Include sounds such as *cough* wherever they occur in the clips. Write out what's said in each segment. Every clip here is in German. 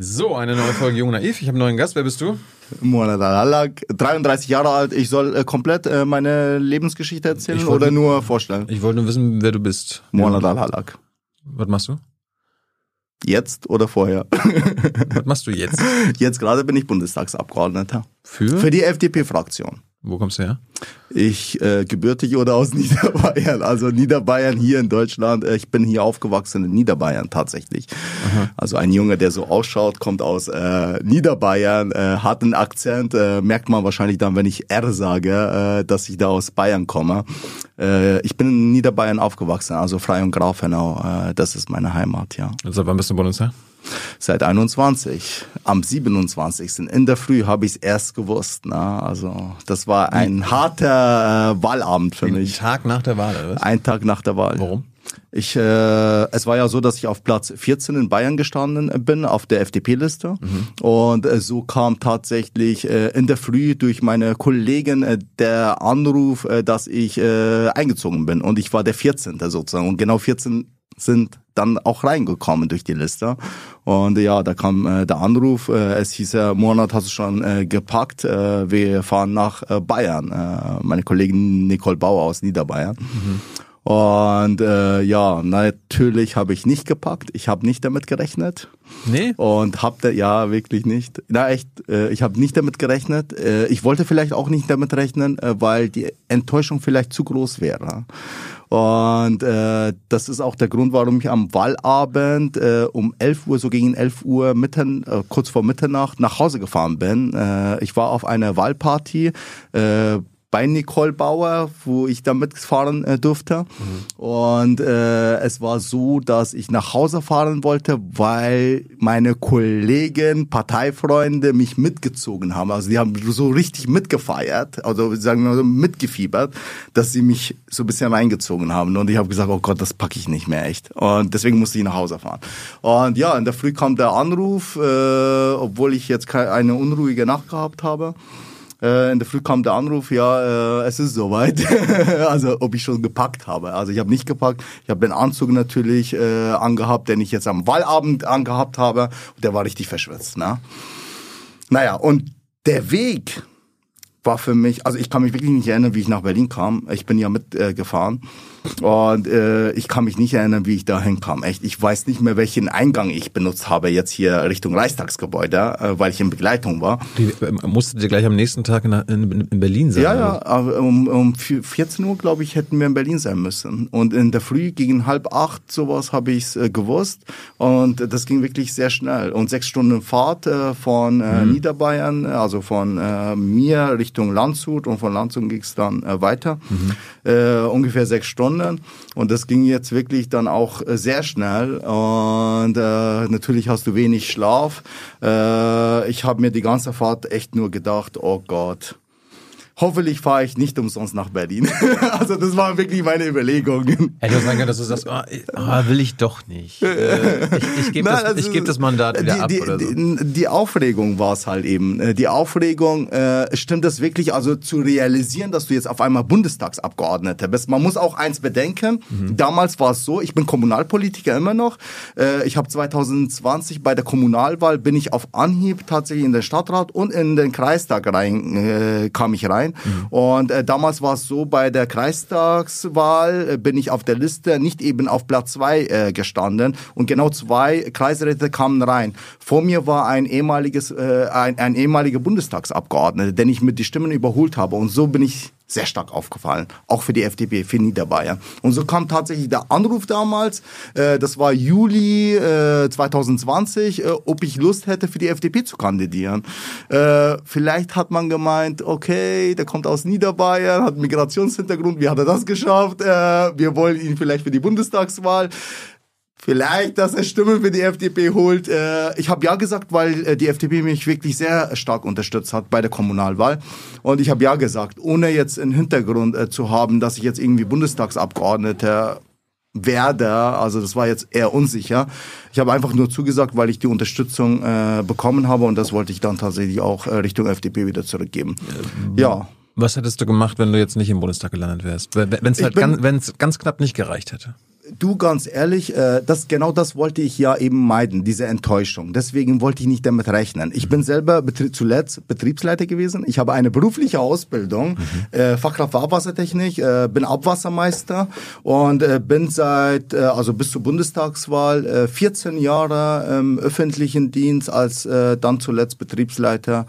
So, eine neue Folge Jung Naiv. Ich habe einen neuen Gast. Wer bist du? Monat Alak, 33 Jahre alt. Ich soll äh, komplett äh, meine Lebensgeschichte erzählen wollte- oder nur vorstellen? Ich wollte nur wissen, wer du bist. Monat Alak. Was machst du? Jetzt oder vorher? *laughs* Was machst du jetzt? Jetzt gerade bin ich Bundestagsabgeordneter. Für? Für die FDP-Fraktion. Wo kommst du her? Ich äh, gebürtig oder aus *laughs* Niederbayern, also Niederbayern hier in Deutschland. Äh, Ich bin hier aufgewachsen in Niederbayern tatsächlich. Also ein Junge, der so ausschaut, kommt aus äh, Niederbayern, äh, hat einen Akzent, äh, merkt man wahrscheinlich dann, wenn ich R sage, äh, dass ich da aus Bayern komme. Äh, ich bin in Niederbayern aufgewachsen, also Frei und Grafenau, äh, das ist meine Heimat, ja. Also, wann bist du Bundesherr? Seit 21. Am 27. in der Früh habe ich es erst gewusst. Na, also das war ein harter äh, Wahlabend für mich. Tag nach der Wahl, oder was? Ein Tag nach der Wahl. Warum? Ich, äh, es war ja so, dass ich auf Platz 14 in Bayern gestanden bin, auf der FDP-Liste. Und äh, so kam tatsächlich äh, in der Früh durch meine Kollegen äh, der Anruf, äh, dass ich äh, eingezogen bin. Und ich war der 14. sozusagen. Und genau 14 sind dann auch reingekommen durch die Liste. Und ja, da kam äh, der Anruf, äh, es hieß ja, Monat hast du schon äh, gepackt, äh, wir fahren nach äh, Bayern. Äh, meine Kollegin Nicole Bauer aus Niederbayern. Und äh, ja, natürlich habe ich nicht gepackt. Ich habe nicht damit gerechnet. Nee? Und hab da, ja, wirklich nicht. Na echt, äh, ich habe nicht damit gerechnet. Äh, ich wollte vielleicht auch nicht damit rechnen, äh, weil die Enttäuschung vielleicht zu groß wäre. Und äh, das ist auch der Grund, warum ich am Wahlabend äh, um 11 Uhr, so gegen 11 Uhr, mitten, äh, kurz vor Mitternacht, nach Hause gefahren bin. Äh, ich war auf einer Wahlparty. Äh, bei Nicole Bauer, wo ich da mitfahren äh, durfte. Und äh, es war so, dass ich nach Hause fahren wollte, weil meine Kollegen, Parteifreunde mich mitgezogen haben. Also die haben so richtig mitgefeiert, also sagen wir mal so mitgefiebert, dass sie mich so ein bisschen reingezogen haben. Und ich habe gesagt, oh Gott, das packe ich nicht mehr echt. Und deswegen musste ich nach Hause fahren. Und ja, in der Früh kam der Anruf, äh, obwohl ich jetzt keine, eine unruhige Nacht gehabt habe. Äh, in der Früh kam der Anruf, ja, äh, es ist soweit. *laughs* also ob ich schon gepackt habe. Also ich habe nicht gepackt. Ich habe den Anzug natürlich äh, angehabt, den ich jetzt am Wahlabend angehabt habe. Und der war richtig verschwitzt. Ne? Naja, und der Weg war für mich, also ich kann mich wirklich nicht erinnern, wie ich nach Berlin kam. Ich bin ja mitgefahren. Äh. Und äh, ich kann mich nicht erinnern, wie ich da hinkam. Echt, ich weiß nicht mehr, welchen Eingang ich benutzt habe jetzt hier Richtung Reichstagsgebäude, äh, weil ich in Begleitung war. Die, äh, musstet ihr gleich am nächsten Tag in, in, in Berlin sein? Ja, ja, um, um 14 Uhr, glaube ich, hätten wir in Berlin sein müssen. Und in der Früh gegen halb acht sowas habe ich äh, gewusst. Und das ging wirklich sehr schnell. Und sechs Stunden Fahrt äh, von äh, Mhm. Niederbayern, also von äh, mir Richtung Landshut und von Landshut ging es dann äh, weiter. Mhm. Äh, ungefähr sechs Stunden. Und das ging jetzt wirklich dann auch äh, sehr schnell. Und äh, natürlich hast du wenig Schlaf. Äh, ich habe mir die ganze Fahrt echt nur gedacht, oh Gott. Hoffentlich fahre ich nicht umsonst nach Berlin. *laughs* also das war wirklich meine Überlegung. Hätte auch sagen können, dass du sagst, oh, oh, will ich doch nicht. Äh, ich ich gebe *laughs* das, also ich geb das Mandat wieder die, ab die, oder so. Die, die Aufregung war es halt eben. Äh, Die Aufregung, äh, stimmt das wirklich, also zu realisieren, dass du jetzt auf einmal Bundestagsabgeordneter bist. Man muss auch eins bedenken, Mhm. damals war es so, ich bin Kommunalpolitiker immer noch. Äh, ich habe 2020 bei der Kommunalwahl bin ich auf Anhieb tatsächlich in den Stadtrat und in den Kreistag rein, äh, kam ich rein. Und äh, damals war es so, bei der Kreistagswahl äh, bin ich auf der Liste nicht eben auf Platz zwei äh, gestanden. Und genau zwei Kreisräte kamen rein. Vor mir war ein ehemaliges, äh, ein, ein ehemaliger Bundestagsabgeordneter, den ich mit die Stimmen überholt habe. Und so bin ich sehr stark aufgefallen, auch für die FDP, für Niederbayern. Und so kam tatsächlich der Anruf damals, äh, das war Juli äh, 2020, äh, ob ich Lust hätte, für die FDP zu kandidieren. Äh, vielleicht hat man gemeint, okay, der kommt aus Niederbayern, hat Migrationshintergrund, wie hat er das geschafft? Äh, wir wollen ihn vielleicht für die Bundestagswahl. Vielleicht, dass er Stimmen für die FDP holt. Äh, Ich habe ja gesagt, weil äh, die FDP mich wirklich sehr stark unterstützt hat bei der Kommunalwahl. Und ich habe ja gesagt, ohne jetzt einen Hintergrund äh, zu haben, dass ich jetzt irgendwie Bundestagsabgeordneter werde. Also das war jetzt eher unsicher. Ich habe einfach nur zugesagt, weil ich die Unterstützung bekommen habe und das wollte ich dann tatsächlich auch Richtung FDP wieder zurückgeben. Ja. Was hättest du gemacht, wenn du jetzt nicht im Bundestag gelandet wärst? Wenn es halt ganz, ganz knapp nicht gereicht hätte? Du ganz ehrlich, äh, das genau das wollte ich ja eben meiden, diese Enttäuschung. Deswegen wollte ich nicht damit rechnen. Ich bin selber betrie zuletzt Betriebsleiter gewesen. Ich habe eine berufliche Ausbildung, mhm. äh, Fachkraft für Abwassertechnik, äh, bin Abwassermeister und äh, bin seit äh, also bis zur Bundestagswahl äh, 14 Jahre im öffentlichen Dienst als äh, dann zuletzt Betriebsleiter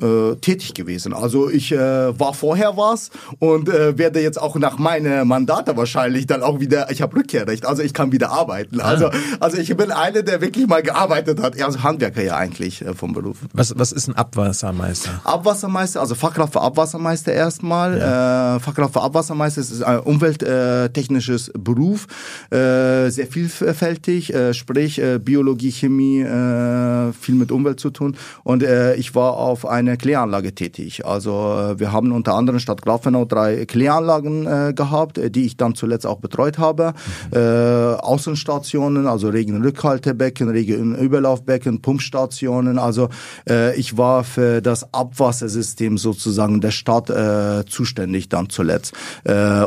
äh, tätig gewesen. Also ich äh, war vorher was und äh, werde jetzt auch nach meinen Mandate wahrscheinlich dann auch wieder, ich habe Rückkehrrecht, also ich kann wieder arbeiten. Ah. Also, also ich bin einer, der wirklich mal gearbeitet hat, also Handwerker ja eigentlich äh, vom Beruf. Was, was ist ein Abwassermeister? Abwassermeister, also Fachkraft für Abwassermeister erstmal. Ja. Äh, Fachkraft für Abwassermeister ist ein umwelttechnisches Beruf, äh, sehr vielfältig, äh, sprich äh, Biologie, Chemie, äh, viel mit Umwelt zu tun. Und äh, ich war auf einem eine Kläranlage tätig. Also äh, wir haben unter anderem statt Grafenau drei Kläranlagen äh, gehabt, äh, die ich dann zuletzt auch betreut habe. Mhm. Äh, Außenstationen, also Regenrückhaltebecken, Regenüberlaufbecken, Pumpstationen. Also äh, ich war für das Abwassersystem sozusagen der Stadt äh, zuständig dann zuletzt.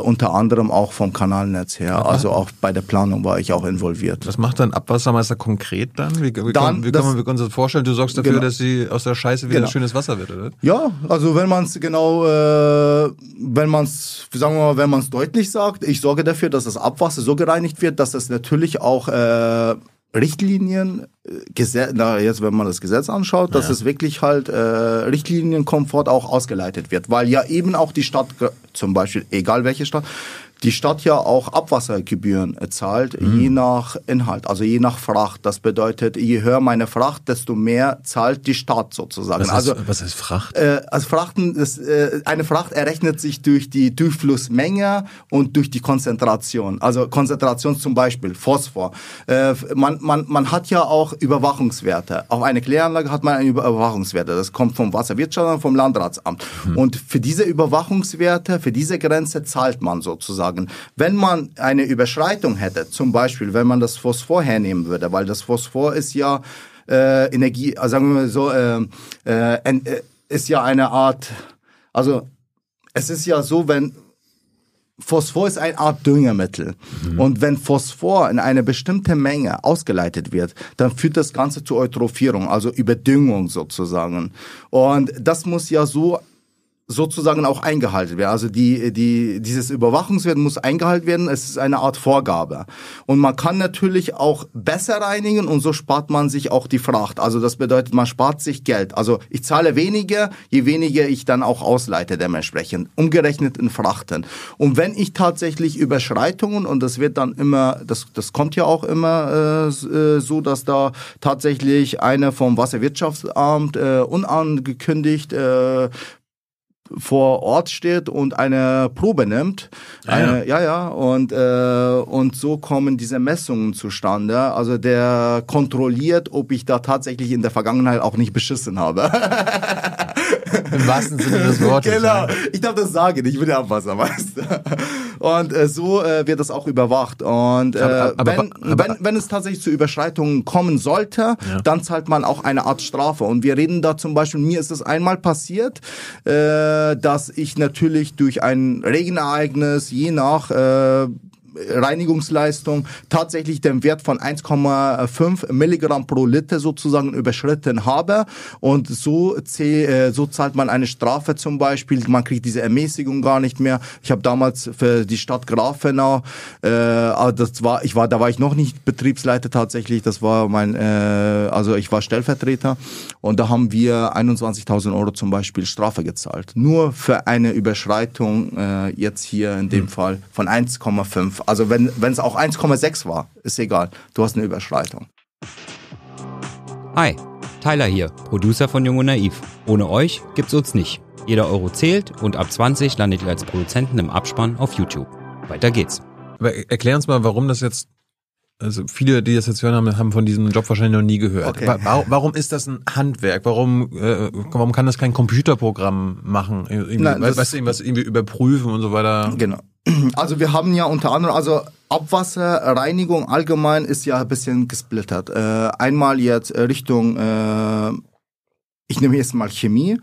Unter anderem auch vom Kanalnetz her. Also auch bei der Planung war ich auch involviert. Was macht dann Abwassermeister konkret dann? Wie, wie, dann, kann, wie kann, man, wie kann man sich das vorstellen? Du sorgst dafür, genau. dass sie aus der Scheiße wieder genau. schönes Wasser Wasser wird, oder? Ja, also wenn man es genau, äh, wenn man es, sagen wir mal, wenn man es deutlich sagt, ich sorge dafür, dass das Abwasser so gereinigt wird, dass es natürlich auch äh, Richtlinien, äh, Gesetz, na, jetzt wenn man das Gesetz anschaut, dass ja. es wirklich halt äh, Richtlinienkomfort auch ausgeleitet wird, weil ja eben auch die Stadt, zum Beispiel, egal welche Stadt, die Stadt ja auch Abwassergebühren zahlt, mhm. je nach Inhalt, also je nach Fracht. Das bedeutet, je höher meine Fracht, desto mehr zahlt die Stadt sozusagen. Was also, ist, was ist Fracht? Äh, also Frachten, das, äh, eine Fracht errechnet sich durch die Durchflussmenge und durch die Konzentration. Also Konzentration zum Beispiel Phosphor. Äh, man, man, man hat ja auch Überwachungswerte. Auf eine Kläranlage hat man eine Überwachungswerte. Das kommt vom Wasserwirtschaft und vom Landratsamt. Mhm. Und für diese Überwachungswerte, für diese Grenze zahlt man sozusagen sagen. Wenn man eine Überschreitung hätte, zum Beispiel, wenn man das Phosphor hernehmen würde, weil das Phosphor ist ja äh, Energie, also sagen wir mal so, äh, äh, äh, ist ja eine Art, also es ist ja so, wenn Phosphor ist eine Art Düngemittel. Mhm. Und wenn Phosphor in eine bestimmte Menge ausgeleitet wird, dann führt das Ganze zu Eutrophierung, also Überdüngung sozusagen. Und das muss ja so sozusagen auch eingehalten werden. Also die, die, dieses Überwachungswert muss eingehalten werden. Es ist eine Art Vorgabe. Und man kann natürlich auch besser reinigen und so spart man sich auch die Fracht. Also das bedeutet, man spart sich Geld. Also ich zahle weniger, je weniger ich dann auch ausleite dementsprechend. Umgerechnet in Frachten. Und wenn ich tatsächlich Überschreitungen, und das wird dann immer, das, das kommt ja auch immer äh, äh so, dass da tatsächlich einer vom Wasserwirtschaftsamt äh, unangekündigt äh, vor Ort steht und eine Probe nimmt. Ah, eine, ja. ja, ja, und, äh, und so kommen diese Messungen zustande. Also der kontrolliert, ob ich da tatsächlich in der Vergangenheit auch nicht beschissen habe. *laughs* Im wahrsten Sinne des *laughs* Wortes. Genau. Ich darf das sagen, ich bin der Abwassermeister. *laughs* Und äh, so äh, wird das auch überwacht. Und äh, aber, aber, wenn, aber, wenn, wenn es tatsächlich zu Überschreitungen kommen sollte, ja. dann zahlt man auch eine Art Strafe. Und wir reden da zum Beispiel, mir ist es einmal passiert, äh, dass ich natürlich durch ein Regenereignis, je nach äh, Reinigungsleistung tatsächlich den Wert von 1,5 Milligramm pro Liter sozusagen überschritten habe. Und so, äh, so zahlt man eine Strafe zum Beispiel, man kriegt diese Ermäßigung gar nicht mehr. Ich habe damals für die Stadt Grafenau, äh, das war, ich war, da war ich noch nicht Betriebsleiter tatsächlich, das war mein, äh, also ich war Stellvertreter. Und da haben wir 21.000 Euro zum Beispiel Strafe gezahlt, nur für eine Überschreitung äh, jetzt hier in dem hm. Fall von 1,5 also wenn es auch 1,6 war, ist egal. Du hast eine Überschreitung. Hi, Tyler hier, Producer von Jung und Naiv. Ohne euch gibt's uns nicht. Jeder Euro zählt und ab 20 landet ihr als Produzenten im Abspann auf YouTube. Weiter geht's. Aber erklär uns mal, warum das jetzt also viele, die das jetzt hören, haben, haben von diesem Job wahrscheinlich noch nie gehört. Okay. Warum, warum ist das ein Handwerk? Warum, äh, warum kann das kein Computerprogramm machen? Irgendwie, Nein, weißt du, irgendwas irgendwie überprüfen und so weiter? Genau. Also wir haben ja unter anderem, also Abwasserreinigung allgemein ist ja ein bisschen gesplittert. Äh, einmal jetzt Richtung, äh, ich nehme jetzt mal Chemie.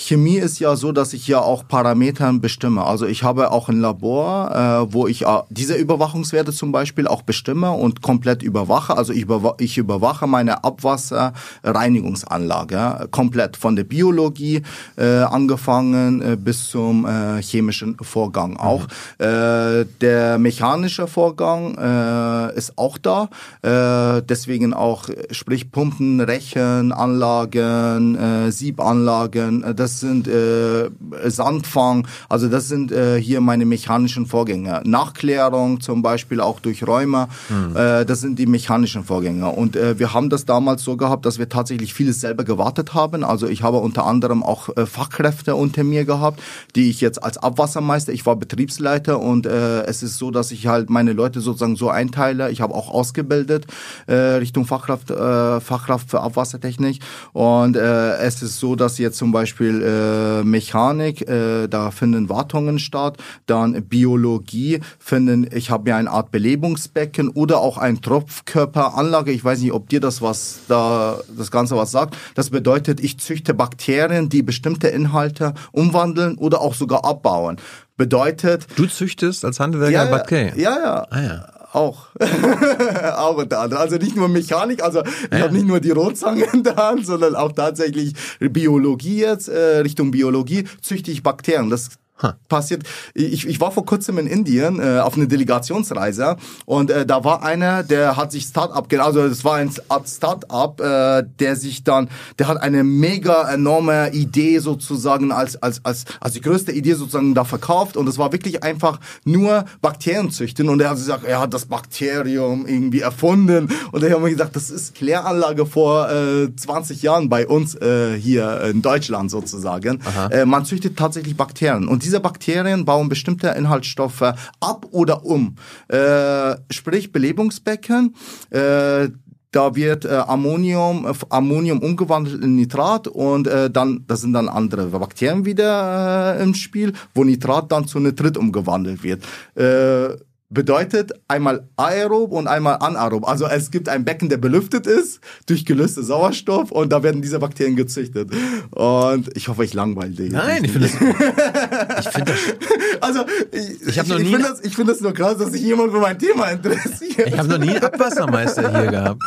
Chemie ist ja so, dass ich ja auch Parametern bestimme. Also ich habe auch ein Labor, äh, wo ich äh, diese Überwachungswerte zum Beispiel auch bestimme und komplett überwache. Also ich, überwa ich überwache meine Abwasserreinigungsanlage komplett von der Biologie äh, angefangen äh, bis zum äh, chemischen Vorgang auch. Mhm. Äh, der mechanische Vorgang äh, ist auch da. Äh, deswegen auch, sprich Pumpen, Rechen, Anlagen, äh, Siebanlagen. Äh, das das sind äh, Sandfang, also das sind äh, hier meine mechanischen Vorgänge. Nachklärung zum Beispiel auch durch Räume, mhm. äh, das sind die mechanischen Vorgänge. Und äh, wir haben das damals so gehabt, dass wir tatsächlich vieles selber gewartet haben. Also ich habe unter anderem auch äh, Fachkräfte unter mir gehabt, die ich jetzt als Abwassermeister, ich war Betriebsleiter und äh, es ist so, dass ich halt meine Leute sozusagen so einteile. Ich habe auch ausgebildet äh, Richtung Fachkraft, äh, Fachkraft für Abwassertechnik und äh, es ist so, dass jetzt zum Beispiel äh, Mechanik, äh, da finden Wartungen statt, dann Biologie finden, ich habe ja eine Art Belebungsbecken oder auch ein Tropfkörperanlage. Ich weiß nicht, ob dir das was da das Ganze was sagt. Das bedeutet, ich züchte Bakterien, die bestimmte Inhalte umwandeln oder auch sogar abbauen. Bedeutet. Du züchtest als Handwerker ja, Bakterien? Ja, ja. Ah, ja auch. *laughs* auch unter anderem. Also nicht nur Mechanik, also ich ja. habe nicht nur die Rotzange in *laughs* der Hand, sondern auch tatsächlich Biologie jetzt, äh, Richtung Biologie, züchte ich Bakterien. Das. Passiert. Ich, ich war vor kurzem in Indien äh, auf eine Delegationsreise und äh, da war einer, der hat sich Startup, also es war ein Art Startup, äh, der sich dann, der hat eine mega enorme Idee sozusagen als als als als die größte Idee sozusagen da verkauft und es war wirklich einfach nur Bakterien züchten und er hat gesagt, er hat das Bakterium irgendwie erfunden und ich habe mir gesagt, das ist Kläranlage vor äh, 20 Jahren bei uns äh, hier in Deutschland sozusagen. Äh, man züchtet tatsächlich Bakterien und diese Bakterien bauen bestimmte Inhaltsstoffe ab oder um. Äh, sprich Belebungsbecken. Äh, da wird äh, Ammonium, äh, Ammonium umgewandelt in Nitrat und äh, dann, das sind dann andere Bakterien wieder äh, im Spiel, wo Nitrat dann zu Nitrit umgewandelt wird. Äh, bedeutet einmal aerob und einmal anaerob. Also es gibt ein Becken, der belüftet ist durch gelöste Sauerstoff und da werden diese Bakterien gezüchtet. Und ich hoffe, ich langweile dich. Nein, ich finde das. *laughs* ich finde das. *laughs* Also ich, ich, ich, ich finde das, ich finde das nur krass, dass sich jemand für mein Thema interessiert. Ich habe noch nie einen Abwassermeister hier gehabt.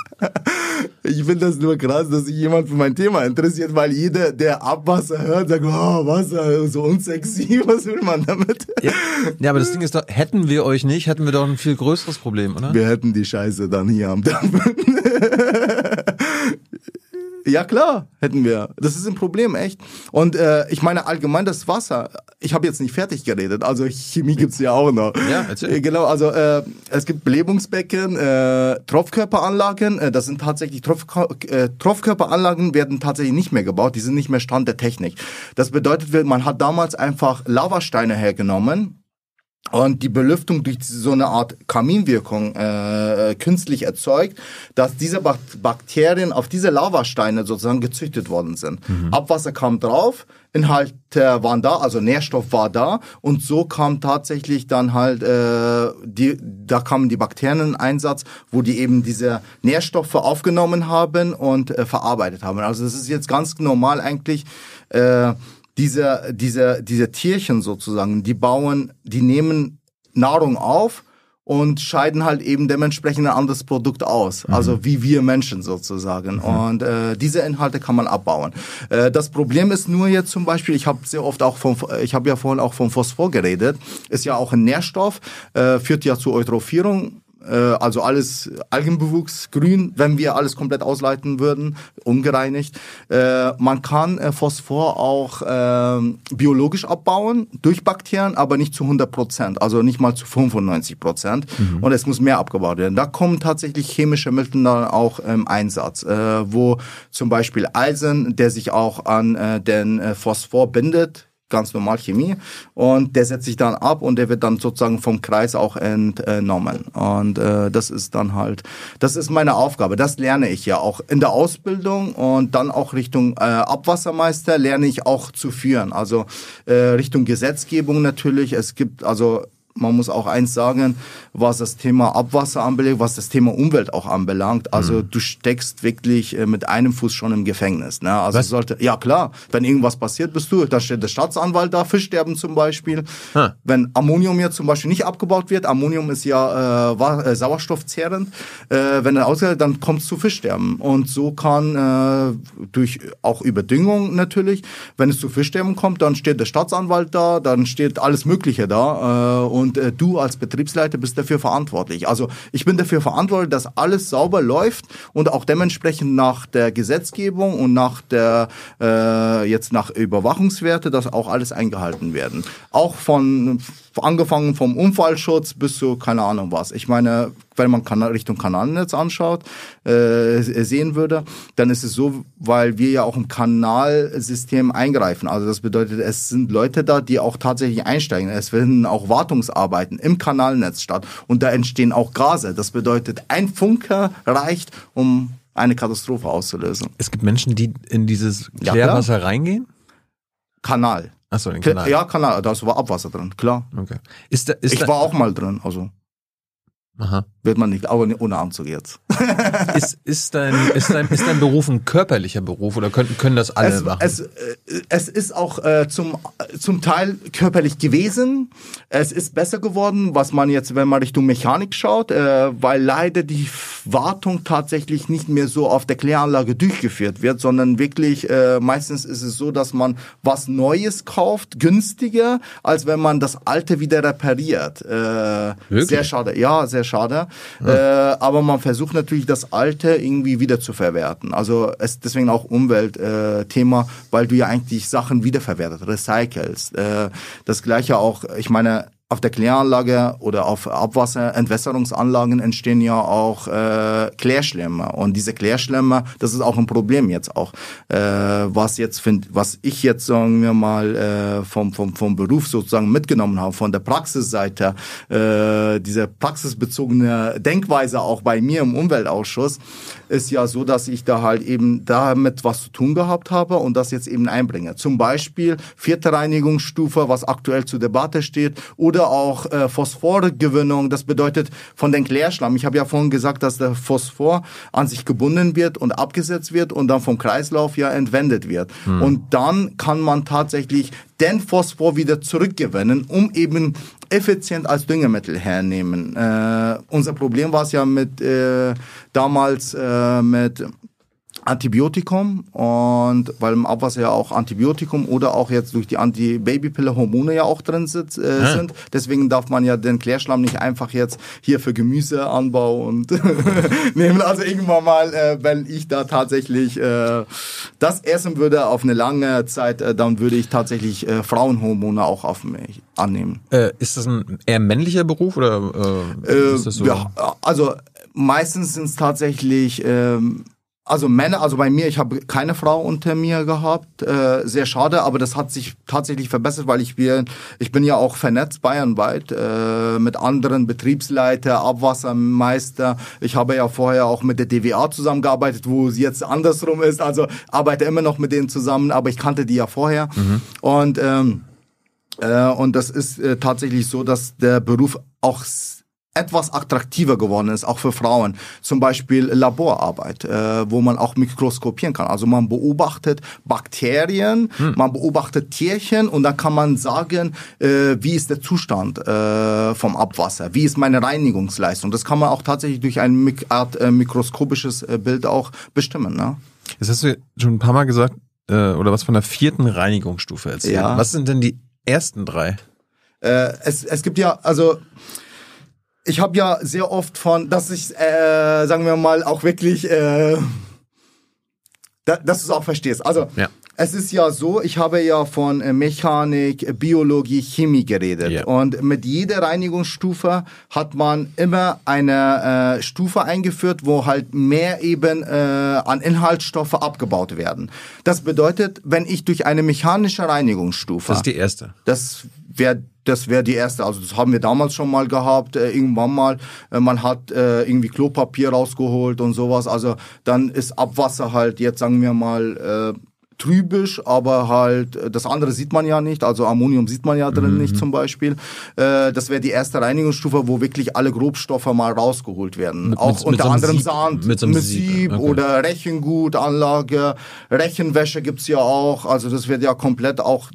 Ich finde das nur krass, dass sich jemand für mein Thema interessiert, weil jeder, der Abwasser hört, sagt, oh, Wasser, so unsexy, *laughs* was will man damit? Ja, ja aber das Ding ist doch, hätten wir euch nicht, hätten wir doch ein viel größeres Problem, oder? Wir hätten die Scheiße dann hier am Dampf. *laughs* Ja klar, hätten wir. Das ist ein Problem, echt. Und äh, ich meine allgemein das Wasser. Ich habe jetzt nicht fertig geredet. Also Chemie gibt's ja auch noch. Ja, erzähl. Äh, genau, also äh, es gibt Belebungsbecken, äh, Tropfkörperanlagen. Äh, das sind tatsächlich Tropf, äh, Tropfkörperanlagen werden tatsächlich nicht mehr gebaut. Die sind nicht mehr Stand der Technik. Das bedeutet, man hat damals einfach Lavasteine hergenommen und die Belüftung durch so eine Art Kaminwirkung äh, äh, künstlich erzeugt, dass diese Bakterien auf diese Lavasteine sozusagen gezüchtet worden sind. Mhm. Abwasser kam drauf, Inhalte waren da, also Nährstoff war da und so kam tatsächlich dann halt äh, die, da kamen die Bakterien in Einsatz, wo die eben diese Nährstoffe aufgenommen haben und äh, verarbeitet haben. Also das ist jetzt ganz normal eigentlich. Äh, diese, diese, diese Tierchen sozusagen, die bauen, die nehmen Nahrung auf und scheiden halt eben dementsprechend ein anderes Produkt aus. Mhm. Also wie wir Menschen sozusagen. Mhm. Und äh, diese Inhalte kann man abbauen. Äh, das Problem ist nur jetzt zum Beispiel, ich habe sehr oft auch vom, ich habe ja vorhin auch vom Phosphor geredet, ist ja auch ein Nährstoff, äh, führt ja zur Eutrophierung also alles Algenbewuchs, grün, wenn wir alles komplett ausleiten würden, ungereinigt. Äh, man kann äh, Phosphor auch äh, biologisch abbauen durch Bakterien, aber nicht zu 100 Prozent, also nicht mal zu 95 Prozent. Mhm. Und es muss mehr abgebaut werden. Da kommen tatsächlich chemische Mittel dann auch im Einsatz, äh, wo zum Beispiel Eisen, der sich auch an äh, den äh, Phosphor bindet, ganz normal Chemie. Und der setzt sich dann ab und der wird dann sozusagen vom Kreis auch entnommen. Und äh, das ist dann halt, das ist meine Aufgabe, das lerne ich ja auch in der Ausbildung und dann auch Richtung äh, Abwassermeister lerne ich auch zu führen, also äh, Richtung Gesetzgebung natürlich, es gibt also man muss auch eins sagen, was das Thema Abwasser anbelangt, was das Thema Umwelt auch anbelangt. Also mhm. du steckst wirklich äh, mit einem Fuß schon im Gefängnis. Ne? Also was? sollte, ja klar, wenn irgendwas passiert, bist du, da steht der Staatsanwalt da, Fischsterben zum Beispiel. Huh. Wenn Ammonium jetzt zum Beispiel nicht abgebaut wird, Ammonium ist ja äh, äh, sauerstoffzehrend, äh, wenn er ausgeht, dann kommt es zu Fischsterben. Und so kann äh, durch auch Überdüngung natürlich, wenn es zu Fischsterben kommt, dann steht der Staatsanwalt da, dann steht alles Mögliche da. Äh, und äh, du als Betriebsleiter bist dafür verantwortlich. Also ich bin dafür verantwortlich, dass alles sauber läuft und auch dementsprechend nach der Gesetzgebung und nach der äh, jetzt nach Überwachungswerte, dass auch alles eingehalten werden. Auch von angefangen vom Unfallschutz bis zu keine Ahnung was. Ich meine, wenn man Richtung Kanalnetz anschaut, äh, sehen würde, dann ist es so, weil wir ja auch im Kanalsystem eingreifen. Also das bedeutet, es sind Leute da, die auch tatsächlich einsteigen. Es finden auch Wartungsarbeiten im Kanalnetz statt und da entstehen auch Gase. Das bedeutet, ein Funke reicht, um eine Katastrophe auszulösen. Es gibt Menschen, die in dieses Klärwasser ja, reingehen? Kanal. Achso, den Kanal. Ja, Kanal, da war Abwasser drin, klar. Okay. Ist da, ist ich da, war auch mal drin, also. Aha. Wird man nicht, aber ohne Anzug jetzt. *laughs* ist, ist, dein, ist, dein, ist dein Beruf ein körperlicher Beruf oder können, können das alle es, machen? Es, äh, es ist auch äh, zum, zum Teil körperlich gewesen. Es ist besser geworden, was man jetzt, wenn man Richtung Mechanik schaut, äh, weil leider die Wartung tatsächlich nicht mehr so auf der Kläranlage durchgeführt wird, sondern wirklich äh, meistens ist es so, dass man was Neues kauft, günstiger, als wenn man das Alte wieder repariert. Äh, sehr schade. Ja, sehr schade. Ja. Äh, aber man versucht natürlich das Alte irgendwie wieder zu verwerten. Also es deswegen auch Umweltthema, äh, weil du ja eigentlich Sachen wiederverwertet, recycelst. Äh, das gleiche auch, ich meine, auf der Kläranlage oder auf Abwasserentwässerungsanlagen entstehen ja auch äh, Klärschlemmer und diese Klärschlemmer, das ist auch ein Problem jetzt auch, äh, was jetzt find, was ich jetzt sagen wir mal äh, vom vom vom Beruf sozusagen mitgenommen habe, von der Praxisseite, äh, diese praxisbezogene Denkweise auch bei mir im Umweltausschuss ist ja so, dass ich da halt eben damit was zu tun gehabt habe und das jetzt eben einbringe. Zum Beispiel vierte Reinigungsstufe, was aktuell zur Debatte steht, oder auch äh, Phosphorgewinnung. Das bedeutet von den Klärschlamm. Ich habe ja vorhin gesagt, dass der Phosphor an sich gebunden wird und abgesetzt wird und dann vom Kreislauf ja entwendet wird. Hm. Und dann kann man tatsächlich den Phosphor wieder zurückgewinnen, um eben effizient als Düngemittel hernehmen. Äh, unser Problem war es ja mit äh, damals äh, mit Antibiotikum und weil im Abwasser ja auch Antibiotikum oder auch jetzt durch die Antibabypille Hormone ja auch drin sind, äh, sind. Deswegen darf man ja den Klärschlamm nicht einfach jetzt hier für Gemüseanbau und *laughs* nehmen. Also irgendwann mal, äh, wenn ich da tatsächlich äh, das essen würde auf eine lange Zeit, äh, dann würde ich tatsächlich äh, Frauenhormone auch auf mich annehmen. Äh, ist das ein eher männlicher Beruf oder äh, ist das so? Ja, also meistens sind es tatsächlich ähm, also Männer, also bei mir, ich habe keine Frau unter mir gehabt, äh, sehr schade, aber das hat sich tatsächlich verbessert, weil ich bin, ich bin ja auch vernetzt bayernweit äh, mit anderen Betriebsleiter, Abwassermeister. Ich habe ja vorher auch mit der DWA zusammengearbeitet, wo es jetzt andersrum ist. Also arbeite immer noch mit denen zusammen, aber ich kannte die ja vorher mhm. und ähm, äh, und das ist äh, tatsächlich so, dass der Beruf auch etwas attraktiver geworden ist, auch für Frauen. Zum Beispiel Laborarbeit, äh, wo man auch mikroskopieren kann. Also man beobachtet Bakterien, hm. man beobachtet Tierchen und dann kann man sagen, äh, wie ist der Zustand äh, vom Abwasser, wie ist meine Reinigungsleistung. Das kann man auch tatsächlich durch ein Mik Art äh, mikroskopisches äh, Bild auch bestimmen. Ne? Das hast du schon ein paar Mal gesagt, äh, oder was von der vierten Reinigungsstufe erzählt. Ja. Was sind denn die ersten drei? Äh, es, es gibt ja, also ich habe ja sehr oft von, dass ich, äh, sagen wir mal, auch wirklich, äh, da, dass du es auch verstehst. Also, ja. Es ist ja so, ich habe ja von äh, Mechanik, Biologie, Chemie geredet. Ja. Und mit jeder Reinigungsstufe hat man immer eine äh, Stufe eingeführt, wo halt mehr eben äh, an Inhaltsstoffe abgebaut werden. Das bedeutet, wenn ich durch eine mechanische Reinigungsstufe. Das ist die erste. Das wäre das wäre die erste. Also das haben wir damals schon mal gehabt, äh, irgendwann mal. Äh, man hat äh, irgendwie Klopapier rausgeholt und sowas. Also dann ist Abwasser halt jetzt sagen wir mal äh, trübisch, aber halt äh, das andere sieht man ja nicht, also Ammonium sieht man ja drin mhm. nicht zum Beispiel. Äh, das wäre die erste Reinigungsstufe, wo wirklich alle Grobstoffe mal rausgeholt werden. Mit, Auch mit, unter mit anderem Sieb, Sand, mit so einem Sieb, okay. oder Rechengutanlage, Rechenwäsche gibt's ja auch, also das wird ja komplett auch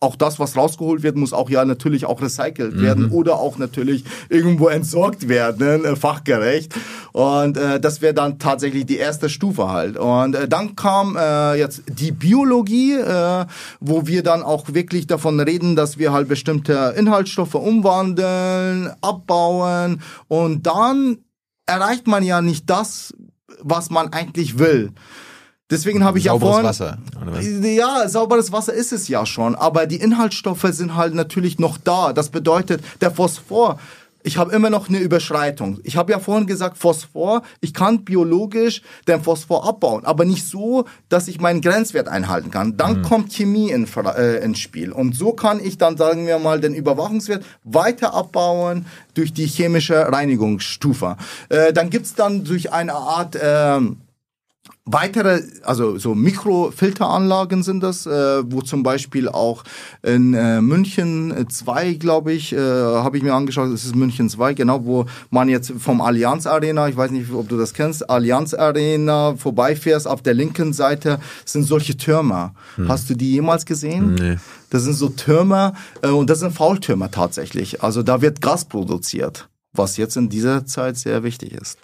auch das, was rausgeholt wird, muss auch ja natürlich auch recycelt mhm. werden oder auch natürlich irgendwo entsorgt werden, äh, fachgerecht. Und äh, das wäre dann tatsächlich die erste Stufe halt. Und äh, dann kam äh, jetzt die Biologie, äh, wo wir dann auch wirklich davon reden, dass wir halt bestimmte Inhaltsstoffe umwandeln, abbauen und dann erreicht man ja nicht das, was man eigentlich will. Deswegen habe ich sauberes ja vorhin. Wasser. Ja, sauberes Wasser ist es ja schon, aber die Inhaltsstoffe sind halt natürlich noch da. Das bedeutet, der Phosphor, ich habe immer noch eine Überschreitung. Ich habe ja vorhin gesagt, Phosphor, ich kann biologisch den Phosphor abbauen, aber nicht so, dass ich meinen Grenzwert einhalten kann. Dann mhm. kommt Chemie in, äh, ins Spiel. Und so kann ich dann, sagen wir mal, den Überwachungswert weiter abbauen durch die chemische Reinigungsstufe. Äh, dann gibt's dann durch eine Art... Äh, weitere, also so Mikrofilteranlagen sind das, äh, wo zum Beispiel auch in äh, München 2, glaube ich, äh, habe ich mir angeschaut, das ist München 2, genau, wo man jetzt vom Allianz Arena, ich weiß nicht, ob du das kennst, Allianz Arena vorbeifährst, auf der linken Seite sind solche Türme. Hm. Hast du die jemals gesehen? Nee. Das sind so Türme äh, und das sind Faultürme tatsächlich. Also da wird Gas produziert, was jetzt in dieser Zeit sehr wichtig ist.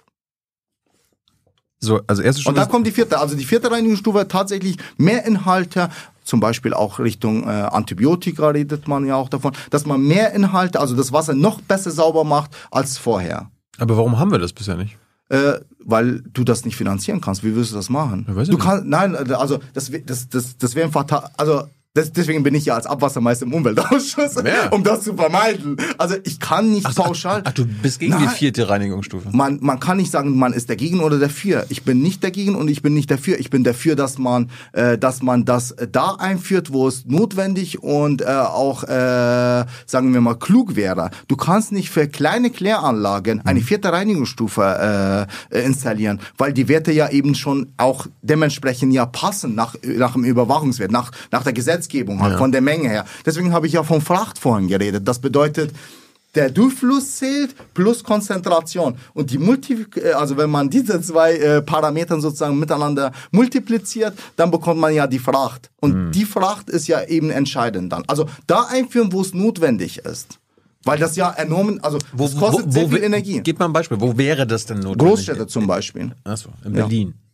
So, also erste Stufe. Und da kommt die vierte. Also die vierte Reinigungsstufe tatsächlich mehr Inhalte, zum Beispiel auch Richtung äh, Antibiotika redet man ja auch davon, dass man mehr Inhalte, also das Wasser noch besser sauber macht als vorher. Aber warum haben wir das bisher nicht? Äh, weil du das nicht finanzieren kannst. Wie willst du das machen? Ja, du kannst, nein, also das, das, das, das wäre fatal. Also das, deswegen bin ich ja als Abwassermeister im Umweltausschuss, ja. um das zu vermeiden. Also ich kann nicht ach, pauschal. Ach, du bist gegen nein, die vierte Reinigungsstufe. Man, man kann nicht sagen, man ist dagegen oder dafür. Ich bin nicht dagegen und ich bin nicht dafür. Ich bin dafür, dass man, äh, dass man das da einführt, wo es notwendig und äh, auch, äh, sagen wir mal, klug wäre. Du kannst nicht für kleine Kläranlagen eine mhm. vierte Reinigungsstufe äh, installieren, weil die Werte ja eben schon auch dementsprechend ja passen nach, nach dem Überwachungswert, nach, nach der Gesetzgebung Gesetzgebung hat, ja. von der Menge her. Deswegen habe ich ja von Fracht vorhin geredet. Das bedeutet, der Durchfluss zählt plus Konzentration. Und die Multi, äh, also wenn man diese zwei äh, Parameter sozusagen miteinander multipliziert, dann bekommt man ja die Fracht. Und mhm. die Fracht ist ja eben entscheidend dann. Also da einführen, wo es notwendig ist. Weil das ja enorm, also wo, kostet wo, wo, sehr viel Energie. Gib mal ein Beispiel. Wo wäre das denn notwendig? Großstädte zum Beispiel. Achso, in Berlin. Ja.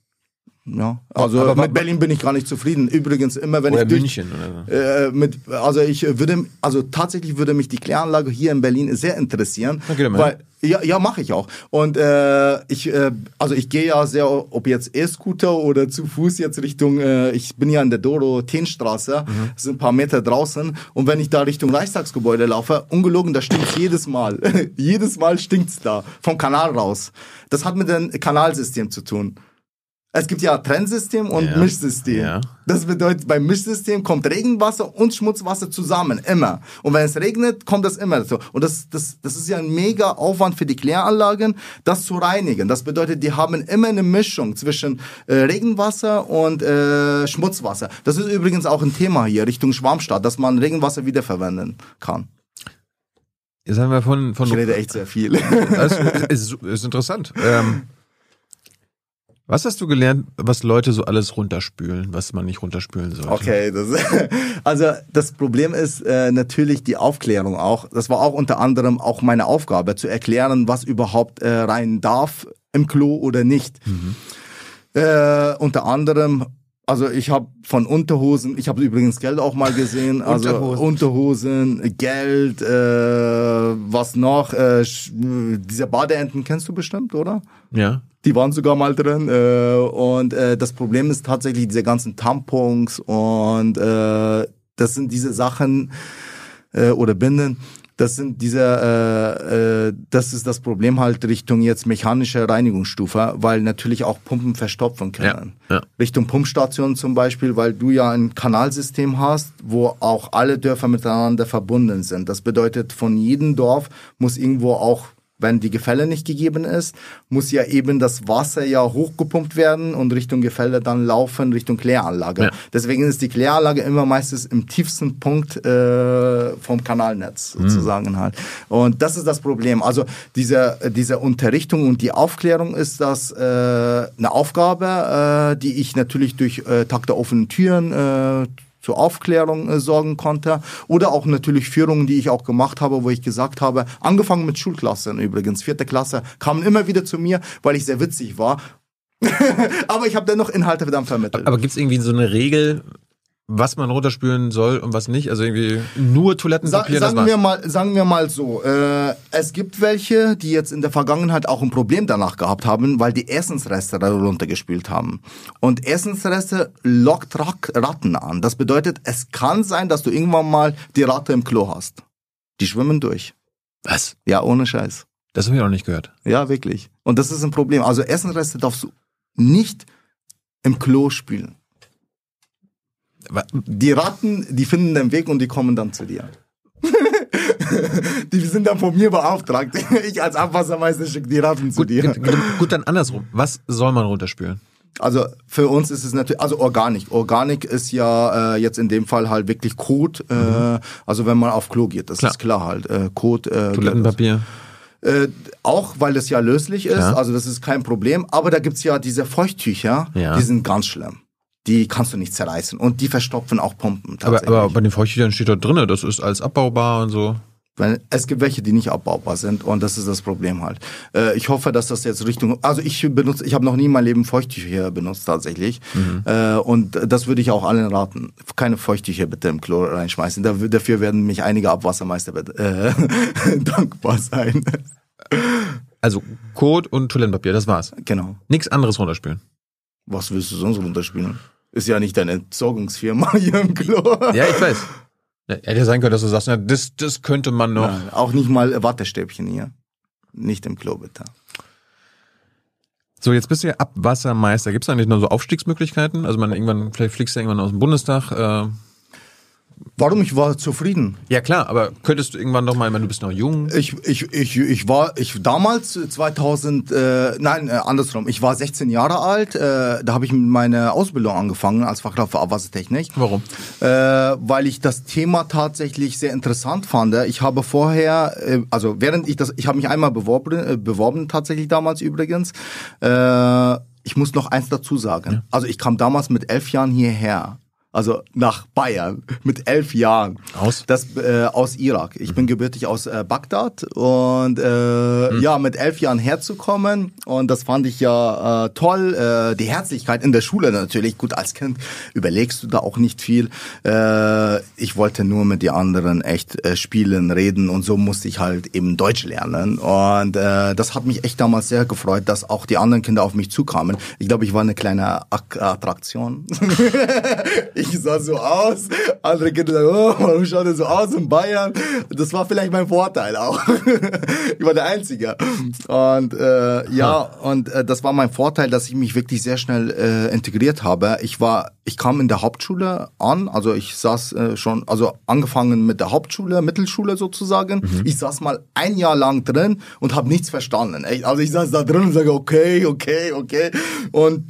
Ja, also aber, mit Berlin bin ich gar nicht zufrieden. Übrigens immer wenn oder ich durch, München oder so. äh, mit also ich würde also tatsächlich würde mich die Kläranlage hier in Berlin sehr interessieren, okay, weil ja ja mache ich auch und äh, ich äh, also ich gehe ja sehr ob jetzt E-Scooter oder zu Fuß jetzt Richtung äh, ich bin ja in der Doro-Teenstraße, mhm. sind ein paar Meter draußen und wenn ich da Richtung Reichstagsgebäude laufe, ungelogen, da stinkt jedes Mal, *laughs* jedes Mal stinkt's da vom Kanal raus. Das hat mit dem Kanalsystem zu tun. Es gibt ja Trennsystem und ja. Mischsystem. Ja. Das bedeutet, beim Mischsystem kommt Regenwasser und Schmutzwasser zusammen, immer. Und wenn es regnet, kommt das immer dazu. Und das, das, das ist ja ein mega Aufwand für die Kläranlagen, das zu reinigen. Das bedeutet, die haben immer eine Mischung zwischen äh, Regenwasser und äh, Schmutzwasser. Das ist übrigens auch ein Thema hier Richtung Schwarmstadt, dass man Regenwasser wiederverwenden kann. Jetzt haben wir von, von ich rede echt sehr viel. Das ist, ist interessant. Ähm, was hast du gelernt, was Leute so alles runterspülen, was man nicht runterspülen sollte? Okay, das, *laughs* also das Problem ist äh, natürlich die Aufklärung auch. Das war auch unter anderem auch meine Aufgabe, zu erklären, was überhaupt äh, rein darf im Klo oder nicht. Mhm. Äh, unter anderem also ich habe von Unterhosen, ich habe übrigens Geld auch mal gesehen, also Unterhosen, Unterhosen Geld, äh, was noch, äh, diese Badeenten kennst du bestimmt, oder? Ja. Die waren sogar mal drin. Äh, und äh, das Problem ist tatsächlich diese ganzen Tampons und äh, das sind diese Sachen äh, oder Binden. Das sind diese, äh, äh, das ist das Problem halt Richtung jetzt mechanische Reinigungsstufe, weil natürlich auch Pumpen verstopfen können. Ja, ja. Richtung Pumpstation zum Beispiel, weil du ja ein Kanalsystem hast, wo auch alle Dörfer miteinander verbunden sind. Das bedeutet, von jedem Dorf muss irgendwo auch wenn die Gefälle nicht gegeben ist, muss ja eben das Wasser ja hochgepumpt werden und Richtung Gefälle dann laufen, Richtung Kläranlage. Ja. Deswegen ist die Kläranlage immer meistens im tiefsten Punkt äh, vom Kanalnetz mhm. sozusagen mhm. halt. Und das ist das Problem. Also diese, diese Unterrichtung und die Aufklärung ist das äh, eine Aufgabe, äh, die ich natürlich durch äh, Tag der offenen Türen äh, zur Aufklärung äh, sorgen konnte. Oder auch natürlich Führungen, die ich auch gemacht habe, wo ich gesagt habe, angefangen mit Schulklassen übrigens, vierte Klasse, kamen immer wieder zu mir, weil ich sehr witzig war. *laughs* aber ich habe dennoch Inhalte dann vermittelt. Aber gibt es irgendwie so eine Regel, was man runterspülen soll und was nicht? Also irgendwie nur Toilettenpapier? Sa sagen, wir mal, sagen wir mal so, äh, es gibt welche, die jetzt in der Vergangenheit auch ein Problem danach gehabt haben, weil die Essensreste da runtergespült haben. Und Essensreste lockt Ratten an. Das bedeutet, es kann sein, dass du irgendwann mal die Ratte im Klo hast. Die schwimmen durch. Was? Ja, ohne Scheiß. Das habe ich noch nicht gehört. Ja, wirklich. Und das ist ein Problem. Also Essensreste darfst du nicht im Klo spülen. Die Ratten, die finden den Weg und die kommen dann zu dir. *laughs* die sind dann von mir beauftragt. *laughs* Ich als Abwassermeister schicke die Ratten zu gut, dir. Gut, dann andersrum. Was soll man runterspülen? Also für uns ist es natürlich, also Organik. Organik ist ja äh, jetzt in dem Fall halt wirklich Kot. Äh, mhm. Also wenn man auf Klo geht, das klar. ist klar halt. Äh, Kot. Äh, Toilettenpapier. Äh, auch weil es ja löslich ist, ja. also das ist kein Problem. Aber da gibt's ja diese Feuchttücher, ja. die sind ganz schlimm die kannst du nicht zerreißen. Und die verstopfen auch Pumpen. Aber, aber bei den Feuchttüchern steht da drinne, das ist alles abbaubar und so. Weil es gibt welche, die nicht abbaubar sind und das ist das Problem halt. Äh, ich hoffe, dass das jetzt Richtung, also ich benutze, ich habe noch nie in meinem Leben Feuchttücher benutzt tatsächlich mhm. äh, und das würde ich auch allen raten. Keine Feuchttücher bitte im Klo reinschmeißen. Dafür werden mich einige Abwassermeister *laughs* äh, *laughs* dankbar sein. Also Kot und Toilettenpapier, das war's. Genau. Nichts anderes runterspülen. Was willst du sonst runterspülen? Ist ja nicht deine Entsorgungsfirma hier im Klo. Ja, ich weiß. Ja, hätte ja sein können, dass du sagst, ja, das, das könnte man noch. Nein, auch nicht mal Wattestäbchen hier. Nicht im Klo, bitte. So, jetzt bist du ja Abwassermeister. Gibt es eigentlich noch so Aufstiegsmöglichkeiten? Also man irgendwann, vielleicht fliegst du irgendwann aus dem Bundestag. Äh, Warum? Ich war zufrieden. Ja klar, aber könntest du irgendwann noch mal, ich meine, du bist noch jung. Ich, ich, ich, ich war, ich damals 2000, äh, nein, äh, andersrum. Ich war 16 Jahre alt. Äh, da habe ich meine Ausbildung angefangen als Fachkraft für Abwassertechnik. Warum? Äh, weil ich das Thema tatsächlich sehr interessant fand. Ich habe vorher, äh, also während ich das, ich habe mich einmal beworben, äh, beworben tatsächlich damals übrigens. Äh, ich muss noch eins dazu sagen. Ja. Also ich kam damals mit elf Jahren hierher also nach Bayern mit elf Jahren. Aus? Das äh, aus Irak. Ich mhm. bin gebürtig aus äh, Bagdad und äh, mhm. ja mit elf Jahren herzukommen und das fand ich ja äh, toll. Äh, die Herzlichkeit in der Schule natürlich. Gut als Kind überlegst du da auch nicht viel. Äh, ich wollte nur mit den anderen echt äh, spielen, reden und so musste ich halt eben Deutsch lernen und äh, das hat mich echt damals sehr gefreut, dass auch die anderen Kinder auf mich zukamen. Ich glaube, ich war eine kleine Attraktion. *laughs* *laughs* ich sah so aus. Andere Kinder sagen, oh, warum schaut er so aus in Bayern? Das war vielleicht mein Vorteil auch. *laughs* ich war der Einzige. Und äh, ja, und äh, das war mein Vorteil, dass ich mich wirklich sehr schnell äh, integriert habe. Ich war, ich kam in der Hauptschule an, also ich saß äh, schon, also angefangen mit der Hauptschule, Mittelschule sozusagen. Mhm. Ich saß mal ein Jahr lang drin und habe nichts verstanden. Also ich saß da drin und sage, okay, okay, okay. Und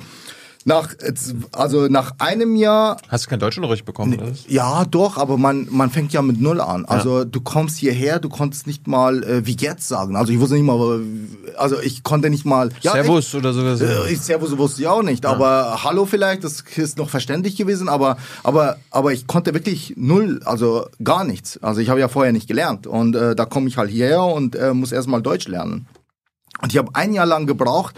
nach, also nach einem Jahr. Hast du kein Deutschunterricht bekommen? Oder? Ja, doch, aber man, man fängt ja mit Null an. Also ja. du kommst hierher, du konntest nicht mal äh, wie jetzt sagen. Also ich wusste nicht mal, also ich konnte nicht mal. Ja, Servus ich, oder sowas. Äh, Servus wusste ich auch nicht, ja. aber Hallo vielleicht, das ist noch verständlich gewesen, aber, aber, aber ich konnte wirklich null, also gar nichts. Also ich habe ja vorher nicht gelernt und äh, da komme ich halt hierher und äh, muss erstmal Deutsch lernen. Und ich habe ein Jahr lang gebraucht,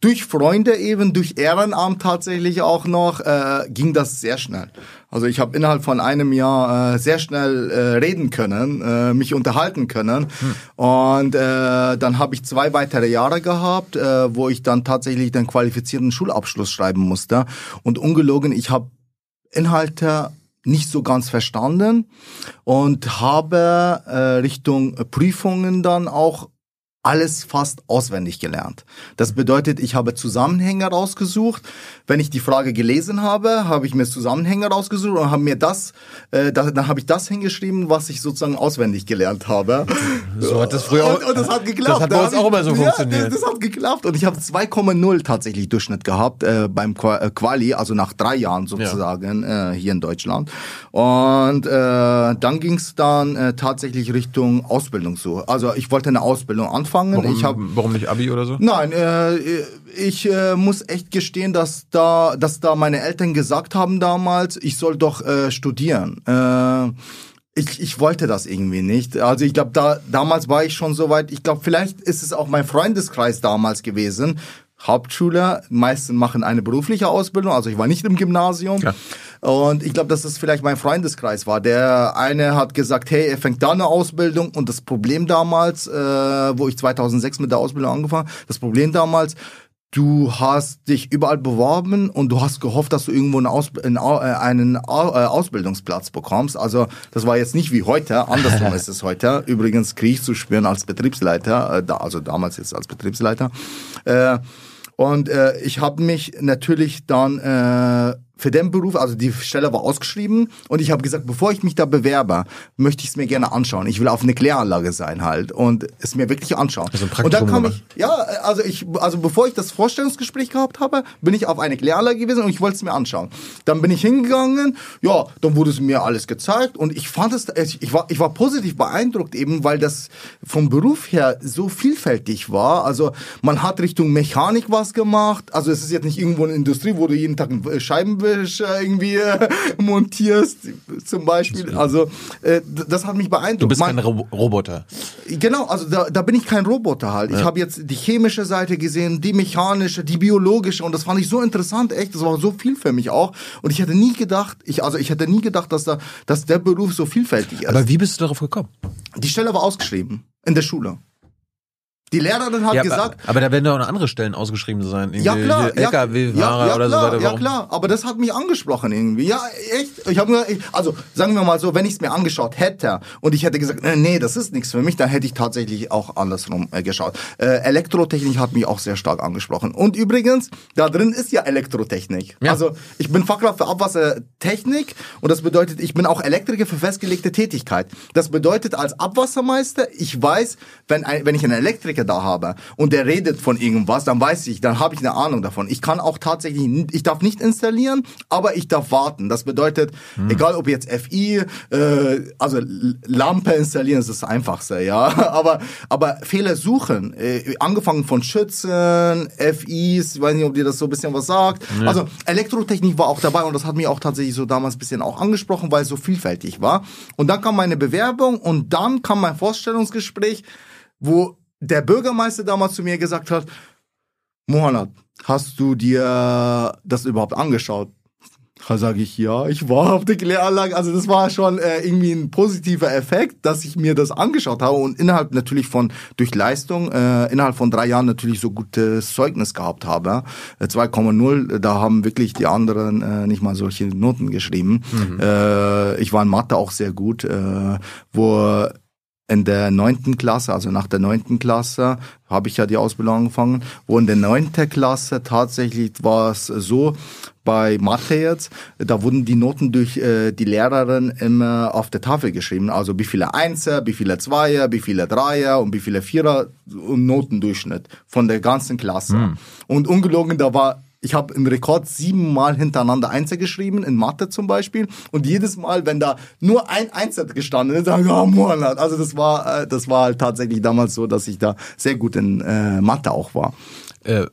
durch Freunde eben, durch Ehrenamt tatsächlich auch noch, äh, ging das sehr schnell. Also ich habe innerhalb von einem Jahr äh, sehr schnell äh, reden können, äh, mich unterhalten können. Hm. Und äh, dann habe ich zwei weitere Jahre gehabt, äh, wo ich dann tatsächlich den qualifizierten Schulabschluss schreiben musste. Und ungelogen, ich habe Inhalte nicht so ganz verstanden und habe äh, Richtung Prüfungen dann auch alles fast auswendig gelernt. Das bedeutet, ich habe Zusammenhänge rausgesucht. Wenn ich die Frage gelesen habe, habe ich mir Zusammenhänge rausgesucht und habe mir das, äh, da, dann habe ich das hingeschrieben, was ich sozusagen auswendig gelernt habe. So hat das früher auch. Und, und das hat geklappt. Das hat bei uns auch immer so ja, funktioniert. Das, das hat geklappt und ich habe 2,0 tatsächlich Durchschnitt gehabt äh, beim äh, Quali, also nach drei Jahren sozusagen äh, hier in Deutschland. Und äh, dann ging es dann äh, tatsächlich Richtung Ausbildung so. Also ich wollte eine Ausbildung anfangen. Warum, ich hab, warum nicht Abi oder so? Nein, äh, ich äh, muss echt gestehen, dass da, dass da meine Eltern gesagt haben damals, ich soll doch äh, studieren. Äh, ich, ich wollte das irgendwie nicht. Also ich glaube, da damals war ich schon so weit. Ich glaube, vielleicht ist es auch mein Freundeskreis damals gewesen. Hauptschüler, meisten machen eine berufliche Ausbildung, also ich war nicht im Gymnasium. Ja. Und ich glaube, dass das vielleicht mein Freundeskreis war. Der eine hat gesagt, hey, er fängt da eine Ausbildung. Und das Problem damals, äh, wo ich 2006 mit der Ausbildung angefangen, das Problem damals, du hast dich überall beworben und du hast gehofft, dass du irgendwo eine Ausb einen, Au- äh, einen Au- äh, Ausbildungsplatz bekommst. Also das war jetzt nicht wie heute, andersrum *laughs* ist es heute. Übrigens kriege ich zu spüren als Betriebsleiter, äh, da, also damals jetzt als Betriebsleiter. Äh, und äh, ich habe mich natürlich dann äh, für den Beruf, also die Stelle war ausgeschrieben und ich habe gesagt, bevor ich mich da bewerbe, möchte ich es mir gerne anschauen. Ich will auf eine Kläranlage sein halt und es mir wirklich anschauen. Also ein und dann kam ich, ja, also ich, also bevor ich das Vorstellungsgespräch gehabt habe, bin ich auf eine Kläranlage gewesen und ich wollte es mir anschauen. Dann bin ich hingegangen, ja, dann wurde es mir alles gezeigt und ich fand es, ich war, ich war positiv beeindruckt eben, weil das vom Beruf her so vielfältig war. Also man hat Richtung Mechanik was gemacht. Also es ist jetzt nicht irgendwo eine Industrie, wo du jeden Tag einen Scheibenwischer irgendwie montierst, zum Beispiel. Also äh, das hat mich beeindruckt. Du bist kein Ro Roboter. Genau, also da, da bin ich kein Roboter halt. Ich habe jetzt die chemische Seite gesehen, die mechanische, die biologische und das fand ich so interessant, echt. Das war so viel für mich auch. Und ich hätte nie gedacht, ich, also ich hätte nie gedacht, dass da, dass der Beruf so vielfältig ist. Aber wie bist du darauf gekommen? die Stelle war ausgeschrieben in der Schule. Die Lehrerin hat ja, gesagt, aber, aber da werden doch noch andere Stellen ausgeschrieben sein. ja klar, LKW-Fahrer ja, ja, oder klar, so weiter. Ja Warum? klar, aber das hat mich angesprochen irgendwie. Ja, echt. Ich habe also sagen wir mal so, wenn ich es mir angeschaut hätte und ich hätte gesagt, äh, nee, das ist nichts für mich, dann hätte ich tatsächlich auch andersrum äh, geschaut. Äh, Elektrotechnik hat mich auch sehr stark angesprochen. Und übrigens, da drin ist ja Elektrotechnik. Ja. Also ich bin Fachkraft für Abwassertechnik und das bedeutet, ich bin auch Elektriker für festgelegte Tätigkeit. Das bedeutet, als Abwassermeister, ich weiß, wenn, ein, wenn ich einen Elektriker da habe und der redet von irgendwas, dann weiß ich, dann habe ich eine Ahnung davon. Ich kann auch tatsächlich, ich darf nicht installieren, aber ich darf warten. Das bedeutet, egal ob jetzt FI, äh, also Lampe installieren ist das Einfachste, ja. *laughs* Aber, aber Fehler suchen, äh, angefangen von Schützen, FIs, ich weiß nicht, ob dir das so ein bisschen was sagt. Also Elektrotechnik war auch dabei und das hat mich auch tatsächlich so damals ein bisschen auch angesprochen, weil es so vielfältig war. Und dann kam meine Bewerbung und dann kam mein Vorstellungsgespräch, wo der Bürgermeister damals zu mir gesagt hat, Mohanad, hast du dir das überhaupt angeschaut? Da sage ich, ja, ich war auf der Kläranlage. Also das war schon äh, irgendwie ein positiver Effekt, dass ich mir das angeschaut habe und innerhalb natürlich von, durch Leistung, äh, innerhalb von drei Jahren natürlich so gutes Zeugnis gehabt habe. Äh, 2,0, da haben wirklich die anderen äh, nicht mal solche Noten geschrieben. Äh, ich war in Mathe auch sehr gut, äh, wo in der neunten Klasse, also nach der neunten Klasse, habe ich ja die Ausbildung angefangen, wo in der neunten Klasse tatsächlich war es so, bei Mathe jetzt, da wurden die Noten durch äh, die Lehrerin immer auf der Tafel geschrieben. Also wie viele Einser, wie viele Zweier, wie viele Dreier und wie viele Vierer und Notendurchschnitt von der ganzen Klasse. Und ungelogen, da war ich habe im Rekord siebenmal hintereinander Einser geschrieben, in Mathe zum Beispiel. Und jedes Mal, wenn da nur ein Einser gestanden ist, dann oh, Monat. Also das war, äh, das war halt tatsächlich damals so, dass ich da sehr gut in äh, Mathe auch war. Äh,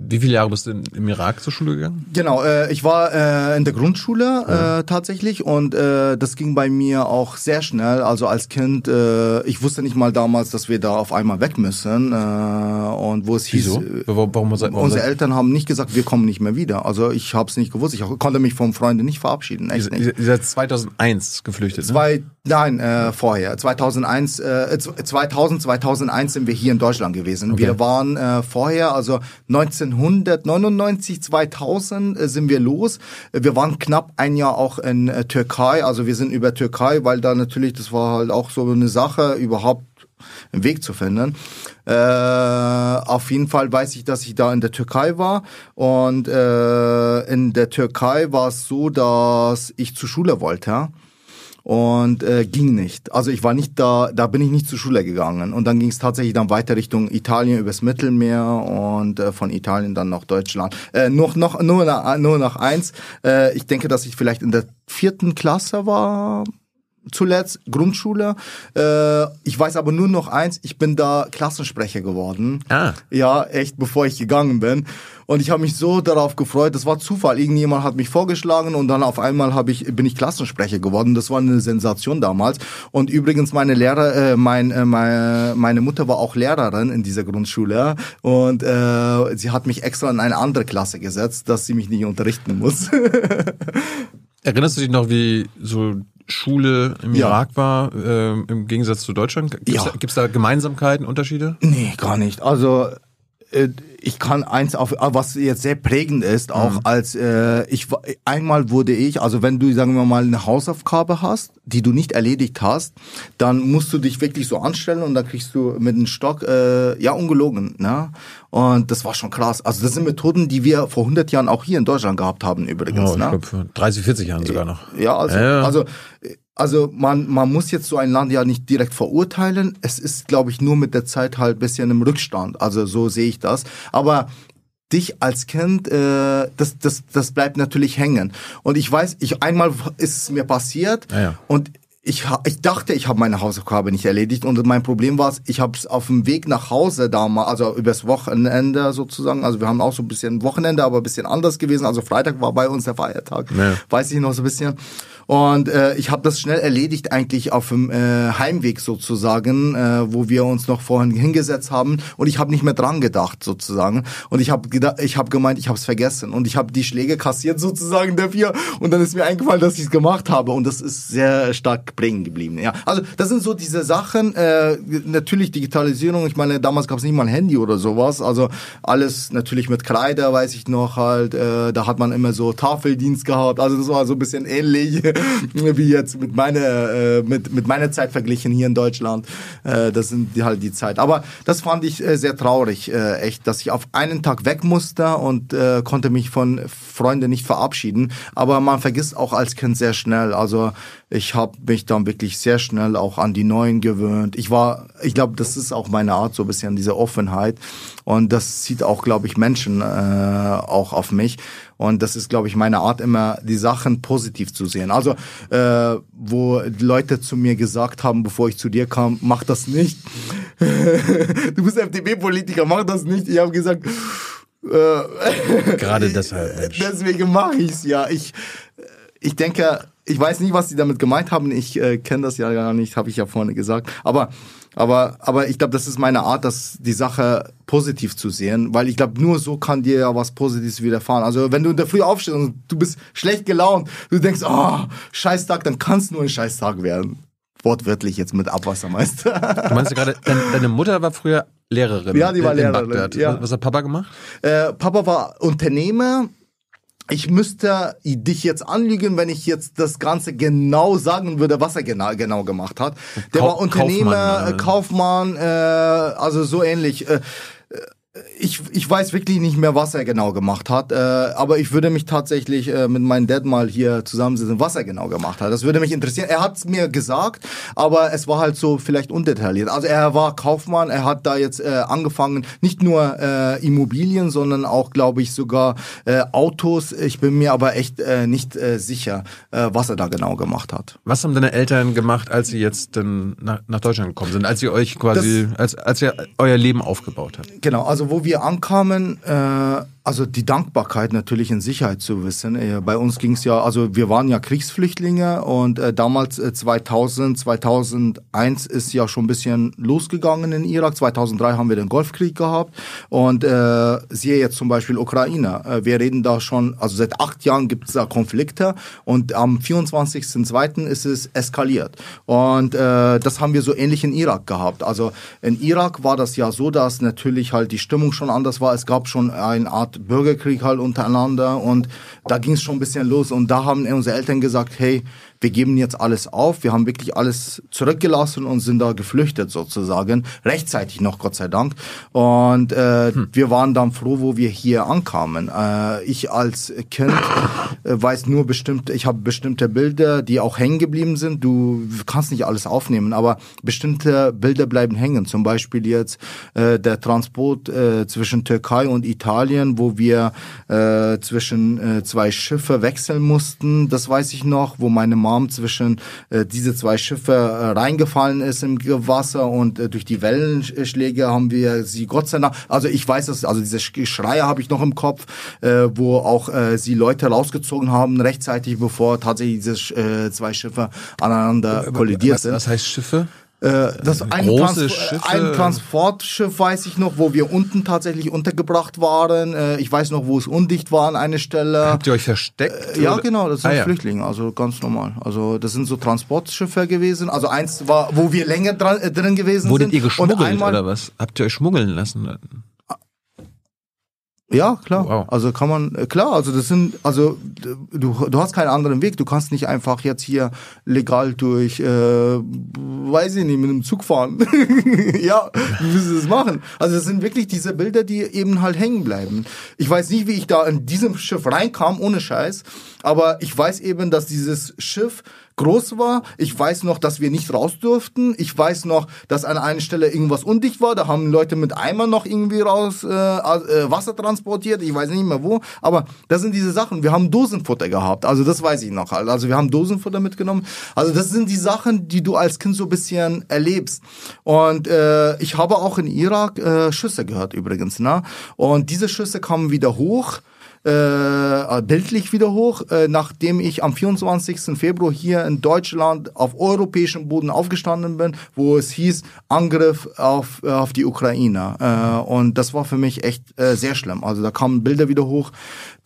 wie viele Jahre bist du im Irak zur Schule gegangen? Genau, äh, ich war äh, in der Grundschule äh, tatsächlich und äh, das ging bei mir auch sehr schnell. Also als Kind, äh, ich wusste nicht mal damals, dass wir da auf einmal weg müssen. Äh, und wo es hieß, Wieso? äh, Warum, warum, warum, unsere Eltern haben nicht gesagt, wir kommen nicht mehr wieder. Also ich habe es nicht gewusst. Ich konnte mich vom Freunde nicht verabschieden. Echt nicht. Ihr, ihr seid 2001 geflüchtet, ne? Zwei, nein, äh, vorher. 2001, äh, 2000, 2001 sind wir hier in Deutschland gewesen. Wir waren äh, vorher, also 1999, 2000 äh, sind wir los. Wir waren knapp ein Jahr auch in äh, Türkei. Also wir sind über Türkei, weil da natürlich, das war halt auch so eine Sache, überhaupt einen Weg zu finden. Äh, auf jeden Fall weiß ich, dass ich da in der Türkei war und äh, in der Türkei war es so, dass ich zur Schule wollte. Und äh, ging nicht. Also ich war nicht da, da bin ich nicht zur Schule gegangen. Und dann ging es tatsächlich dann weiter Richtung Italien übers Mittelmeer und äh, von Italien dann nach Deutschland. Äh, noch, noch, nur, nur nach eins. Äh, ich denke, dass ich vielleicht in der vierten Klasse war, zuletzt Grundschule. Äh, ich weiß aber nur noch eins, ich bin da Klassensprecher geworden. Ah. Ja, echt, bevor ich gegangen bin. Und ich habe mich so darauf gefreut. Das war Zufall. Irgendjemand hat mich vorgeschlagen und dann auf einmal hab ich, bin ich Klassensprecher geworden. Das war eine Sensation damals. Und übrigens meine Lehrer, äh, mein, äh, meine, meine Mutter war auch Lehrerin in dieser Grundschule und äh, sie hat mich extra in eine andere Klasse gesetzt, dass sie mich nicht unterrichten muss. *laughs* Erinnerst du dich noch, wie so Schule im ja. Irak war, äh, im Gegensatz zu Deutschland? Gibt es ja. da, da Gemeinsamkeiten, Unterschiede? Nee, gar nicht. Also äh, ich kann eins auf, was jetzt sehr prägend ist, auch mhm. als äh, ich einmal wurde ich, also wenn du sagen wir mal eine Hausaufgabe hast, die du nicht erledigt hast, dann musst du dich wirklich so anstellen und dann kriegst du mit einem Stock äh, ja ungelogen, ne? Und das war schon krass. Also das sind Methoden, die wir vor 100 Jahren auch hier in Deutschland gehabt haben übrigens. Ja, ich ne? glaube vor 30, 40 Jahren sogar noch. Ja, also, ja, ja. also also man, man muss jetzt so ein Land ja nicht direkt verurteilen. Es ist, glaube ich, nur mit der Zeit halt bisschen im Rückstand. Also so sehe ich das. Aber dich als Kind, äh, das, das, das bleibt natürlich hängen. Und ich weiß, ich einmal ist es mir passiert ja, ja. und ich, ich dachte, ich habe meine Hausaufgabe nicht erledigt und mein Problem war, ich habe es auf dem Weg nach Hause damals, also übers Wochenende sozusagen, also wir haben auch so ein bisschen Wochenende, aber ein bisschen anders gewesen, also Freitag war bei uns der Feiertag, ja. weiß ich noch so ein bisschen und äh, ich habe das schnell erledigt eigentlich auf dem äh, Heimweg sozusagen, äh, wo wir uns noch vorhin hingesetzt haben. Und ich habe nicht mehr dran gedacht sozusagen. Und ich habe ich habe gemeint, ich habe es vergessen. Und ich habe die Schläge kassiert sozusagen dafür. Und dann ist mir eingefallen, dass ich es gemacht habe. Und das ist sehr stark prägen geblieben. Ja, also das sind so diese Sachen. Äh, natürlich Digitalisierung. Ich meine, damals gab es nicht mal ein Handy oder sowas. Also alles natürlich mit Kreide, weiß ich noch halt. Äh, da hat man immer so Tafeldienst gehabt. Also das war so ein bisschen ähnlich. *laughs* wie jetzt mit meiner, äh, mit, mit meiner Zeit verglichen hier in Deutschland. Äh, das sind die, halt die Zeit. Aber das fand ich äh, sehr traurig, äh, echt, dass ich auf einen Tag weg musste und äh, konnte mich von Freunden nicht verabschieden. Aber man vergisst auch als Kind sehr schnell. Also ich habe mich dann wirklich sehr schnell auch an die Neuen gewöhnt. Ich war, ich glaube, das ist auch meine Art, so ein bisschen diese Offenheit. Und das zieht auch, glaube ich, Menschen äh, auch auf mich. Und das ist, glaube ich, meine Art, immer die Sachen positiv zu sehen. Also, äh, wo Leute zu mir gesagt haben, bevor ich zu dir kam, mach das nicht. *laughs* du bist FDP-Politiker, mach das nicht. Ich habe gesagt, äh, *laughs* gerade deshalb. Mensch. Deswegen mache ich's ja. Ich, ich denke, ich weiß nicht, was sie damit gemeint haben. Ich äh, kenne das ja gar nicht, habe ich ja vorne gesagt. Aber aber, aber ich glaube, das ist meine Art, das, die Sache positiv zu sehen, weil ich glaube, nur so kann dir ja was Positives widerfahren. Also wenn du in der Früh aufstehst und du bist schlecht gelaunt, du denkst, oh, Scheißtag, dann kann es nur ein Scheißtag werden. Wortwörtlich jetzt mit Abwassermeister. Du meinst ja gerade, deine Mutter war früher Lehrerin. Ja, die war Lehrerin. Ja. Was hat Papa gemacht? Äh, Papa war Unternehmer ich müsste dich jetzt anlügen, wenn ich jetzt das Ganze genau sagen würde, was er genau, genau gemacht hat. Der Kauf, war Unternehmer, Kaufmann, Kaufmann äh, also so ähnlich. Äh, ich, ich weiß wirklich nicht mehr, was er genau gemacht hat, äh, aber ich würde mich tatsächlich äh, mit meinem Dad mal hier zusammensetzen, was er genau gemacht hat. Das würde mich interessieren. Er hat es mir gesagt, aber es war halt so vielleicht undetailliert. Also er war Kaufmann, er hat da jetzt äh, angefangen, nicht nur äh, Immobilien, sondern auch, glaube ich, sogar äh, Autos. Ich bin mir aber echt äh, nicht äh, sicher, äh, was er da genau gemacht hat. Was haben deine Eltern gemacht, als sie jetzt dann nach, nach Deutschland gekommen sind, als ihr euch quasi, das, als, als ihr euer Leben aufgebaut habt? Genau, also wo wir ankamen, äh, also die Dankbarkeit natürlich in Sicherheit zu wissen. Äh, bei uns ging es ja, also wir waren ja Kriegsflüchtlinge und äh, damals äh, 2000, 2001 ist ja schon ein bisschen losgegangen in Irak. 2003 haben wir den Golfkrieg gehabt und äh, siehe jetzt zum Beispiel Ukraine. Äh, wir reden da schon, also seit acht Jahren gibt es da Konflikte und am 24.02. ist es eskaliert. Und äh, das haben wir so ähnlich in Irak gehabt. Also in Irak war das ja so, dass natürlich halt die Stimmung schon anders war. Es gab schon eine Art Bürgerkrieg halt untereinander und da ging es schon ein bisschen los und da haben unsere Eltern gesagt, hey, wir geben jetzt alles auf, wir haben wirklich alles zurückgelassen und sind da geflüchtet sozusagen, rechtzeitig noch, Gott sei Dank. Und äh, hm. wir waren dann froh, wo wir hier ankamen. Äh, ich als Kind äh, weiß nur bestimmte, ich habe bestimmte Bilder, die auch hängen geblieben sind. Du kannst nicht alles aufnehmen, aber bestimmte Bilder bleiben hängen. Zum Beispiel jetzt äh, der Transport äh, zwischen Türkei und Italien, wo wir äh, zwischen äh, zwei Schiffe wechseln mussten. Das weiß ich noch, wo meine Mom zwischen äh, diese zwei Schiffe äh, reingefallen ist im Wasser und äh, durch die Wellenschläge haben wir sie Gott sei Dank, also ich weiß es, also diese Schreie habe ich noch im Kopf, äh, wo auch äh, sie Leute rausgezogen haben rechtzeitig, bevor tatsächlich diese äh, zwei Schiffe aneinander kollidiert sind. Was heißt Schiffe? Äh, das ein, Große Trans Schiffe. ein Transportschiff weiß ich noch, wo wir unten tatsächlich untergebracht waren. Äh, ich weiß noch, wo es undicht war an einer Stelle. Habt ihr euch versteckt? Äh, ja, oder? genau, das sind Ah, ja. Flüchtlinge, also ganz normal. Also das sind so Transportschiffe gewesen. Also eins war, wo wir länger dran, äh, drin gewesen Wurdet sind. ihr geschmuggelt einmal, oder was? Habt ihr euch schmuggeln lassen? Ja, klar. Wow. Also kann man, äh, klar, also das sind, also du, du hast keinen anderen Weg. Du kannst nicht einfach jetzt hier legal durch, äh, weiß ich nicht, mit einem Zug fahren. *laughs* ja, du das machen? Also das sind wirklich diese Bilder, die eben halt hängen bleiben. Ich weiß nicht, wie ich da in diesem Schiff reinkam, ohne Scheiß, aber ich weiß eben, dass dieses Schiff groß war. Ich weiß noch, dass wir nicht raus durften. Ich weiß noch, dass an einer Stelle irgendwas undicht war. Da haben Leute mit Eimer noch irgendwie raus äh, äh, Wasser transportiert. Ich weiß nicht mehr wo. Aber das sind diese Sachen. Wir haben Dosenfutter gehabt. Also das weiß ich noch. Also wir haben Dosenfutter mitgenommen. Also das sind die Sachen, die du als Kind so ein bisschen erlebst. Und äh, ich habe auch in Irak äh, Schüsse gehört übrigens. Ne? Und diese Schüsse kamen wieder hoch äh, bildlich wieder hoch, äh, nachdem ich am 24. Februar hier in Deutschland auf europäischem Boden aufgestanden bin, wo es hieß Angriff auf, äh, auf die Ukraine. Äh, und das war für mich echt äh, sehr schlimm. Also da kamen Bilder wieder hoch,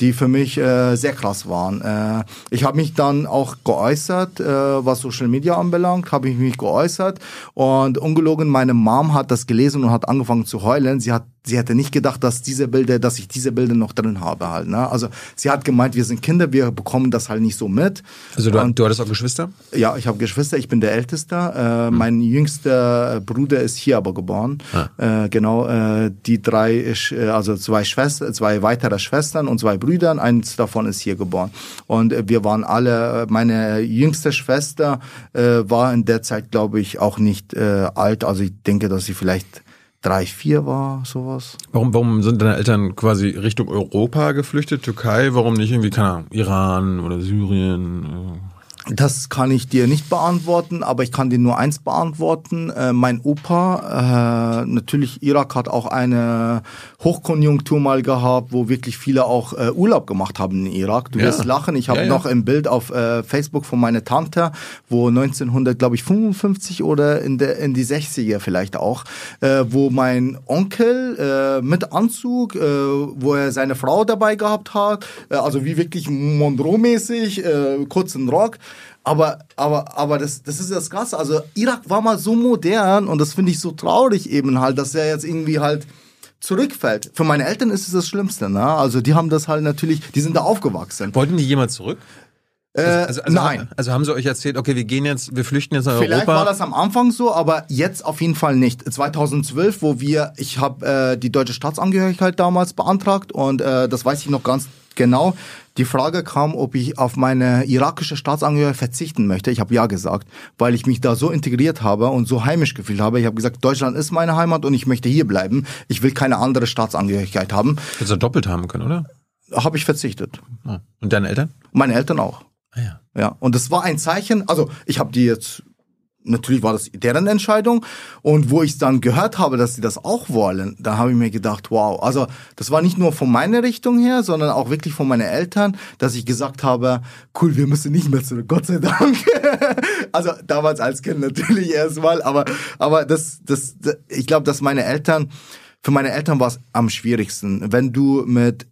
die für mich äh, sehr krass waren. Äh, ich habe mich dann auch geäußert, äh, was Social Media anbelangt, habe ich mich geäußert und ungelogen, meine Mom hat das gelesen und hat angefangen zu heulen. Sie hat sie hätte nicht gedacht, dass diese Bilder, dass ich diese Bilder noch drin habe halt. Ne? Also sie hat gemeint, wir sind Kinder, wir bekommen das halt nicht so mit. Also du, Und- du hattest auch Geschwister? ja, ich habe Geschwister, ich bin der Älteste. Äh, Mein jüngster Bruder ist hier aber geboren. Äh, genau, äh, die drei, äh, also zwei Schwestern, zwei weitere Schwestern und zwei Brüder, eins davon ist hier geboren. Und äh, wir waren alle, meine jüngste Schwester äh, war in der Zeit, glaube ich, auch nicht äh, alt. Also ich denke, dass sie vielleicht drei, vier war, sowas. Warum, warum sind deine Eltern quasi Richtung Europa geflüchtet, Türkei? Warum nicht irgendwie, keine Ahnung, Iran oder Syrien? Das kann ich dir nicht beantworten, aber ich kann dir nur eins beantworten. Äh, mein Opa, äh, natürlich Irak hat auch eine Hochkonjunktur mal gehabt, wo wirklich viele auch äh, Urlaub gemacht haben in Irak. Du Ja. wirst lachen. Ich habe Ja, ja. noch ein Bild auf äh, Facebook von meiner Tante, wo 1900, glaube ich, 55 oder in der in die 60er vielleicht auch, äh, wo mein Onkel äh, mit Anzug, wo er seine Frau dabei gehabt hat, also wie wirklich Monroe-mäßig, kurzen Rock. Aber, aber, aber das, das ist das Krasse. Also Irak war mal so modern und das finde ich so traurig eben halt, dass er jetzt irgendwie halt zurückfällt. Für meine Eltern ist es das Schlimmste, ne? Also die haben das halt natürlich, die sind da aufgewachsen. Wollten die jemals zurück? Äh, Also, also, nein. Also haben sie euch erzählt, okay, wir gehen jetzt, wir flüchten jetzt nach Vielleicht Europa. war das am Anfang so, aber jetzt auf jeden Fall nicht. 2012, wo wir, ich habe äh, die deutsche Staatsangehörigkeit damals beantragt und äh, das weiß ich noch ganz genau. Die Frage kam, ob ich auf meine irakische Staatsangehörigkeit verzichten möchte. Ich habe ja gesagt, weil ich mich da so integriert habe und so heimisch gefühlt habe. Ich habe gesagt, Deutschland ist meine Heimat und ich möchte hier bleiben. Ich will keine andere Staatsangehörigkeit haben. Hättest du doppelt haben können, oder? Habe ich verzichtet. Ah. Und deine Eltern? Meine Eltern auch. Ah, ja. Ja, und das war ein Zeichen, also ich habe die jetzt, natürlich war das deren Entscheidung. Und wo ich dann gehört habe, dass sie das auch wollen, da habe ich mir gedacht, wow, also das war nicht nur von meiner Richtung her, sondern auch wirklich von meinen Eltern, dass ich gesagt habe, cool, wir müssen nicht mehr zurück, Gott sei Dank. *laughs* also damals als Kind natürlich erstmal, aber, aber das, das, das ich glaube, dass meine Eltern, für meine Eltern war es am schwierigsten, wenn du mit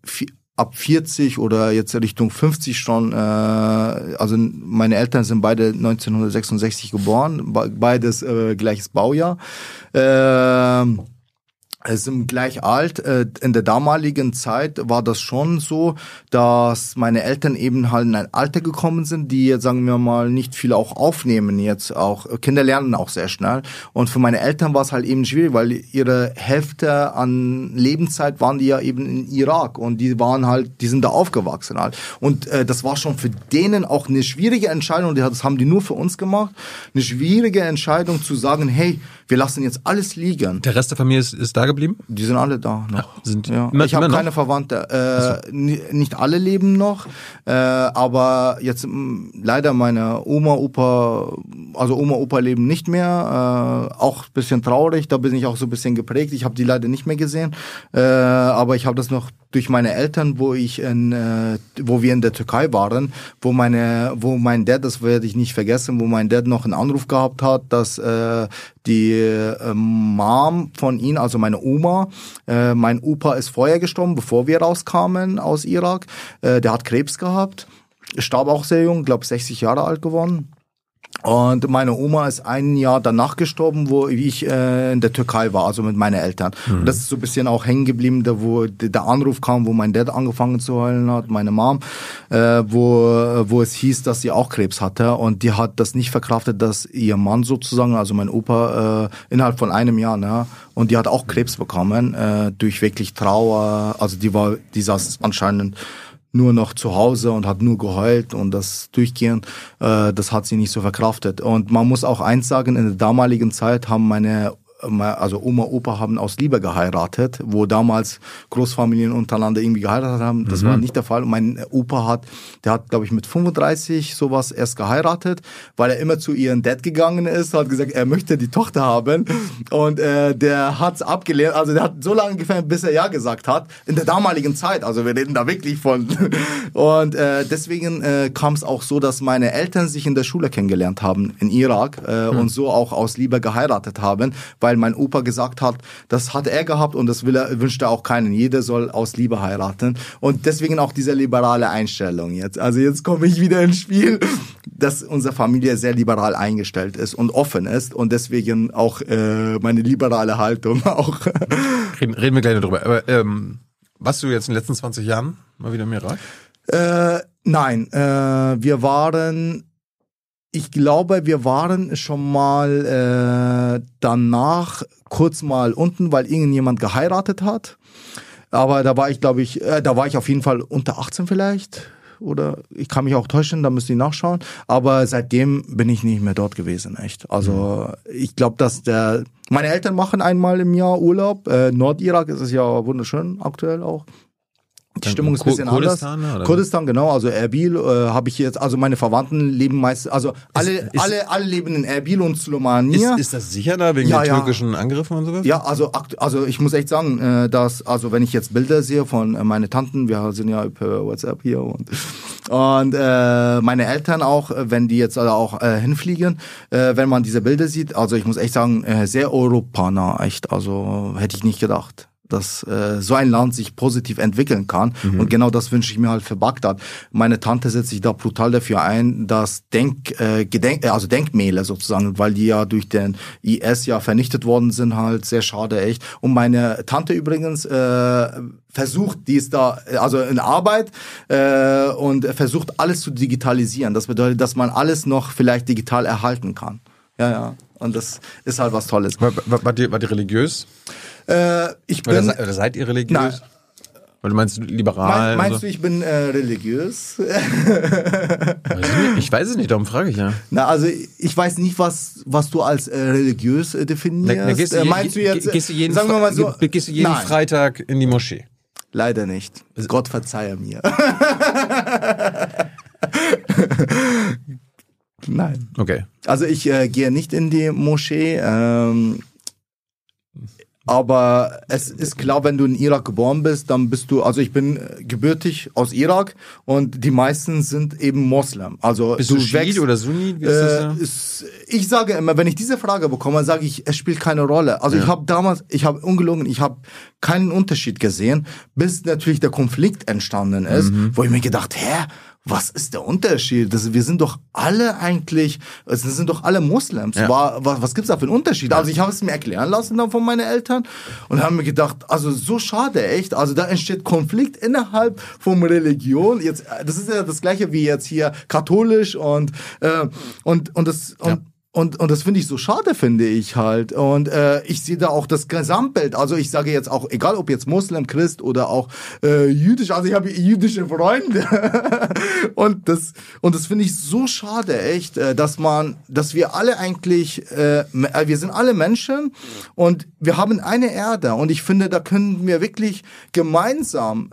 ab 40 oder jetzt Richtung 50 schon, äh, also meine Eltern sind beide 1966 geboren, be- beides äh, gleiches Baujahr. Ähm, sind gleich alt. Äh, in der damaligen Zeit war das schon so, dass meine Eltern eben halt in ein Alter gekommen sind, die jetzt, sagen wir mal, nicht viel auch aufnehmen jetzt auch. Kinder lernen auch sehr schnell. Und für meine Eltern war es halt eben schwierig, weil ihre Hälfte an Lebenszeit waren die ja eben in Irak und die waren halt, die sind da aufgewachsen halt. Und äh, das war schon für denen auch eine schwierige Entscheidung, das haben die nur für uns gemacht, eine schwierige Entscheidung zu sagen, hey, wir lassen jetzt alles liegen. Der Rest der Familie ist, ist da geblieben? Die sind alle da noch. Ja, sind ja. Immer, ich habe keine Verwandte. Äh, so. Nicht alle leben noch, äh, aber jetzt leider meine Oma, Opa, also Oma, Opa leben nicht mehr. Äh, auch bisschen traurig, da bin ich auch so ein bisschen geprägt. Ich habe die leider nicht mehr gesehen, äh, aber ich habe das noch durch meine Eltern, wo ich in, äh, wo wir in der Türkei waren, wo meine, wo mein Dad, das werde ich nicht vergessen, wo mein Dad noch einen Anruf gehabt hat, dass äh, die äh, Mom von ihm, also meine Oma, äh, mein Opa ist vorher gestorben, bevor wir rauskamen aus Irak. Äh, der hat Krebs gehabt, starb auch sehr jung, glaube 60 Jahre alt geworden. Und meine Oma ist ein Jahr danach gestorben, wo ich äh, in der Türkei war, also mit meinen Eltern. Mhm. Und das ist so ein bisschen auch hängen geblieben, da wo der Anruf kam, wo mein Dad angefangen zu heulen hat, meine Mom, äh, wo, wo es hieß, dass sie auch Krebs hatte. Und die hat das nicht verkraftet, dass ihr Mann sozusagen, also mein Opa, äh, innerhalb von einem Jahr, ne, und die hat auch Krebs bekommen, äh, durch wirklich Trauer. Also die war, die saß anscheinend nur noch zu Hause und hat nur geheult und das durchgehend, äh, das hat sie nicht so verkraftet. Und man muss auch eins sagen, in der damaligen Zeit haben meine also Oma, Opa haben aus Liebe geheiratet, wo damals Großfamilien untereinander irgendwie geheiratet haben. Das mhm. war nicht der Fall. Mein Opa hat, der hat, glaube ich, mit 35 sowas erst geheiratet, weil er immer zu ihrem Dad gegangen ist, hat gesagt, er möchte die Tochter haben. Und äh, der hat's abgelehnt. Also der hat so lange gefällt, bis er ja gesagt hat. In der damaligen Zeit. Also wir reden da wirklich von. *laughs* Und äh, deswegen äh, kam es auch so, dass meine Eltern sich in der Schule kennengelernt haben in Irak äh, mhm. und so auch aus Liebe geheiratet haben, weil weil mein Opa gesagt hat, das hat er gehabt und das will er, wünscht er auch keinen. Jeder soll aus Liebe heiraten. Und deswegen auch diese liberale Einstellung jetzt. Also jetzt komme ich wieder ins Spiel, dass unsere Familie sehr liberal eingestellt ist und offen ist und deswegen auch äh, meine liberale Haltung *laughs* auch. Reden, reden wir gleich darüber. Aber ähm, warst du jetzt in den letzten 20 Jahren mal wieder im Irak? Äh, nein, äh, wir waren ich glaube, wir waren schon mal äh, danach kurz mal unten, weil irgendjemand geheiratet hat. Aber da war ich, glaube ich, äh, da war ich auf jeden Fall unter 18 vielleicht. Oder ich kann mich auch täuschen, da müsste ich nachschauen. Aber seitdem bin ich nicht mehr dort gewesen, echt. Also mhm. ich glaube, dass der. Meine Eltern machen einmal im Jahr Urlaub. Äh, Nordirak ist es ja wunderschön aktuell auch. Die Stimmung ist ein bisschen Kurdistan, anders. Oder? Kurdistan, genau. Also Erbil äh, habe ich jetzt, also meine Verwandten leben meist, also alle, ist, ist, alle, alle leben in Erbil und Slomania. Ist, ist das sicher da wegen ja, den türkischen Angriffen und sowas? Ja, also also ich muss echt sagen, äh, dass also wenn ich jetzt Bilder sehe von äh, meine Tanten, wir sind ja per WhatsApp hier und *laughs* und äh, meine Eltern auch, wenn die jetzt also auch äh, hinfliegen, äh, wenn man diese Bilder sieht, also ich muss echt sagen, äh, sehr europanah, echt, also hätte ich nicht gedacht dass äh, so ein Land sich positiv entwickeln kann. Mhm. Und genau das wünsche ich mir halt für Bagdad. Meine Tante setzt sich da brutal dafür ein, dass Denk, äh, Gedenk, äh, also Denkmäler sozusagen, weil die ja durch den IS ja vernichtet worden sind, halt sehr schade echt. Und meine Tante übrigens äh, versucht, die ist da, also in Arbeit äh, und versucht alles zu digitalisieren. Das bedeutet, dass man alles noch vielleicht digital erhalten kann. Ja, ja. Und das ist halt was Tolles. War, war, war, die, war die religiös? Äh, ich bin, oder, oder seid ihr religiös? Nein. Weil du meinst liberal? Mein, meinst so? du, ich bin äh, religiös? ich weiß es nicht, darum frage ich ja. Na, also ich weiß nicht, was, was du als äh, religiös äh, definierst. Na, na, gehst, äh, meinst du jetzt, gehst du jeden, sagen wir mal so, gehst du jeden Freitag in die Moschee? Leider nicht. Gott verzeihe mir. *laughs* Nein. Okay. Also ich äh, gehe nicht in die Moschee. Ähm, aber es ist klar, wenn du in Irak geboren bist, dann bist du, also ich bin gebürtig aus Irak und die meisten sind eben Moslem. Also bist du, du Schiit oder Sunni? Äh, das ist, ich sage immer, wenn ich diese Frage bekomme, sage ich, es spielt keine Rolle. Also ja. ich habe damals, ich habe ungelogen, ich habe keinen Unterschied gesehen, bis natürlich der Konflikt entstanden ist, mhm. wo ich mir gedacht, hä, was ist der Unterschied? Das, wir sind doch alle eigentlich, es sind doch alle Muslims. Ja. War, was, was gibt's da für einen Unterschied? Also ich habe es mir erklären lassen dann von meinen Eltern und haben mir gedacht, also so schade echt. Also da entsteht Konflikt innerhalb von Religion. Jetzt, das ist ja das gleiche wie jetzt hier katholisch und äh, und und das und, ja. Und, und das finde ich so schade, finde ich halt. Und äh, ich sehe da auch das Gesamtbild. Also ich sage jetzt auch, egal ob jetzt Muslim, Christ oder auch äh, jüdisch, also ich habe jüdische Freunde. *laughs* und das, und das finde ich so schade, echt, äh, dass man, dass wir alle eigentlich, äh, äh, wir sind alle Menschen und wir haben eine Erde. Und ich finde, da können wir wirklich gemeinsam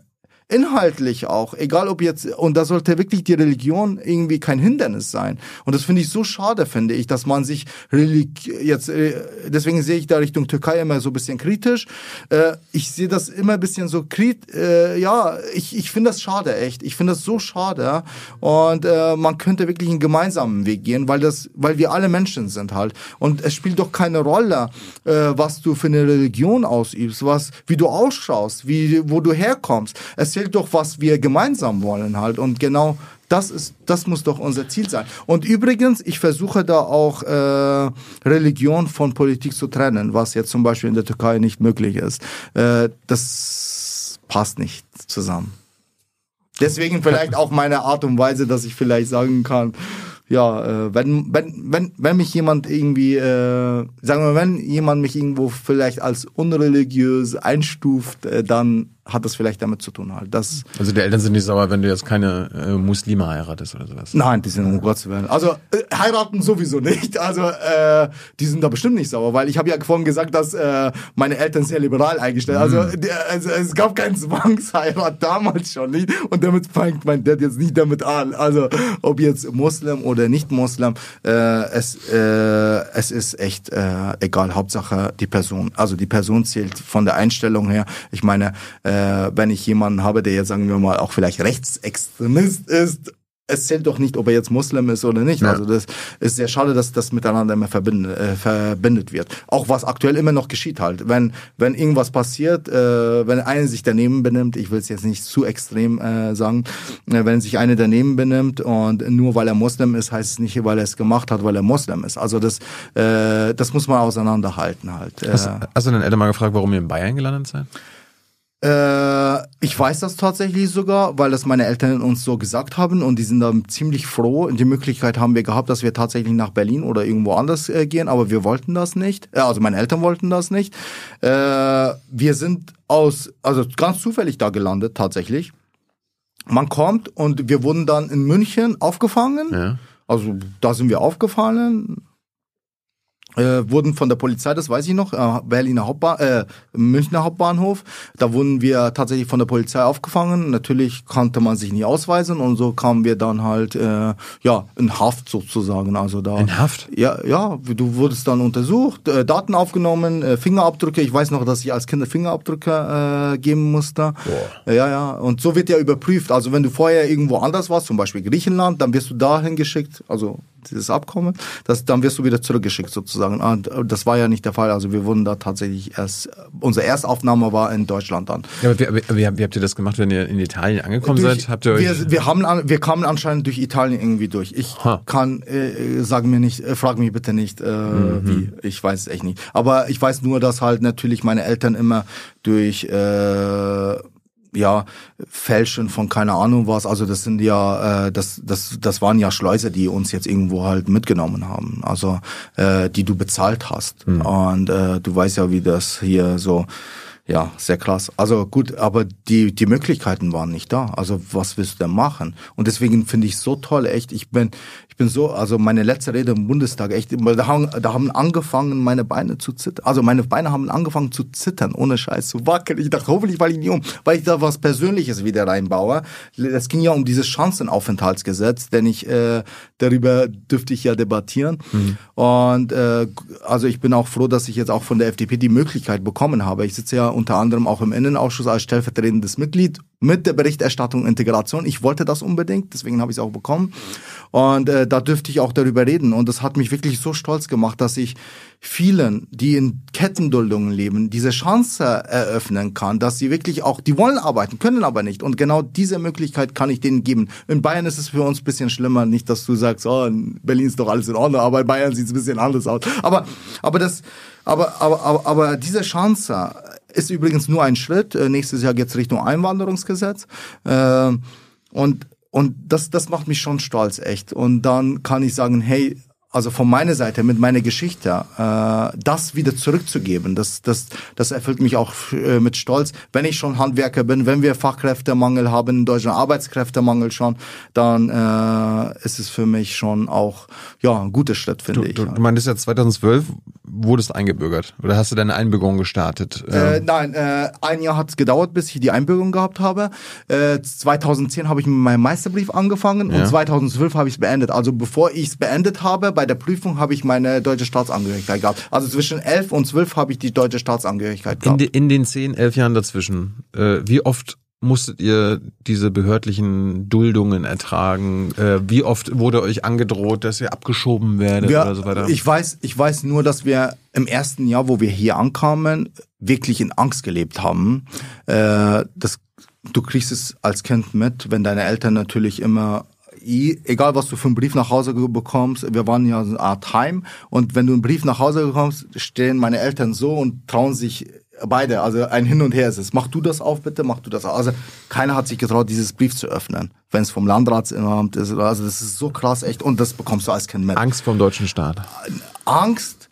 inhaltlich auch, egal ob jetzt, und da sollte wirklich die Religion irgendwie kein Hindernis sein. Und das finde ich so schade, finde ich, dass man sich Religi jetzt, äh, deswegen sehe ich da Richtung Türkei immer so ein bisschen kritisch. Äh, ich sehe das immer ein bisschen so krit, äh, ja, ich, ich finde das schade, echt. Ich finde das so schade. Und man könnte wirklich einen gemeinsamen Weg gehen, weil das, weil wir alle Menschen sind halt. Und es spielt doch keine Rolle, was du für eine Religion ausübst, was, wie du ausschaust, wie, wo du herkommst. Es zählt doch, was wir gemeinsam wollen halt. Und genau das ist, das muss doch unser Ziel sein. Und übrigens, ich versuche da auch äh, Religion von Politik zu trennen, was jetzt zum Beispiel in der Türkei nicht möglich ist. Äh, das passt nicht zusammen. Deswegen vielleicht auch meine Art und Weise, dass ich vielleicht sagen kann, ja, äh, wenn, wenn, wenn, wenn mich jemand irgendwie, äh, sagen wir, wenn jemand mich irgendwo vielleicht als unreligiös einstuft, äh, dann hat das vielleicht damit zu tun halt. Das also die Eltern sind nicht sauer, wenn du jetzt keine äh, Muslime heiratest oder sowas? Nein, die sind um Gottes Willen. Also äh, heiraten sowieso nicht. *laughs* Also äh, die sind da bestimmt nicht sauer, weil ich habe ja vorhin gesagt, dass äh, meine Eltern sehr liberal eingestellt. Also, mhm. die, also es gab keinen Zwangsheirat *laughs* damals schon nicht und damit fängt mein Dad jetzt nicht damit an. Also ob jetzt Muslim oder nicht Muslim, äh, es äh, es ist echt äh, egal. Hauptsache die Person. Also die Person zählt von der Einstellung her. Ich meine äh, äh, wenn ich jemanden habe, der jetzt, sagen wir mal, auch vielleicht Rechtsextremist ist, es zählt doch nicht, ob er jetzt Muslim ist oder nicht. Ja. Also das ist sehr schade, dass das miteinander immer verbindet, äh, verbindet wird. Auch was aktuell immer noch geschieht halt. Wenn wenn irgendwas passiert, äh, wenn einer sich daneben benimmt, ich will es jetzt nicht zu extrem äh, sagen, äh, wenn sich einer daneben benimmt und nur weil er Muslim ist, heißt es nicht, weil er es gemacht hat, weil er Muslim ist. Also das äh, das muss man auseinanderhalten halt. Hast, hast du deinen Eltern mal gefragt, warum ihr in Bayern gelandet seid? Äh, ich weiß das tatsächlich sogar, weil das meine Eltern uns so gesagt haben und die sind da ziemlich froh. Die Möglichkeit haben wir gehabt, dass wir tatsächlich nach Berlin oder irgendwo anders äh, gehen, aber wir wollten das nicht. Äh, also meine Eltern wollten das nicht. Äh, wir sind aus, also ganz zufällig da gelandet tatsächlich. Man kommt und wir wurden dann in München aufgefangen. Ja. Also da sind wir aufgefallen, äh, wurden von der Polizei, das weiß ich noch, äh, Berliner Hauptbahn, äh, Münchner Hauptbahnhof. Da wurden wir tatsächlich von der Polizei aufgefangen. Natürlich konnte man sich nie ausweisen und so kamen wir dann halt äh, ja in Haft sozusagen. Also da in Haft? Ja, ja. Du wurdest dann untersucht, äh, Daten aufgenommen, äh, Fingerabdrücke. Ich weiß noch, dass ich als Kind Fingerabdrücke äh, geben musste. Boah. Ja, ja. Und so wird ja überprüft. Also wenn du vorher irgendwo anders warst, zum Beispiel Griechenland, dann wirst du dahin geschickt. Also dieses Abkommen, das, dann wirst du wieder zurückgeschickt sozusagen. Und ah, das war ja nicht der Fall. Also wir wurden da tatsächlich erst, unsere Erstaufnahme war in Deutschland dann. Ja, aber wie, wie, wie habt ihr das gemacht, wenn ihr in Italien angekommen durch, seid? Habt ihr wir, wir, haben, wir kamen anscheinend durch Italien irgendwie durch. Ich ha. kann, äh, sag mir nicht, äh, frag mich bitte nicht, äh, mhm. wie. Ich weiß es echt nicht. Aber ich weiß nur, dass halt natürlich meine Eltern immer durch äh, ja, Fälschen von keine Ahnung was. Also das sind ja, äh, das, das, das waren ja Schleuser, die uns jetzt irgendwo halt mitgenommen haben. Also äh, die du bezahlt hast. Mhm. Und äh, du weißt ja, wie das hier so ja, sehr krass. Also gut, aber die, die Möglichkeiten waren nicht da. Also was willst du denn machen? Und deswegen finde ich so toll, echt, ich bin, ich bin so, also meine letzte Rede im Bundestag, echt, da haben, da haben angefangen, meine Beine zu zittern. Also meine Beine haben angefangen zu zittern, ohne Scheiß, zu wackeln. Ich dachte, hoffentlich falle ich nicht um, weil ich da was Persönliches wieder reinbaue. Es ging ja um dieses Chancenaufenthaltsgesetz, denn ich, äh, darüber dürfte ich ja debattieren. Mhm. Und äh, also ich bin auch froh, dass ich jetzt auch von der FDP die Möglichkeit bekommen habe. Ich sitze ja unter anderem auch im Innenausschuss als stellvertretendes Mitglied mit der Berichterstattung Integration. Ich wollte das unbedingt, deswegen habe ich es auch bekommen. Und äh, äh, da dürfte ich auch darüber reden. Und das hat mich wirklich so stolz gemacht, dass ich vielen, die in Kettenduldungen leben, diese Chance eröffnen kann, dass sie wirklich auch, die wollen arbeiten, können aber nicht. Und genau diese Möglichkeit kann ich denen geben. In Bayern ist es für uns bisschen schlimmer, nicht, dass du sagst, oh, in Berlin ist doch alles in Ordnung, aber in Bayern sieht es ein bisschen anders aus. Aber, aber das, aber, aber, aber, aber diese Chance ist übrigens nur ein Schritt. Nächstes Jahr geht's Richtung Einwanderungsgesetz. Äh, und und das, das macht mich schon stolz, echt. Und dann kann ich sagen, hey, also von meiner Seite mit meiner Geschichte, äh, das wieder zurückzugeben, das, das, das erfüllt mich auch äh, mit Stolz. Wenn ich schon Handwerker bin, wenn wir Fachkräftemangel haben in Deutschland, Arbeitskräftemangel schon, dann äh, ist es für mich schon auch ja ein guter Schritt, finde du, ich. Du, du meintest ja 2012 wurdest eingebürgert oder hast du deine Einbürgerung gestartet? Äh, nein, äh, ein Jahr hat es gedauert, bis ich die Einbürgerung gehabt habe. Äh, 2010 habe ich mit meinem Meisterbrief angefangen Ja. und 2012 habe ich es beendet. Also bevor ich es beendet habe, bei der Prüfung habe ich meine deutsche Staatsangehörigkeit gehabt. Also zwischen 11 und 12 habe ich die deutsche Staatsangehörigkeit in, gehabt. de, in den zehn, elf Jahren dazwischen, äh, wie oft musstet ihr diese behördlichen Duldungen ertragen? Äh, wie oft wurde euch angedroht, dass ihr abgeschoben werdet Wir, oder so weiter? Ich weiß, ich weiß nur, dass wir im ersten Jahr, wo wir hier ankamen, wirklich in Angst gelebt haben. Äh, das, du kriegst es als Kind mit, wenn deine Eltern natürlich immer egal was du für einen Brief nach Hause bekommst, wir waren ja so eine Art Heim und wenn du einen Brief nach Hause bekommst, stehen meine Eltern so und trauen sich beide, also ein Hin und Her ist es. Mach du das auf bitte, mach du das auf. Also keiner hat sich getraut, dieses Brief zu öffnen, wenn es vom Landratsamt ist. Also das ist so krass echt und das bekommst du als Kind mit. Angst vom deutschen Staat. Angst,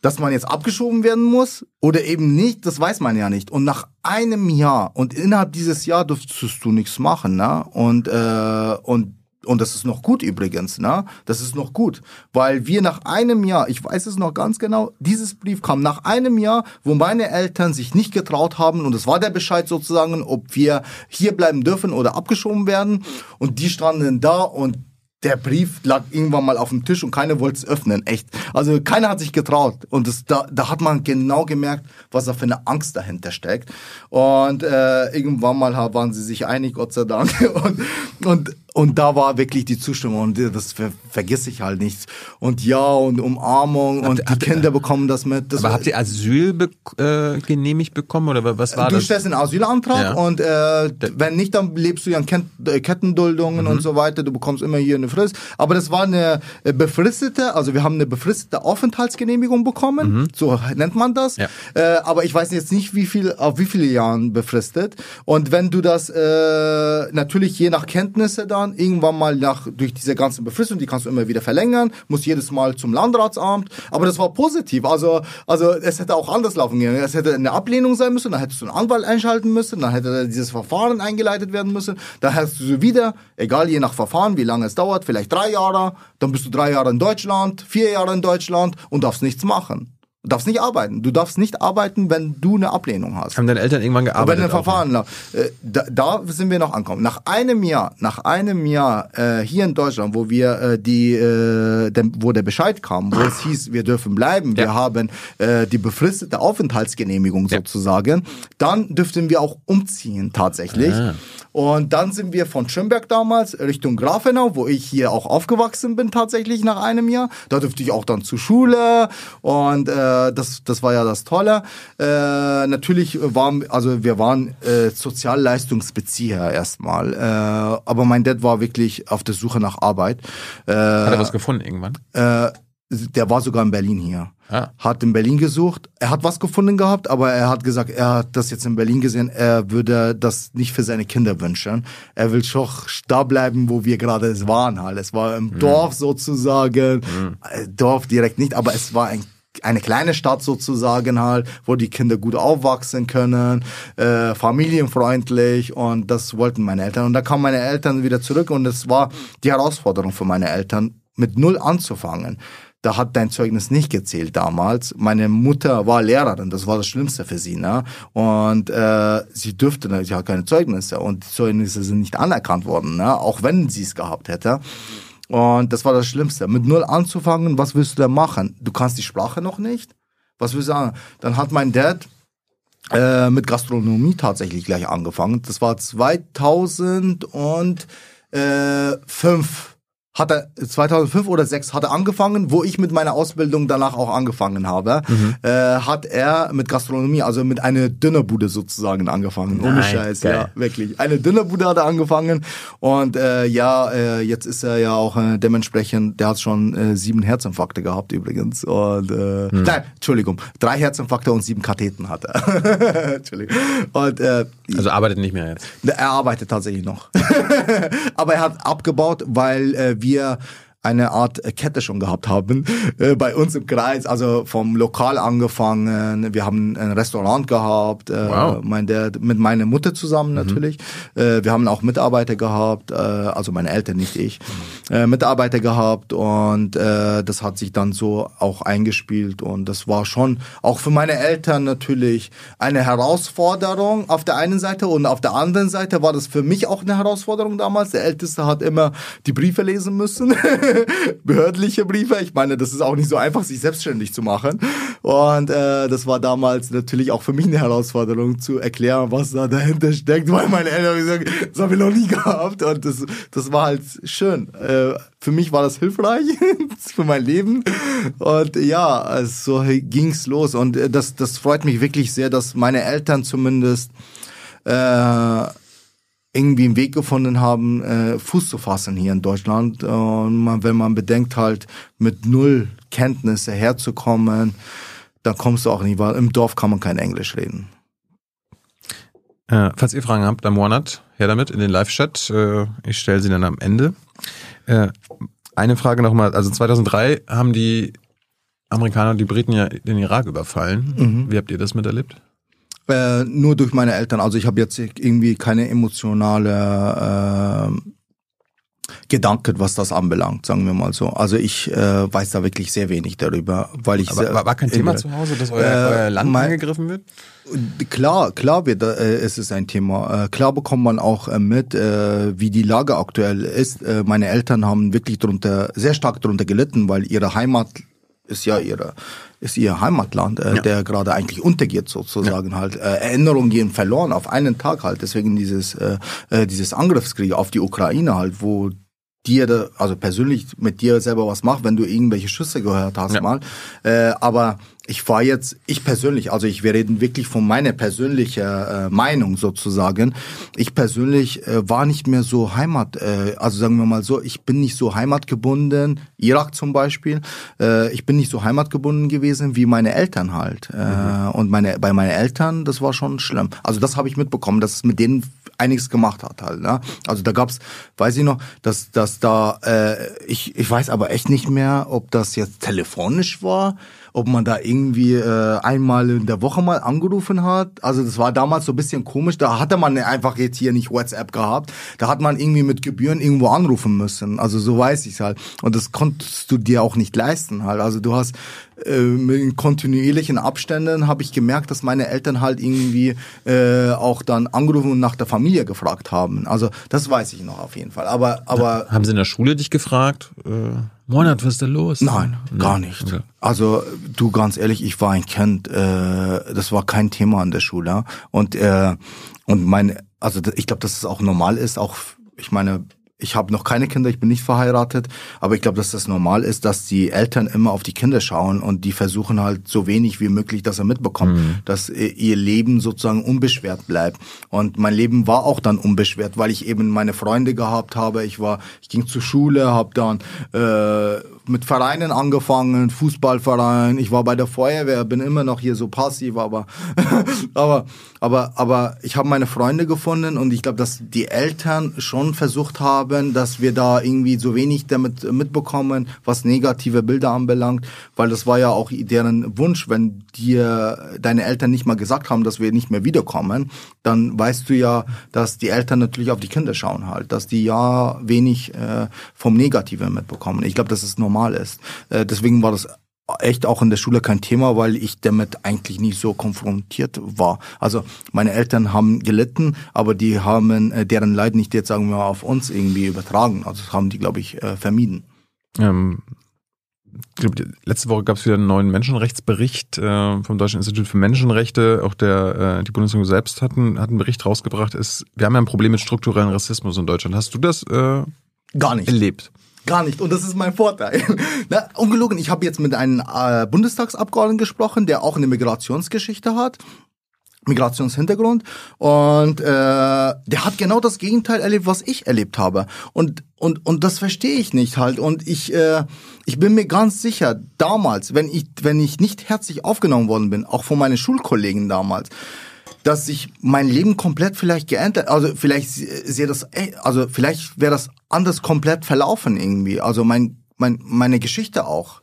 dass man jetzt abgeschoben werden muss oder eben nicht, das weiß man ja nicht. Und nach einem Jahr und innerhalb dieses Jahr durftest du nichts machen, ne? Und äh, und und das ist noch gut übrigens, ne? Das ist noch gut, weil wir nach einem Jahr, ich weiß es noch ganz genau, dieses Brief kam nach einem Jahr, wo meine Eltern sich nicht getraut haben und es war der Bescheid sozusagen, ob wir hier bleiben dürfen oder abgeschoben werden und die standen da und der Brief lag irgendwann mal auf dem Tisch und keiner wollte es öffnen, echt. Also keiner hat sich getraut. Und das, da, da hat man genau gemerkt, was da für eine Angst dahinter steckt. Und äh, irgendwann mal waren sie sich einig, Gott sei Dank. *laughs* Und, und, und da war wirklich die Zustimmung und das ver vergiss ich halt nicht. Und ja, und Umarmung und die habt Kinder bekommen das mit. Das Aber war- habt ihr Asyl be äh, genehmigt bekommen oder was war du das? stellst einen Asylantrag Ja. und äh, wenn nicht, dann lebst du ja in Ken äh, Kettenduldungen Mhm. und so weiter. Du bekommst immer hier eine Frist. Aber das war eine äh, befristete, also wir haben eine befristete Aufenthaltsgenehmigung bekommen. So nennt man das. Mhm. Ja. Äh, aber ich weiß jetzt nicht, wie viel, auf wie viele Jahren befristet. Und wenn du das äh, natürlich je nach Kenntnisse dann irgendwann mal nach durch diese ganzen Befristungen, die kannst du immer wieder verlängern, musst jedes Mal zum Landratsamt. Aber das war positiv. Also also es hätte auch anders laufen können. Es hätte eine Ablehnung sein müssen, dann hättest du einen Anwalt einschalten müssen, dann hätte dieses Verfahren eingeleitet werden müssen, dann hättest du wieder, egal je nach Verfahren, wie lange es dauert, vielleicht drei Jahre, dann bist du drei Jahre in Deutschland, vier Jahre in Deutschland und darfst nichts machen. Du darfst nicht arbeiten. Du darfst nicht arbeiten, wenn du eine Ablehnung hast. Haben deine Eltern irgendwann gearbeitet? in den Verfahren, lau- äh, da, da sind wir noch angekommen. Nach einem Jahr, nach einem Jahr äh, hier in Deutschland, wo wir äh, die, äh, dem, wo der Bescheid kam, wo es hieß, wir dürfen bleiben, wir Ja. haben äh, die befristete Aufenthaltsgenehmigung Ja. sozusagen, dann dürften wir auch umziehen tatsächlich. Ah. Und dann sind wir von Schönberg damals Richtung Grafenau, wo ich hier auch aufgewachsen bin tatsächlich nach einem Jahr. Da durfte ich auch dann zur Schule und äh, das, das war ja das Tolle. Äh, natürlich waren, also wir waren äh, Sozialleistungsbezieher erstmal, äh, aber mein Dad war wirklich auf der Suche nach Arbeit. Äh, Hat er was gefunden irgendwann? äh, der war sogar in Berlin hier. Ah. Hat in Berlin gesucht. Er hat was gefunden gehabt, aber er hat gesagt, er hat das jetzt in Berlin gesehen. Er würde das nicht für seine Kinder wünschen. Er will schon da bleiben, wo wir gerade waren. Halt. Es war im Dorf sozusagen. Äh, Dorf direkt nicht, aber es war ein eine kleine Stadt sozusagen halt, wo die Kinder gut aufwachsen können, äh, familienfreundlich und das wollten meine Eltern. Und da kamen meine Eltern wieder zurück und es war die Herausforderung für meine Eltern, mit null anzufangen. Da hat dein Zeugnis nicht gezählt damals. Meine Mutter war Lehrerin, das war das Schlimmste für sie. Ne? Und äh, sie dürfte, sie hat keine Zeugnisse und die Zeugnisse sind nicht anerkannt worden, ne? auch wenn sie es gehabt hätte. Und das war das Schlimmste. Mit null anzufangen, was willst du da machen? Du kannst die Sprache noch nicht? Was willst du sagen? Dann hat mein Dad äh, mit Gastronomie tatsächlich gleich angefangen. Das war 2005 hat er 2005 oder 6 hat er angefangen, wo ich mit meiner Ausbildung danach auch angefangen habe, mhm. äh, hat er mit Gastronomie, also mit einer Dönerbude sozusagen angefangen. Ohne Nein, Scheiß, geil. ja, wirklich. Eine Dönerbude hat er angefangen und äh, ja, äh, jetzt ist er ja auch äh, dementsprechend, der hat schon äh, sieben Herzinfarkte gehabt übrigens und äh, mhm. nein, Entschuldigung, drei Herzinfarkte und sieben Katheten hat er. *laughs* Entschuldigung. Und, äh, also arbeitet nicht mehr jetzt. Er arbeitet tatsächlich noch. *laughs* Aber er hat abgebaut, weil äh, wir eine Art Kette schon gehabt haben *laughs* äh, bei uns im Kreis. Also vom Lokal angefangen. Wir haben ein Restaurant gehabt. Äh, wow. mein Dad mit meiner Mutter zusammen mhm. natürlich. Äh, wir haben auch Mitarbeiter gehabt. Äh, also meine Eltern, nicht ich. Äh, Mitarbeiter gehabt und äh, das hat sich dann so auch eingespielt und das war schon auch für meine Eltern natürlich eine Herausforderung auf der einen Seite und auf der anderen Seite war das für mich auch eine Herausforderung damals. Der Älteste hat immer die Briefe lesen müssen. *laughs* *laughs* behördliche Briefe. Ich meine, das ist auch nicht so einfach, sich selbstständig zu machen. Und äh, das war damals natürlich auch für mich eine Herausforderung zu erklären, was da dahinter steckt, weil meine Eltern gesagt das haben wir noch nie gehabt. Und das, das war halt schön. Äh, für mich war das hilfreich *laughs* für mein Leben. Und ja, also so ging's los. Und äh, das, das freut mich wirklich sehr, dass meine Eltern zumindest äh, irgendwie einen Weg gefunden haben, äh, Fuß zu fassen hier in Deutschland. Und man, wenn man bedenkt halt, mit null Kenntnisse herzukommen, dann kommst du auch nicht, weil im Dorf kann man kein Englisch reden. Äh, falls ihr Fragen habt am Monat, her damit in den Live-Chat. Äh, ich stelle sie dann am Ende. Äh, eine Frage nochmal. Also 2003 haben die Amerikaner und die Briten ja den Irak überfallen. Mhm. Wie habt ihr das miterlebt? Äh, nur durch meine Eltern. Also ich habe jetzt irgendwie keine emotionale äh, Gedanken, was das anbelangt, sagen wir mal so. Also ich äh, weiß da wirklich sehr wenig darüber, weil ich Aber war, war kein Thema zu Hause, dass euer, äh, euer Land mein, angegriffen wird? Klar, klar wird äh, es ist ein Thema. Äh, klar bekommt man auch äh, mit, äh, wie die Lage aktuell ist. Äh, meine Eltern haben wirklich drunter sehr stark darunter gelitten, weil ihre Heimat ist ja ihre ist ihr Heimatland, äh, ja. der gerade eigentlich untergeht sozusagen ja. halt. Äh, Erinnerungen gehen verloren auf einen Tag halt. Deswegen dieses äh, äh dieses Angriffskrieg auf die Ukraine halt, wo dir, also persönlich mit dir selber was macht, wenn du irgendwelche Schüsse gehört hast ja. mal. Äh, aber ich war jetzt, ich persönlich, also ich, wir reden wirklich von meiner persönlichen äh, Meinung sozusagen. Ich persönlich äh, war nicht mehr so Heimat, äh, also sagen wir mal so, ich bin nicht so heimatgebunden, Irak zum Beispiel, äh, ich bin nicht so heimatgebunden gewesen wie meine Eltern halt. Äh, mhm. Und meine, bei meinen Eltern, das war schon schlimm. Also das habe ich mitbekommen, dass es mit denen einiges gemacht hat halt. Ne? Also da gab's, weiß ich noch, dass, dass da, äh, ich, ich weiß aber echt nicht mehr, ob das jetzt telefonisch war ob man da irgendwie äh, einmal in der Woche mal angerufen hat. Also das war damals so ein bisschen komisch. Da hatte man einfach jetzt hier nicht WhatsApp gehabt. Da hat man irgendwie mit Gebühren irgendwo anrufen müssen. Also so weiß ich halt. Und das konntest du dir auch nicht leisten halt. Also du hast in kontinuierlichen Abständen habe ich gemerkt, dass meine Eltern halt irgendwie äh, auch dann angerufen und nach der Familie gefragt haben. Also das weiß ich noch auf jeden Fall. Aber aber haben sie in der Schule dich gefragt? Äh Monat, was ist da los? Nein, nee. gar nicht. Okay. Also du ganz ehrlich, ich war ein Kind, äh, das war kein Thema an der Schule und äh, und mein, also ich glaube, dass es auch normal ist, auch ich meine ich habe noch keine Kinder, ich bin nicht verheiratet, aber ich glaube, dass das normal ist, dass die Eltern immer auf die Kinder schauen und die versuchen halt so wenig wie möglich, dass er mitbekommt, mhm. dass ihr Leben sozusagen unbeschwert bleibt. Und mein Leben war auch dann unbeschwert, weil ich eben meine Freunde gehabt habe. Ich war, ich ging zur Schule, habe dann äh, mit Vereinen angefangen, Fußballverein. Ich war bei der Feuerwehr, bin immer noch hier so passiv, aber *laughs* aber aber aber ich habe meine Freunde gefunden und ich glaube, dass die Eltern schon versucht haben, dass wir da irgendwie so wenig damit mitbekommen, was negative Bilder anbelangt, weil das war ja auch deren Wunsch, wenn dir deine Eltern nicht mal gesagt haben, dass wir nicht mehr wiederkommen, dann weißt du ja, dass die Eltern natürlich auf die Kinder schauen halt, dass die ja wenig äh, vom Negativen mitbekommen. Ich glaube, das ist normal ist. Äh, deswegen war das echt auch in der Schule kein Thema, weil ich damit eigentlich nicht so konfrontiert war. Also meine Eltern haben gelitten, aber die haben äh, deren Leid nicht jetzt sagen wir mal auf uns irgendwie übertragen. Also das haben die glaube ich äh, vermieden. Ähm, letzte Woche gab es wieder einen neuen Menschenrechtsbericht äh, vom Deutschen Institut für Menschenrechte. Auch der äh, die Bundesregierung selbst hat einen, hat einen Bericht rausgebracht. Ist, wir haben ja ein Problem mit strukturellen Rassismus in Deutschland. Hast du das äh, gar nicht erlebt? Gar nicht. Und das ist mein Vorteil. *laughs* Na, ungelogen, ich habe jetzt mit einem äh, Bundestagsabgeordneten gesprochen, der auch eine Migrationsgeschichte hat. Migrationshintergrund und äh, der hat genau das Gegenteil erlebt, was ich erlebt habe und und und das verstehe ich nicht halt und ich äh, ich bin mir ganz sicher damals, wenn ich wenn ich nicht herzlich aufgenommen worden bin, auch von meinen Schulkollegen damals, dass sich mein Leben komplett vielleicht geändert, also vielleicht sehe das, also vielleicht wäre das anders komplett verlaufen irgendwie, also mein, mein meine Geschichte auch.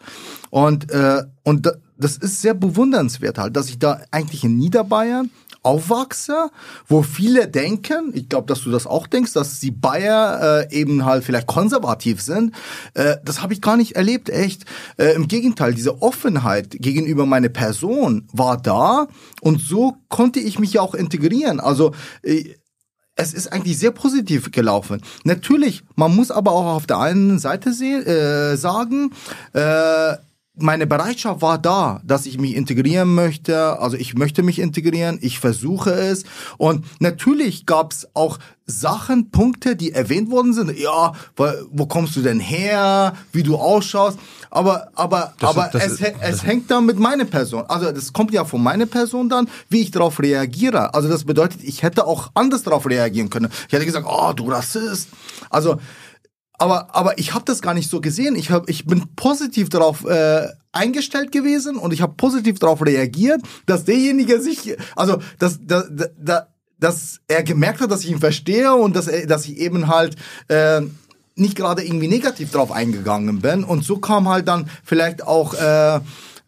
Und äh, und das ist sehr bewundernswert halt, dass ich da eigentlich in Niederbayern aufwachse, wo viele denken, ich glaube, dass du das auch denkst, dass die Bayer äh, eben halt vielleicht konservativ sind. Äh, das habe ich gar nicht erlebt, echt. Äh, Im Gegenteil, diese Offenheit gegenüber meiner Person war da und so konnte ich mich ja auch integrieren. Also äh, es ist eigentlich sehr positiv gelaufen. Natürlich, man muss aber auch auf der einen Seite äh, sagen, äh, meine Bereitschaft war da, dass ich mich integrieren möchte. Also ich möchte mich integrieren, ich versuche es. Und natürlich gab es auch Sachen, Punkte, die erwähnt worden sind. Ja, wo kommst du denn her? Wie du ausschaust? Aber aber das aber ist, es, ist, es hängt dann mit meiner Person. Also das kommt ja von meiner Person dann, wie ich darauf reagiere. Also das bedeutet, ich hätte auch anders darauf reagieren können. Ich hätte gesagt, oh, du Rassist. Also aber, aber ich habe das gar nicht so gesehen. Ich, hab, ich bin positiv darauf äh, eingestellt gewesen und ich habe positiv darauf reagiert, dass derjenige sich, also dass, dass, dass, dass er gemerkt hat, dass ich ihn verstehe und dass, er, dass ich eben halt äh, nicht gerade irgendwie negativ drauf eingegangen bin. Und so kam halt dann vielleicht auch äh,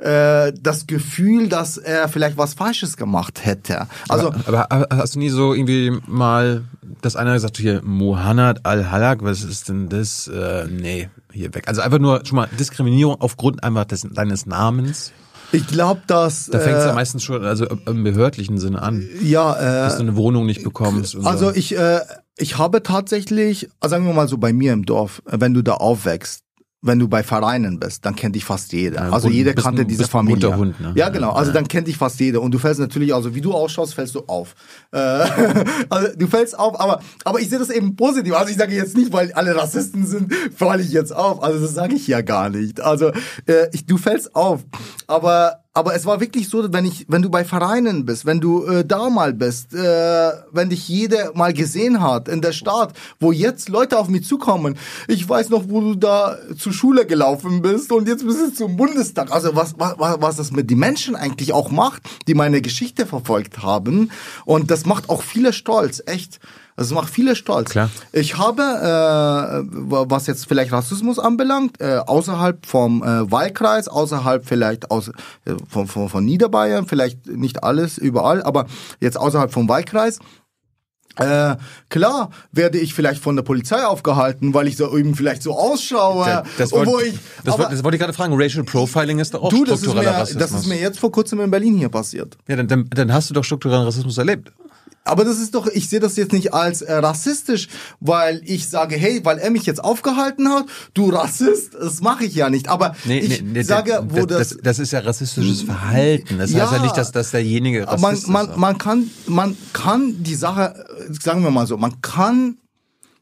äh, das Gefühl, dass er vielleicht was Falsches gemacht hätte. Also, aber, aber hast du nie so irgendwie mal, dass einer gesagt hat, hier Mohanad al-Halak, was ist denn das? Äh, nee, hier weg. Also einfach nur schon mal Diskriminierung aufgrund einfach des, deines Namens. Ich glaube, dass. Da fängt es ja äh, meistens schon, also im behördlichen Sinne an. Ja, äh, dass du eine Wohnung nicht bekommst. also so. ich, äh, ich habe tatsächlich, also sagen wir mal so bei mir im Dorf, wenn du da aufwächst, wenn du bei Vereinen bist, dann kennt dich fast jeder. also jeder kannte diese Familie. Hund, ne? Ja, genau. Also dann kennt dich fast jeder. Und du fällst natürlich, also wie du ausschaust, fällst du auf. Äh, *laughs* also du fällst auf, aber, aber ich sehe das eben positiv. Also ich sage jetzt nicht, weil alle Rassisten sind, falle ich jetzt auf. Also das sage ich ja gar nicht. Also äh, ich, du fällst auf. Aber aber es war wirklich so, wenn ich, wenn du bei Vereinen bist, wenn du äh, da mal bist, äh, wenn dich jeder mal gesehen hat in der Stadt, wo jetzt Leute auf mich zukommen. Ich weiß noch, wo du da zur Schule gelaufen bist und jetzt bist du zum Bundestag. Also was, was, was das mit den Menschen eigentlich auch macht, die meine Geschichte verfolgt haben. Und das macht auch viele stolz, echt. Es macht viele stolz. Klar. Ich habe, äh, was jetzt vielleicht Rassismus anbelangt, äh, außerhalb vom äh, Wahlkreis, außerhalb vielleicht aus, äh, von, von, von Niederbayern, vielleicht nicht alles überall, aber jetzt außerhalb vom Wahlkreis, äh, klar werde ich vielleicht von der Polizei aufgehalten, weil ich so eben vielleicht so ausschaue. Das, das, wollt, ich, das, aber, das wollte ich gerade fragen. Racial Profiling ist doch auch du, struktureller das ist mir, Rassismus. Das ist mir jetzt vor kurzem in Berlin hier passiert. Ja, dann, dann, dann hast du doch strukturellen Rassismus erlebt. Aber das ist doch, ich sehe das jetzt nicht als äh, rassistisch, weil ich sage, hey, weil er mich jetzt aufgehalten hat, du Rassist, das mache ich ja nicht. Aber nee, ich nee, nee, sage, wo das, das, das ist ja rassistisches Verhalten. Das ja, heißt ja nicht, dass, dass derjenige Rassist man, man, ist. Man kann, man kann die Sache, sagen wir mal so, man kann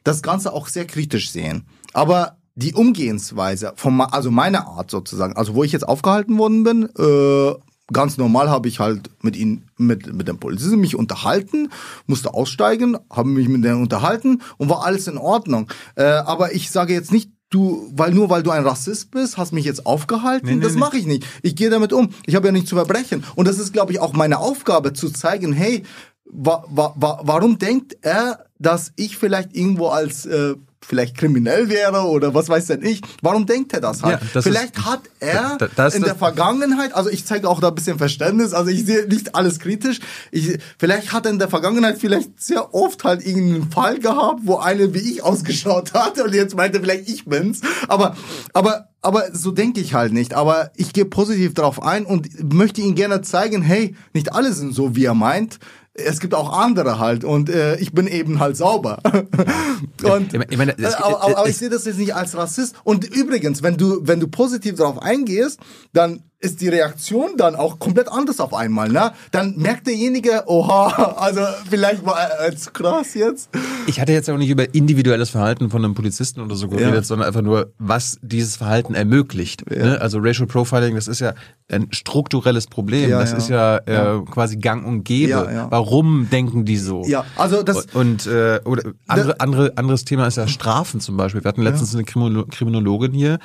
das Ganze auch sehr kritisch sehen. Aber die Umgehensweise, von, also meine Art sozusagen, also wo ich jetzt aufgehalten worden bin, äh, ganz normal habe ich halt mit ihnen, mit, mit dem Polizisten mich unterhalten, musste aussteigen, habe mich mit denen unterhalten und war alles in Ordnung. Äh, aber ich sage jetzt nicht, du, weil nur weil du ein Rassist bist, hast mich jetzt aufgehalten. Nee, nee, das mache ich nicht. Ich gehe damit um. Ich habe ja nichts zu verbrechen. Und das ist, glaube ich, auch meine Aufgabe zu zeigen, hey, wa, wa, wa, warum denkt er, dass ich vielleicht irgendwo als äh, vielleicht kriminell wäre oder was weiß denn ich. Warum denkt er das halt? Ja, das vielleicht ist, hat er da, da in der Vergangenheit, also ich zeige auch da ein bisschen Verständnis, also ich sehe nicht alles kritisch. Ich, vielleicht hat er in der Vergangenheit vielleicht sehr oft halt irgendeinen Fall gehabt, wo eine wie ich ausgeschaut hat und jetzt meinte vielleicht ich bin's. Aber, aber aber so denke ich halt nicht. Aber ich gehe positiv darauf ein und möchte ihm gerne zeigen, hey, nicht alle sind so, wie er meint es gibt auch andere halt und äh, ich bin eben halt sauber. *laughs* und, ich meine, es, aber, aber, aber ich sehe das jetzt nicht als Rassist. Und übrigens, wenn du wenn du positiv darauf eingehst, dann ist die Reaktion dann auch komplett anders auf einmal. Ne? Dann merkt derjenige, oha, *laughs* also vielleicht war zu krass jetzt. Ich hatte jetzt auch nicht über individuelles Verhalten von einem Polizisten oder so geredet, ja. sondern einfach nur, was dieses Verhalten ermöglicht. Ja. Ne? Also Racial Profiling, das ist ja ein strukturelles Problem. Ja, das ist ja, äh, quasi Gang und Gäbe. Warum denken die so? Ja, also das und äh, oder andere, andere anderes Thema ist ja Strafen zum Beispiel. Wir hatten letztens eine Kriminologin hier,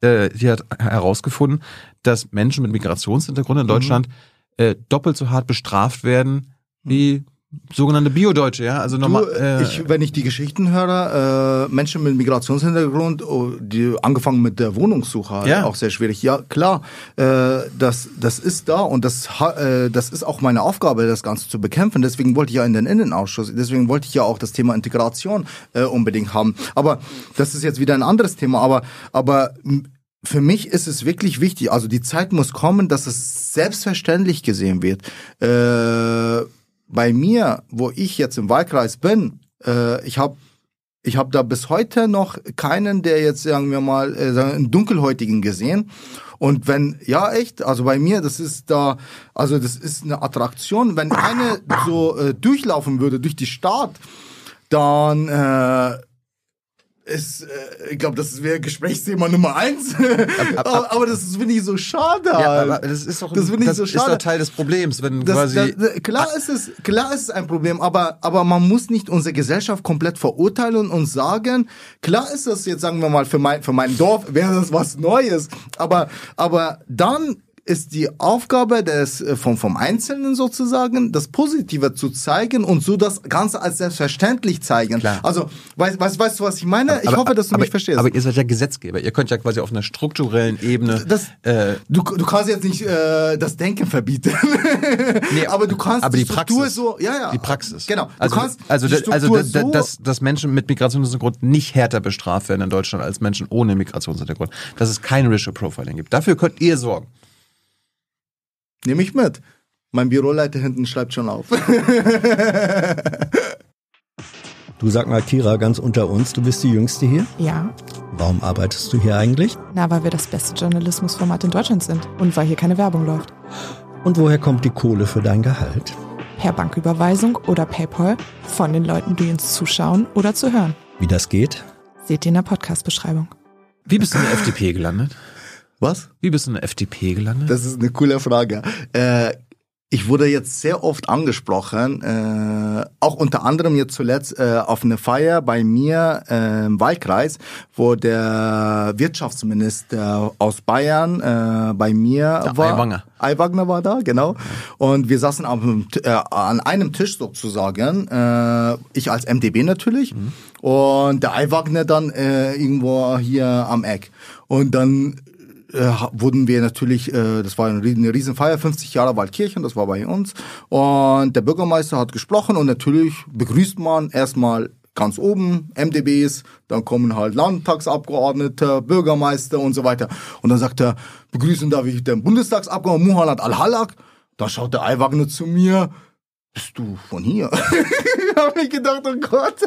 äh, die hat herausgefunden, dass Menschen mit Migrationshintergrund in. Deutschland mhm. äh, doppelt so hart bestraft werden wie sogenannte Biodeutsche, ja, also nochmal. Äh, ich, wenn ich die Geschichten höre, äh, Menschen mit Migrationshintergrund, oh, die angefangen mit der Wohnungssuche, ja. auch sehr schwierig. Ja, klar, äh, das das ist da und das äh, das ist auch meine Aufgabe, das Ganze zu bekämpfen. Deswegen wollte ich ja in den Innenausschuss, deswegen wollte ich ja auch das Thema Integration äh, unbedingt haben. Aber das ist jetzt wieder ein anderes Thema. Aber aber für mich ist es wirklich wichtig, also die Zeit muss kommen, dass es selbstverständlich gesehen wird. Äh, bei mir, wo ich jetzt im Wahlkreis bin, äh, ich habe ich hab da bis heute noch keinen, der jetzt, sagen wir mal, äh, einen Dunkelhäutigen gesehen. Und wenn, ja echt, also bei mir, das ist da, also das ist eine Attraktion. Wenn eine so äh, durchlaufen würde durch die Stadt, dann äh, ist, äh, ich glaube, das wäre Gesprächsthema Nummer eins. *laughs* aber, aber, das finde ich so schade. Ja, halt. aber das ist doch, das ich das so schade. ist doch Teil des Problems, wenn das, quasi. Das, klar ist es, klar ist es ein Problem, aber, aber man muss nicht unsere Gesellschaft komplett verurteilen und sagen, klar ist das jetzt, sagen wir mal, für mein, für mein Dorf wäre das was Neues. Aber, aber dann ist die Aufgabe des äh, vom vom Einzelnen sozusagen das Positive zu zeigen und so das Ganze als selbstverständlich zeigen. Klar. Also weißt weißt weißt du was ich meine? Ich aber, hoffe, dass du aber, mich verstehst. Aber ihr seid ja Gesetzgeber. Ihr könnt ja quasi auf einer strukturellen Ebene. Das, äh, du du kannst jetzt nicht äh, das Denken verbieten. nee, *laughs* aber du kannst aber die, die Struktur Praxis, so ja ja die Praxis. Genau. Du also kannst also also so dass dass Menschen mit Migrationshintergrund nicht härter bestraft werden in Deutschland als Menschen ohne Migrationshintergrund. Dass es kein Racial Profiling gibt. Dafür könnt ihr sorgen. Nehme ich mit. Mein Büroleiter hinten schreibt schon auf. *laughs* du sag mal, Kira, ganz unter uns, du bist die Jüngste hier? Ja. Warum arbeitest du hier eigentlich? Na, weil wir das beste Journalismusformat in Deutschland sind und weil hier keine Werbung läuft. Und woher kommt die Kohle für dein Gehalt? Per Banküberweisung oder PayPal von den Leuten, die uns zuschauen oder zu hören. Wie das geht? Seht ihr in der Podcast-Beschreibung. Wie bist du in der *laughs* FDP gelandet? Was? Wie bist du in der FDP gelandet? Das ist eine coole Frage. Äh, ich wurde jetzt sehr oft angesprochen, äh, auch unter anderem jetzt zuletzt äh, auf eine Feier bei mir äh, im Wahlkreis, wo der Wirtschaftsminister aus Bayern äh, bei mir der war. Aiwanger. Aiwanger war da, genau. Und wir saßen am, äh, an einem Tisch sozusagen, äh, ich als MDB natürlich mhm. und der Aiwanger dann äh, irgendwo hier am Eck. Und dann äh, wurden wir natürlich, äh, das war eine, Riesenfeier, 50 Jahre Waldkirchen, das war bei uns. Und der Bürgermeister hat gesprochen und natürlich begrüßt man erstmal ganz oben MDBs, dann kommen halt Landtagsabgeordnete, Bürgermeister und so weiter. Und dann sagt er, begrüßen darf ich den Bundestagsabgeordneten Muhammad Al-Halak. Da schaut der Eiwagner zu mir, bist du von hier? *laughs* ich habe mich gedacht, oh Gott. *laughs*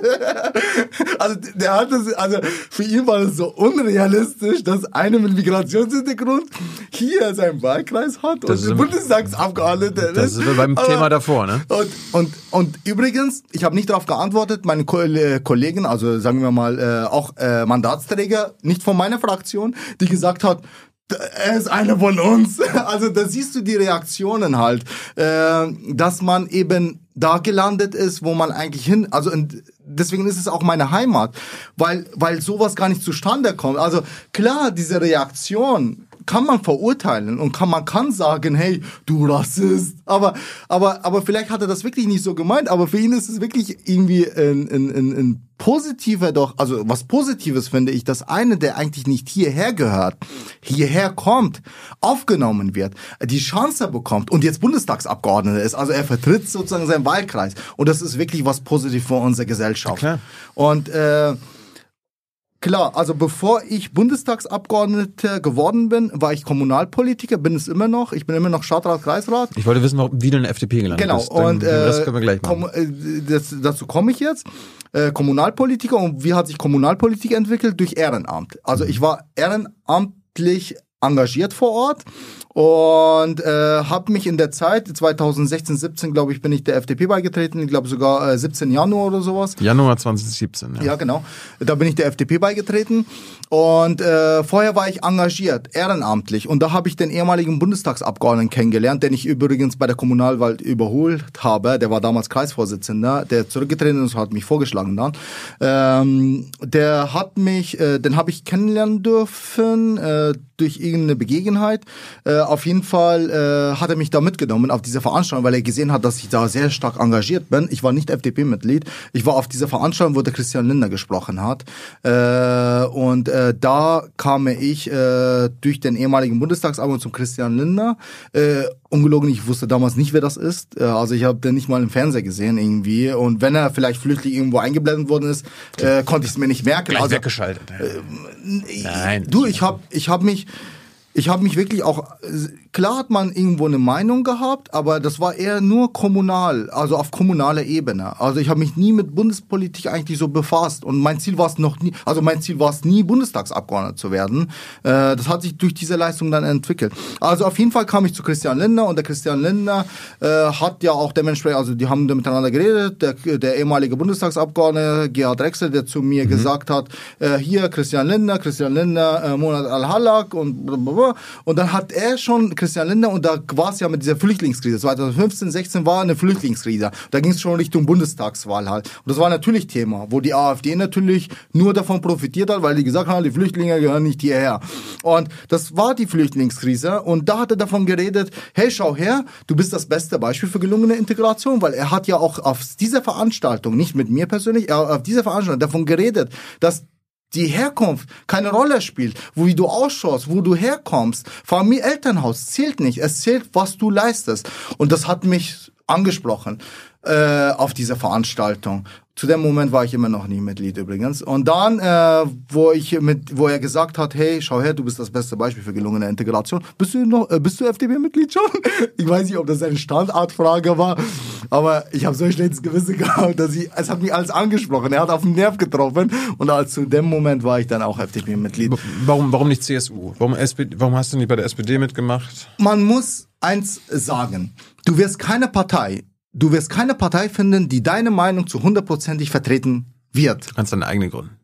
Also der hat das, also für ihn war das so unrealistisch, dass einer mit Migrationshintergrund hier seinen Wahlkreis hat das und Bundestagsabgeordneter ist. Das ist beim Aber, Thema davor, ne? Und, und, und übrigens, ich habe nicht darauf geantwortet, meine Kollegen, also sagen wir mal äh, auch äh, Mandatsträger, nicht von meiner Fraktion, die gesagt hat, er ist einer von uns. *laughs* Also da siehst du die Reaktionen halt, äh, dass man eben da gelandet ist, wo man eigentlich hin, also deswegen ist es auch meine Heimat, weil weil sowas gar nicht zustande kommt. Also klar, diese Reaktion kann man verurteilen und kann man kann sagen, hey, du Rassist. Aber aber aber vielleicht hat er das wirklich nicht so gemeint. Aber für ihn ist es wirklich irgendwie ein, ein, ein, ein positiver doch, also was Positives finde ich, dass eine, der eigentlich nicht hierher gehört, hierher kommt, aufgenommen wird, die Chance bekommt und jetzt Bundestagsabgeordneter ist. Also er vertritt sozusagen seinen Wahlkreis und das ist wirklich was Positives für unsere Gesellschaft. Ja, und äh, Klar, also bevor ich Bundestagsabgeordneter geworden bin, war ich Kommunalpolitiker, bin es immer noch. Ich bin immer noch Stadtrat, Kreisrat. Ich wollte wissen, wie du in der FDP gelandet genau. bist. Genau, und das können wir gleich machen. Äh, das, dazu komme ich jetzt. Äh, Kommunalpolitiker und wie hat sich Kommunalpolitik entwickelt? Durch Ehrenamt. Also ich war ehrenamtlich engagiert vor Ort und äh, habe mich in der Zeit 2016, 17 glaube ich, bin ich der FDP beigetreten. Ich glaube sogar äh, 17 Januar oder sowas. Januar 2017. Ja. ja, genau. Da bin ich der FDP beigetreten und äh, vorher war ich engagiert, ehrenamtlich und da habe ich den ehemaligen Bundestagsabgeordneten kennengelernt, den ich übrigens bei der Kommunalwahl überholt habe. Der war damals Kreisvorsitzender, der zurückgetreten ist, hat mich vorgeschlagen dann. Ähm, der hat mich, äh, den habe ich kennenlernen dürfen äh, durch irgendeine Begebenheit. Äh, auf jeden Fall äh, hat er mich da mitgenommen auf diese Veranstaltung, weil er gesehen hat, dass ich da sehr stark engagiert bin. Ich war nicht FDP-Mitglied. Ich war auf dieser Veranstaltung, wo der Christian Lindner gesprochen hat. Äh, und äh, da kam ich äh, durch den ehemaligen Bundestagsabgeordneten zum Christian Lindner. Äh, ungelogen, ich wusste damals nicht, wer das ist. Äh, also ich habe den nicht mal im Fernseher gesehen irgendwie. Und wenn er vielleicht flüchtig irgendwo eingeblendet worden ist, äh, konnte ich es mir nicht merken. Gleich also, weggeschaltet. Äh, Nein. Du, ich habe ich hab mich ich habe mich wirklich auch, klar hat man irgendwo eine Meinung gehabt, aber das war eher nur kommunal, also auf kommunaler Ebene. Also ich habe mich nie mit Bundespolitik eigentlich so befasst und mein Ziel war es noch nie, also mein Ziel war es nie, Bundestagsabgeordneter zu werden. Äh, das hat sich durch diese Leistung dann entwickelt. Also auf jeden Fall kam ich zu Christian Lindner und der Christian Lindner äh, hat ja auch dementsprechend, also die haben miteinander geredet, der, der ehemalige Bundestagsabgeordnete Gerhard Drechsel, der zu mir mhm. gesagt hat, äh, hier Christian Lindner, Christian Lindner, äh, Monat Al-Halak und blablabla. Und dann hat er schon, Christian Lindner, und da war es ja mit dieser Flüchtlingskrise, 2015, 16 war eine Flüchtlingskrise. Da ging es schon Richtung Bundestagswahl halt. Und das war natürlich Thema, wo die AfD natürlich nur davon profitiert hat, weil die gesagt haben, die Flüchtlinge gehören nicht hierher. Und das war die Flüchtlingskrise. Und da hat er davon geredet, hey, schau her, du bist das beste Beispiel für gelungene Integration, weil er hat ja auch auf dieser Veranstaltung, nicht mit mir persönlich, er auf dieser Veranstaltung davon geredet, dass die Herkunft keine Rolle spielt, wie du ausschaust, wo du herkommst. Familie, Elternhaus zählt nicht. Es zählt, was du leistest. Und das hat mich angesprochen äh, auf dieser Veranstaltung. Zu dem Moment war ich immer noch nie Mitglied übrigens. Und dann, äh, wo ich mit, wo er gesagt hat, hey, schau her, du bist das beste Beispiel für gelungene Integration. Bist du noch, äh, bist du FDP-Mitglied schon? *laughs* Ich weiß nicht, ob das eine Standartfrage war, aber ich habe so ein schlechtes Gewissen *laughs* gehabt, dass ich, es hat mich alles angesprochen. Er hat auf den Nerv getroffen und als zu dem Moment war ich dann auch FDP-Mitglied. Warum, warum nicht CSU? Warum, SPD, warum hast du nicht bei der SPD mitgemacht? Man muss eins sagen. Du wirst keine Partei du wirst keine Partei finden, die deine Meinung zu hundertprozentig vertreten wird. Du kannst deine eigene gründen.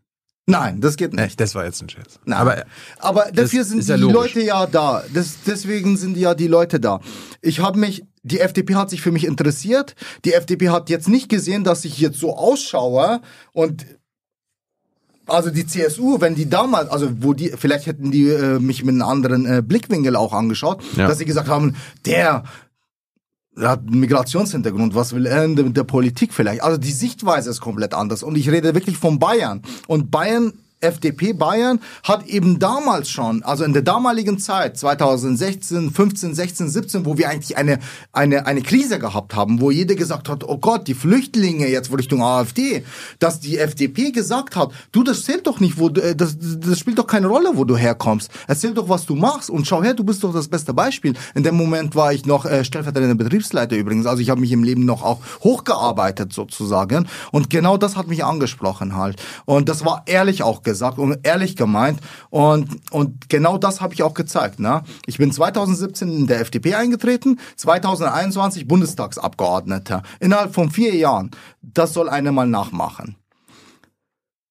Nein, das geht nicht. Das war jetzt ein Scherz. Nein, aber, aber dafür sind die logisch. Leute ja da. Das, deswegen sind ja die Leute da. Ich habe mich, die FDP hat sich für mich interessiert. Die FDP hat jetzt nicht gesehen, dass ich jetzt so ausschaue und also die CSU, wenn die damals, also wo die, vielleicht hätten die äh, mich mit einem anderen äh, Blickwinkel auch angeschaut, ja. dass sie gesagt haben, der er hat einen Migrationshintergrund, was will er mit der Politik vielleicht? Also die Sichtweise ist komplett anders. Und ich rede wirklich von Bayern. Und Bayern FDP Bayern hat eben damals schon, also in der damaligen Zeit, 2016, 15, 16, 17, wo wir eigentlich eine, eine, eine Krise gehabt haben, wo jeder gesagt hat, oh Gott, die Flüchtlinge jetzt Richtung AfD, dass die FDP gesagt hat, du, das zählt doch nicht, wo du, äh, das, das spielt doch keine Rolle, wo du herkommst. Erzähl doch, was du machst und schau her, du bist doch das beste Beispiel. In dem Moment war ich noch äh, stellvertretender Betriebsleiter übrigens, also ich habe mich im Leben noch auch hochgearbeitet sozusagen und genau das hat mich angesprochen halt. Und das war ehrlich auch und ehrlich gemeint. Und, und genau das habe ich auch gezeigt. Ne? Ich bin 2017 in der FDP eingetreten, 2021 Bundestagsabgeordneter. Innerhalb von vier Jahren. Das soll einer mal nachmachen.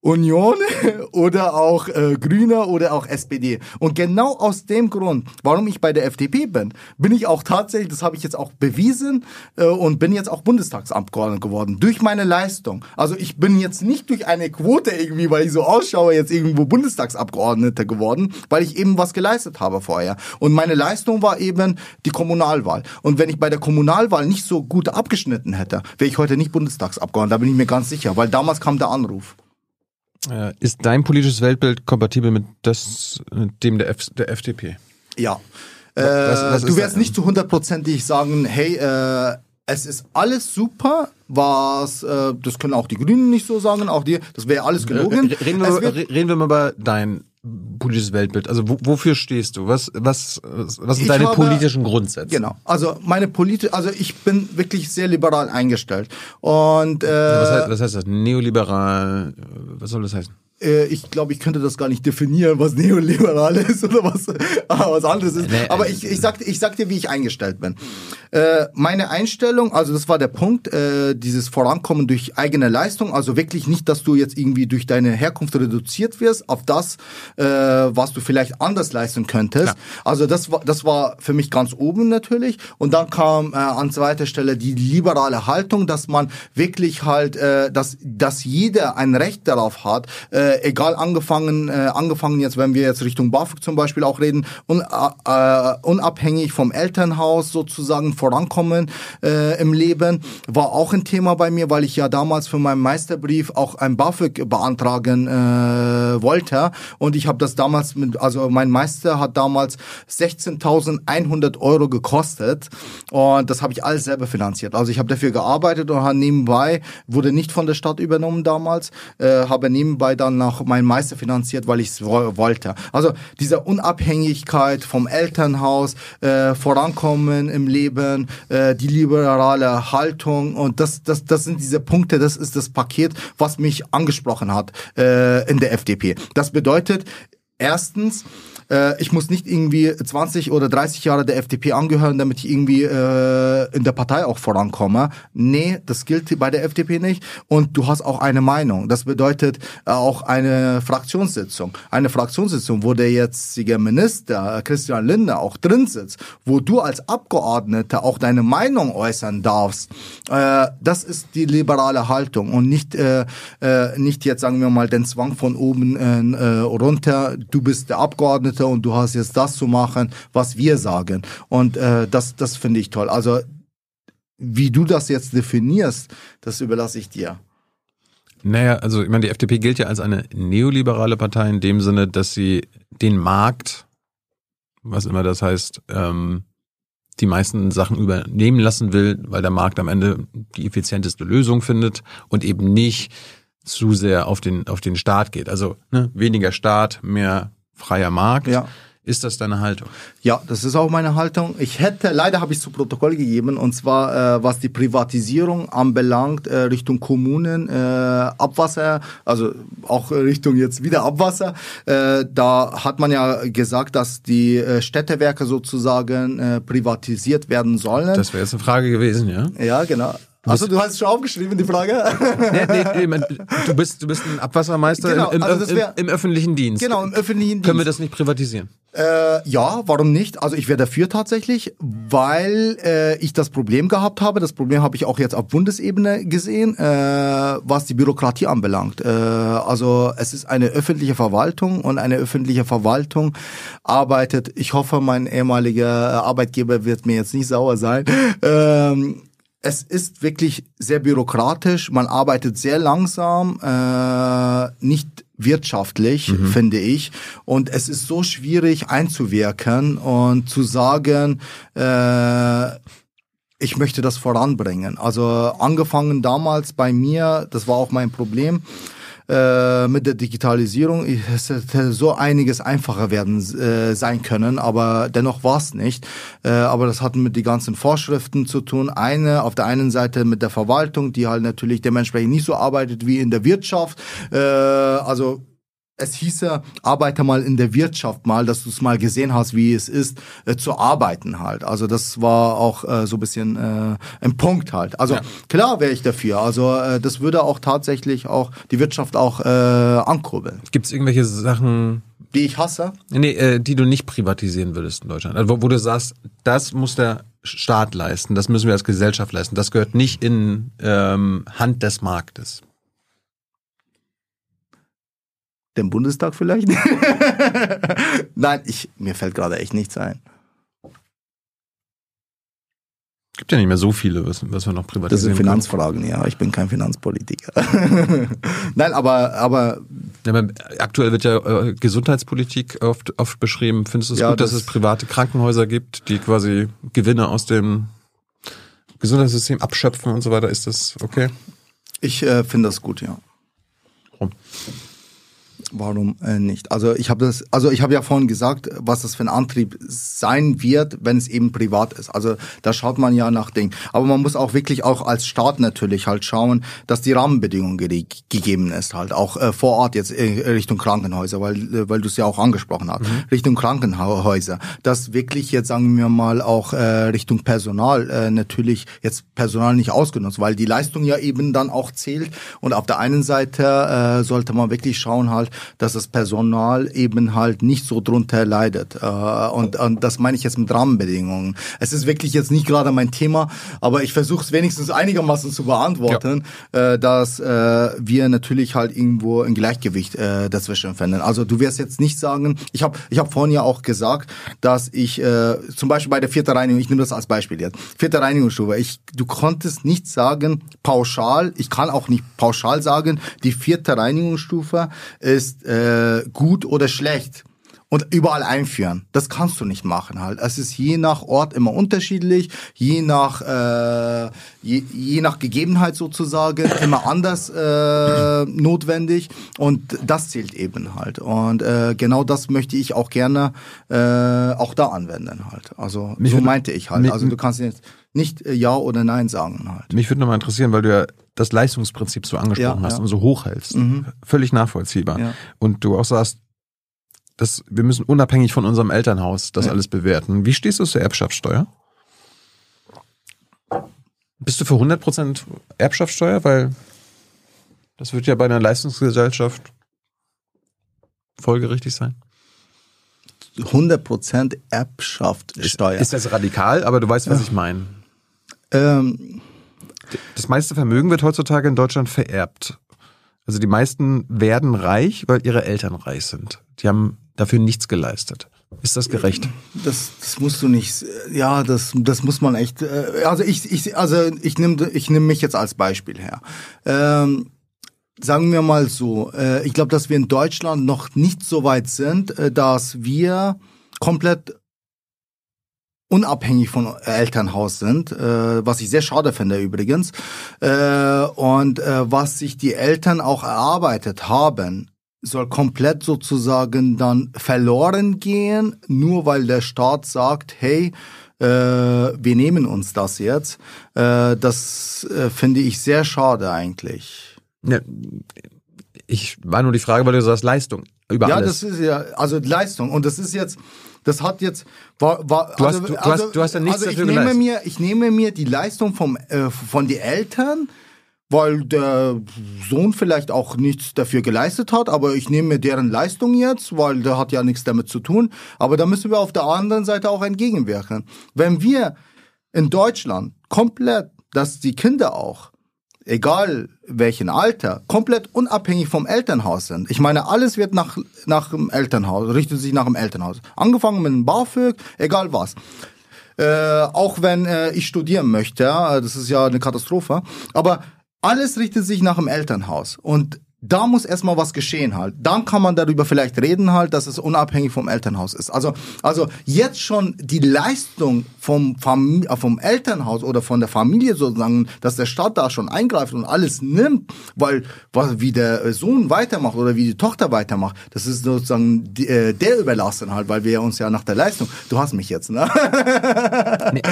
Union *laughs* oder auch äh, Grüne oder auch SPD. Und genau aus dem Grund, warum ich bei der FDP bin, bin ich auch tatsächlich, das habe ich jetzt auch bewiesen äh, und bin jetzt auch Bundestagsabgeordneter geworden durch meine Leistung. Also ich bin jetzt nicht durch eine Quote irgendwie, weil ich so ausschaue, jetzt irgendwo Bundestagsabgeordneter geworden, weil ich eben was geleistet habe vorher. Und meine Leistung war eben die Kommunalwahl. Und wenn ich bei der Kommunalwahl nicht so gut abgeschnitten hätte, wäre ich heute nicht Bundestagsabgeordneter, da bin ich mir ganz sicher, weil damals kam der Anruf. Äh, ist dein politisches Weltbild kompatibel mit, das, dem der, F, der FDP? Ja. Äh, was, was du wirst nicht zu hundertprozentig sagen, hey, äh, es ist alles super, was, äh, das können auch die Grünen nicht so sagen, auch die, das wäre alles gelogen. Reden wir, reden wir mal über dein politisches Weltbild? Also wo, wofür stehst du? Was, was, was sind deine habe, politischen Grundsätze? Genau. Also meine politische, also ich bin wirklich sehr liberal eingestellt. Und äh, was, heißt, was heißt das? Neoliberal? Was soll das heißen? äh, ich glaube, ich könnte das gar nicht definieren, was neoliberal *laughs* ist oder was, *laughs* was anderes ist. Aber ich, ich, sag, ich sag dir, wie ich eingestellt bin. Äh, meine Einstellung, also das war der Punkt, äh, dieses Vorankommen durch eigene Leistung, also wirklich nicht, dass du jetzt irgendwie durch deine Herkunft reduziert wirst auf das, äh, was du vielleicht anders leisten könntest. Ja. Also das war, das war für mich ganz oben natürlich. Und dann kam äh, an zweiter Stelle die liberale Haltung, dass man wirklich halt, äh, dass, dass jeder ein Recht darauf hat, äh, egal angefangen, äh, angefangen jetzt, wenn wir jetzt Richtung BAföG zum Beispiel auch reden, un, äh, unabhängig vom Elternhaus sozusagen vorankommen äh, im Leben, war auch ein Thema bei mir, weil ich ja damals für meinen Meisterbrief auch ein BAföG beantragen äh, wollte. Und ich habe das damals mit, also mein Meister hat damals 16.100 Euro gekostet und das habe ich alles selber finanziert. Also ich habe dafür gearbeitet und habe nebenbei, wurde nicht von der Stadt übernommen damals, äh, habe nebenbei dann nach meinem Meister finanziert, weil ich es wo wollte. Also diese Unabhängigkeit vom Elternhaus, äh, Vorankommen im Leben, äh, die liberale Haltung und das, das, das sind diese Punkte, das ist das Paket, was mich angesprochen hat äh, in der FDP. Das bedeutet, erstens, äh, ich muss nicht irgendwie 20 oder 30 Jahre der FDP angehören, damit ich irgendwie äh, in der Partei auch vorankomme. Nee, das gilt bei der FDP nicht. Und du hast auch eine Meinung. Das bedeutet äh, auch eine Fraktionssitzung. Eine Fraktionssitzung, wo der jetzige Minister äh, Christian Lindner auch drin sitzt, wo du als Abgeordneter auch deine Meinung äußern darfst. Äh, das ist die liberale Haltung und nicht äh, äh, nicht jetzt sagen wir mal den Zwang von oben äh, runter. Du bist der Abgeordnete und du hast jetzt das zu machen, was wir sagen. Und äh, das, das finde ich toll. Also wie du das jetzt definierst, das überlasse ich dir. Naja, also ich meine, die FDP gilt ja als eine neoliberale Partei in dem Sinne, dass sie den Markt, was immer das heißt, ähm, die meisten Sachen übernehmen lassen will, weil der Markt am Ende die effizienteste Lösung findet und eben nicht zu sehr auf den, auf den Staat geht. Also ne, weniger Staat, mehr freier Markt. Ja. Ist das deine Haltung? Ja, das ist auch meine Haltung. Ich hätte, leider habe ich es zu Protokoll gegeben, und zwar äh, was die Privatisierung anbelangt, äh, Richtung Kommunen, äh, Abwasser, also auch Richtung jetzt wieder Abwasser. Äh, da hat man ja gesagt, dass die äh, Städtewerke sozusagen äh, privatisiert werden sollen. Das wäre jetzt eine Frage gewesen, ja? Ja, genau. Also du hast es schon aufgeschrieben, die Frage? *laughs* nee, nee, nee, du, bist, du bist ein Abwassermeister Genau, im, im, also wär- im, im öffentlichen Dienst. Genau, im öffentlichen Dienst. Können wir das nicht privatisieren? Äh, ja, warum nicht? Also ich wäre dafür tatsächlich, weil äh, ich das Problem gehabt habe. Das Problem habe ich auch jetzt auf Bundesebene gesehen, äh, was die Bürokratie anbelangt. Äh, also es ist eine öffentliche Verwaltung und eine öffentliche Verwaltung arbeitet. Ich hoffe, mein ehemaliger Arbeitgeber wird mir jetzt nicht sauer sein. Ähm, es ist wirklich sehr bürokratisch, man arbeitet sehr langsam, äh, nicht wirtschaftlich, finde ich. Und es ist so schwierig einzuwirken und zu sagen, äh, ich möchte das voranbringen. Also angefangen damals bei mir, das war auch mein Problem, äh, mit der Digitalisierung. Es hätte so einiges einfacher werden äh, sein können, aber dennoch war es nicht. Äh, aber das hat mit den ganzen Vorschriften zu tun. Eine auf der einen Seite mit der Verwaltung, die halt natürlich dementsprechend nicht so arbeitet wie in der Wirtschaft. Äh, also es hieße, arbeite mal in der Wirtschaft mal, dass du es mal gesehen hast, wie es ist, äh, zu arbeiten halt. Also das war auch äh, so ein bisschen äh, ein Punkt halt. Also Ja. klar wäre ich dafür. Also äh, das würde auch tatsächlich auch die Wirtschaft auch äh, ankurbeln. Gibt es irgendwelche Sachen, Die ich hasse. nee, äh, die du nicht privatisieren würdest in Deutschland? Also, wo, wo du sagst, das muss der Staat leisten, das müssen wir als Gesellschaft leisten. Das gehört nicht in ähm, Hand des Marktes. Den Bundestag vielleicht? *laughs* Nein, ich mir fällt gerade echt nichts ein. Gibt ja nicht mehr so viele, was, was wir noch Das privatisieren sind Finanzfragen, ja. Ich bin kein Finanzpolitiker. *laughs* Nein, aber aber können. Ja, aber aktuell wird ja äh, Gesundheitspolitik oft, oft beschrieben. Findest du es Ja, gut, dass das- es private Krankenhäuser gibt, die quasi Gewinne aus dem Gesundheitssystem abschöpfen und so weiter? Ist das okay? ich äh, finde das gut, ja. Warum? Warum äh, nicht? Also ich habe das, also ich habe ja vorhin gesagt, was das für ein Antrieb sein wird, wenn es eben privat ist. Also da schaut man ja nach Dingen. Aber man muss auch wirklich auch als Staat natürlich halt schauen, dass die Rahmenbedingungen ge gegeben ist halt auch äh, vor Ort jetzt äh, Richtung Krankenhäuser, weil äh, weil du es ja auch angesprochen hast, mhm. Richtung Krankenhäuser, dass wirklich jetzt sagen wir mal auch äh, Richtung Personal äh, natürlich jetzt Personal nicht ausgenutzt, weil die Leistung ja eben dann auch zählt und auf der einen Seite äh, sollte man wirklich schauen halt dass das Personal eben halt nicht so drunter leidet. Äh, und, und das meine ich jetzt mit Rahmenbedingungen. Es ist wirklich jetzt nicht gerade mein Thema, aber ich versuche es wenigstens einigermaßen zu beantworten, ja. äh, dass äh, wir natürlich halt irgendwo ein Gleichgewicht äh, dazwischen finden. Also du wirst jetzt nicht sagen, ich habe ich hab vorhin ja auch gesagt, dass ich äh, zum Beispiel bei der vierten Reinigung, ich nehme das als Beispiel jetzt, vierte Reinigungsstufe, ich, du konntest nicht sagen pauschal, ich kann auch nicht pauschal sagen, die vierte Reinigungsstufe ist ist äh, gut oder schlecht und überall einführen. Das kannst du nicht machen halt. Es ist je nach Ort immer unterschiedlich, je nach äh, je, je nach Gegebenheit sozusagen immer anders äh, notwendig und das zählt eben halt. Und äh, genau das möchte ich auch gerne äh, auch da anwenden halt. Also mich so meinte ich halt. Also du kannst jetzt nicht äh, ja oder nein sagen halt. Mich würde nochmal interessieren, weil du ja das Leistungsprinzip so angesprochen ja, hast ja. und so hochhältst. Mhm. Völlig nachvollziehbar. Ja. Und du auch sagst, dass wir müssen unabhängig von unserem Elternhaus das alles bewerten. Wie stehst du zur Erbschaftssteuer? Bist du für 100% Erbschaftssteuer? Weil das wird ja bei einer Leistungsgesellschaft folgerichtig sein. 100% Erbschaftssteuer. Ist, ist das radikal, aber du weißt, was ich meine. Ähm, das meiste Vermögen wird heutzutage in Deutschland vererbt. Also die meisten werden reich, weil ihre Eltern reich sind. Die haben dafür nichts geleistet. Ist das gerecht? Das, das musst du nicht. Ja, das, das muss man echt. Äh, also ich, ich, also ich nehme, ich nehme mich jetzt als Beispiel her. Ähm, sagen wir mal so. Äh, ich glaube, dass wir in Deutschland noch nicht so weit sind, äh, dass wir komplett unabhängig von Elternhaus sind, äh, was ich sehr schade finde übrigens. Äh, und äh, was sich die Eltern auch erarbeitet haben, soll komplett sozusagen dann verloren gehen, nur weil der Staat sagt, hey, äh, wir nehmen uns das jetzt. Äh, das äh, finde ich sehr schade eigentlich. Ja, ich war nur die Frage, weil du sagst Leistung über ja, alles. Ja, das ist ja also Leistung und das ist jetzt das hat jetzt war, war du, also, hast, du, also, hast, du hast ja nichts also ich nehme mir ich nehme mir die Leistung vom äh, von den Eltern weil der Sohn vielleicht auch nichts dafür geleistet hat, aber ich nehme mir deren Leistung jetzt, weil der hat ja nichts damit zu tun. Aber da müssen wir auf der anderen Seite auch entgegenwirken. Wenn wir in Deutschland komplett, dass die Kinder auch egal welchen Alter, komplett unabhängig vom Elternhaus sind. Ich meine, alles wird nach, nach dem Elternhaus, richtet sich nach dem Elternhaus. Angefangen mit dem BAföG, egal was. Äh, auch wenn äh, ich studieren möchte, ja, das ist ja eine Katastrophe. Aber alles richtet sich nach dem Elternhaus. Und da muss erstmal was geschehen halt. Dann kann man darüber vielleicht reden halt, dass es unabhängig vom Elternhaus ist. Also, also jetzt schon die Leistung vom, Famili äh, vom Elternhaus oder von der Familie sozusagen, dass der Staat da schon eingreift und alles nimmt, weil was, wie der Sohn weitermacht oder wie die Tochter weitermacht, das ist sozusagen die, äh, der überlassen halt, weil wir uns ja nach der Leistung, du hast mich jetzt, ne? nee.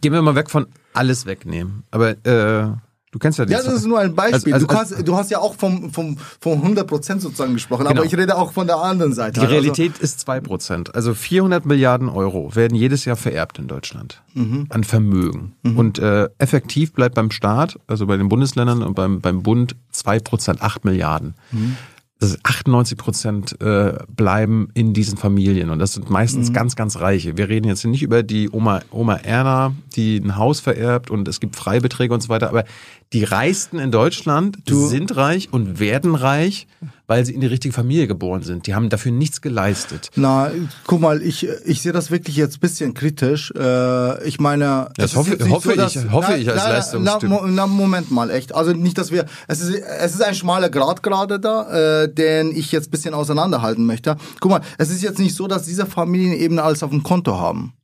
Gehen wir mal weg von alles wegnehmen. Aber äh Du kennst ja die Ja, das ist nur ein Beispiel. Also, also, du, kannst, du hast ja auch vom, vom, vom 100% sozusagen gesprochen, genau. aber ich rede auch von der anderen Seite. Die also Realität ist 2%. Also 400 Milliarden Euro werden jedes Jahr vererbt in Deutschland mhm. an Vermögen. Mhm. Und äh, effektiv bleibt beim Staat, also bei den Bundesländern und beim, beim Bund 2%, 8 Milliarden. Mhm. 98 Prozent äh, bleiben in diesen Familien und das sind meistens mhm. ganz, ganz reiche. Wir reden jetzt nicht über die Oma, Oma Erna, die ein Haus vererbt und es gibt Freibeträge und so weiter, aber die Reichsten in Deutschland du. sind reich und werden reich, weil sie in die richtige Familie geboren sind. Die haben dafür nichts geleistet. Na, guck mal, ich, ich sehe das wirklich jetzt bisschen kritisch. Äh, ich meine, das hoffe, hoffe so, dass, ich, hoffe na, ich als Leistungstyp. Na, na, Moment mal, echt. Also nicht, dass wir, es ist, es ist ein schmaler Grad gerade da, äh, den ich jetzt bisschen auseinanderhalten möchte. Guck mal, es ist jetzt nicht so, dass diese Familien eben alles auf dem Konto haben.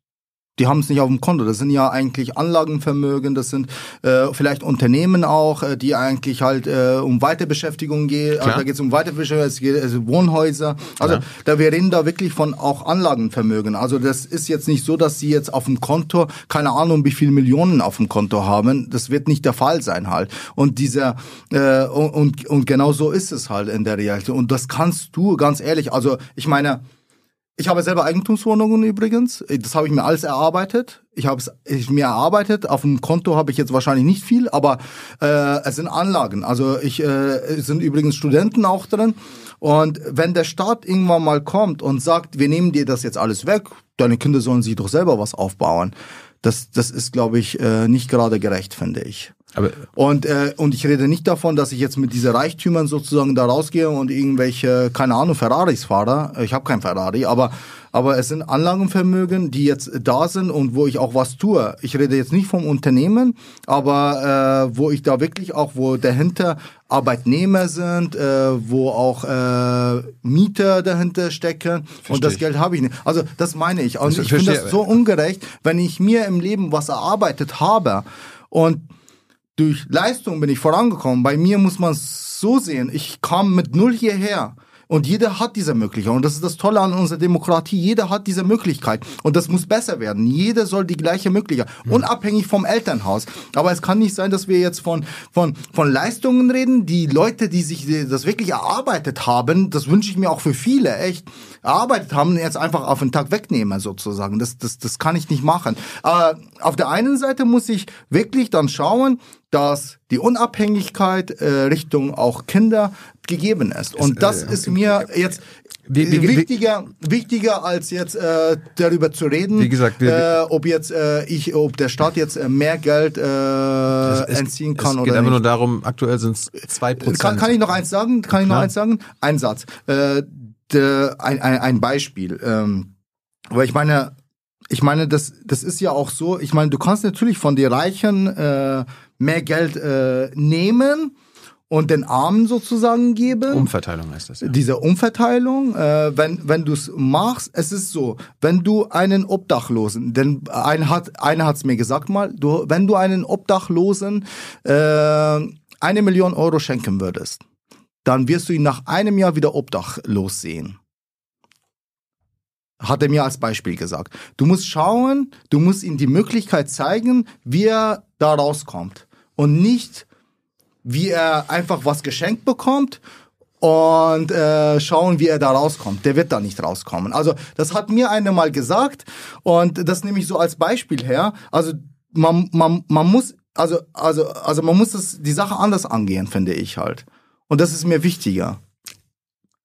Die haben es nicht auf dem Konto. Das sind ja eigentlich Anlagenvermögen, das sind äh, vielleicht Unternehmen auch, äh, die eigentlich halt äh, um Weiterbeschäftigung gehen. Also da geht es um Weiterbeschäftigung, es geht also Wohnhäuser. Also ja. da wir reden da wirklich von auch Anlagenvermögen. Also das ist jetzt nicht so, dass sie jetzt auf dem Konto keine Ahnung, wie viele Millionen auf dem Konto haben. Das wird nicht der Fall sein halt. Und dieser äh, und und genau so ist es halt in der Realität. Und das kannst du ganz ehrlich. Also ich meine ich habe selber Eigentumswohnungen übrigens. Das habe ich mir alles erarbeitet. Ich habe es mir erarbeitet. Auf dem Konto habe ich jetzt wahrscheinlich nicht viel, aber äh, es sind Anlagen. Also ich äh, sind übrigens Studenten auch drin. Und wenn der Staat irgendwann mal kommt und sagt, wir nehmen dir das jetzt alles weg, deine Kinder sollen sich doch selber was aufbauen. Das, das ist, glaube ich, äh, nicht gerade gerecht, finde ich. Aber und, äh, und ich rede nicht davon, dass ich jetzt mit diesen Reichtümern sozusagen da rausgehe und irgendwelche, keine Ahnung, Ferraris fahre. Ich habe kein Ferrari, aber, aber es sind Anlagenvermögen, die jetzt da sind und wo ich auch was tue. Ich rede jetzt nicht vom Unternehmen, aber äh, wo ich da wirklich auch, wo dahinter Arbeitnehmer sind, äh, wo auch äh, Mieter dahinter stecken Versteh und das ich. Geld habe ich nicht. Also das meine ich. Und ich finde das so ungerecht, wenn ich mir im Leben was erarbeitet habe und durch Leistung bin ich vorangekommen. Bei mir muss man es so sehen. Ich kam mit null hierher. Und jeder hat diese Möglichkeit. Und das ist das Tolle an unserer Demokratie. Jeder hat diese Möglichkeit. Und das muss besser werden. Jeder soll die gleiche Möglichkeit. Mhm. Unabhängig vom Elternhaus. Aber es kann nicht sein, dass wir jetzt von, von, von Leistungen reden. Die Leute, die sich das wirklich erarbeitet haben, das wünsche ich mir auch für viele, echt, erarbeitet haben, jetzt einfach auf den Tag wegnehmen, sozusagen. Das, das, das kann ich nicht machen. Aber auf der einen Seite muss ich wirklich dann schauen, dass die Unabhängigkeit äh, Richtung auch Kinder gegeben ist. Und das äh, ist mir jetzt wie, wie, wichtiger, wie, wichtiger als jetzt äh, darüber zu reden, wie gesagt, äh, ob jetzt äh, ich, ob der Staat jetzt äh, mehr Geld äh, es, entziehen kann es oder geht einfach nur darum. Aktuell sind es zwei Prozent. Kann, kann ich noch eins sagen? Kann ich noch eins sagen? Ein Satz, äh, de, ein, ein, ein Beispiel, ähm, weil ich meine, ich meine, das das ist ja auch so. Ich meine, du kannst natürlich von den Reichen äh, mehr Geld äh, nehmen und den Armen sozusagen geben. Umverteilung heißt das. Ja. Diese Umverteilung, äh, wenn wenn du es machst, es ist so, wenn du einen Obdachlosen, denn ein hat einer hat's mir gesagt mal, du wenn du einen Obdachlosen äh, eine Million Euro schenken würdest, dann wirst du ihn nach einem Jahr wieder obdachlos sehen. Hat er mir als Beispiel gesagt. Du musst schauen, du musst ihm die Möglichkeit zeigen, wie er da rauskommt und nicht, wie er einfach was geschenkt bekommt und äh, schauen, wie er da rauskommt. Der wird da nicht rauskommen. Also das hat mir einer mal gesagt und das nehme ich so als Beispiel her. Also man, man, man muss also also also man muss das, die Sache anders angehen, finde ich halt. Und das ist mir wichtiger.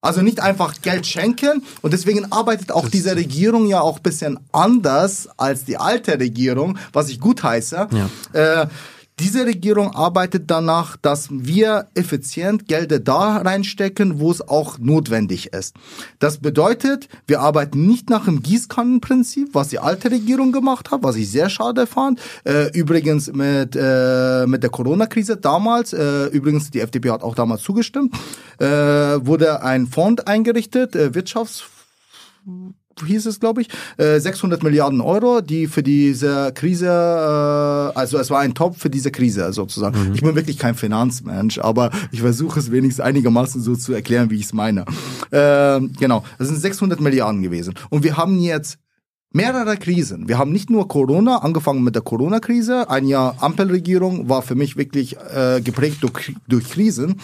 Also nicht einfach Geld schenken. Und deswegen arbeitet auch diese Regierung ja auch bisschen anders als die alte Regierung, was ich gut heiße. Ja. Äh, diese Regierung arbeitet danach, dass wir effizient Gelder da reinstecken, wo es auch notwendig ist. Das bedeutet, wir arbeiten nicht nach dem Gießkannenprinzip, was die alte Regierung gemacht hat, was ich sehr schade fand. Äh, übrigens mit, äh, mit der Corona-Krise damals, äh, übrigens die FDP hat auch damals zugestimmt, äh, wurde ein Fonds eingerichtet, äh, Wirtschafts hieß es, glaube ich, äh, 600 Milliarden Euro, die für diese Krise, äh, also es war ein Top für diese Krise sozusagen. Mhm. Ich bin wirklich kein Finanzmensch, aber ich versuche es wenigstens einigermaßen so zu erklären, wie ich es meine. Äh, genau, das sind 600 Milliarden gewesen. Und wir haben jetzt mehrere Krisen. Wir haben nicht nur Corona, angefangen mit der Corona-Krise. Ein Jahr Ampelregierung war für mich wirklich äh, geprägt durch, durch Krisen.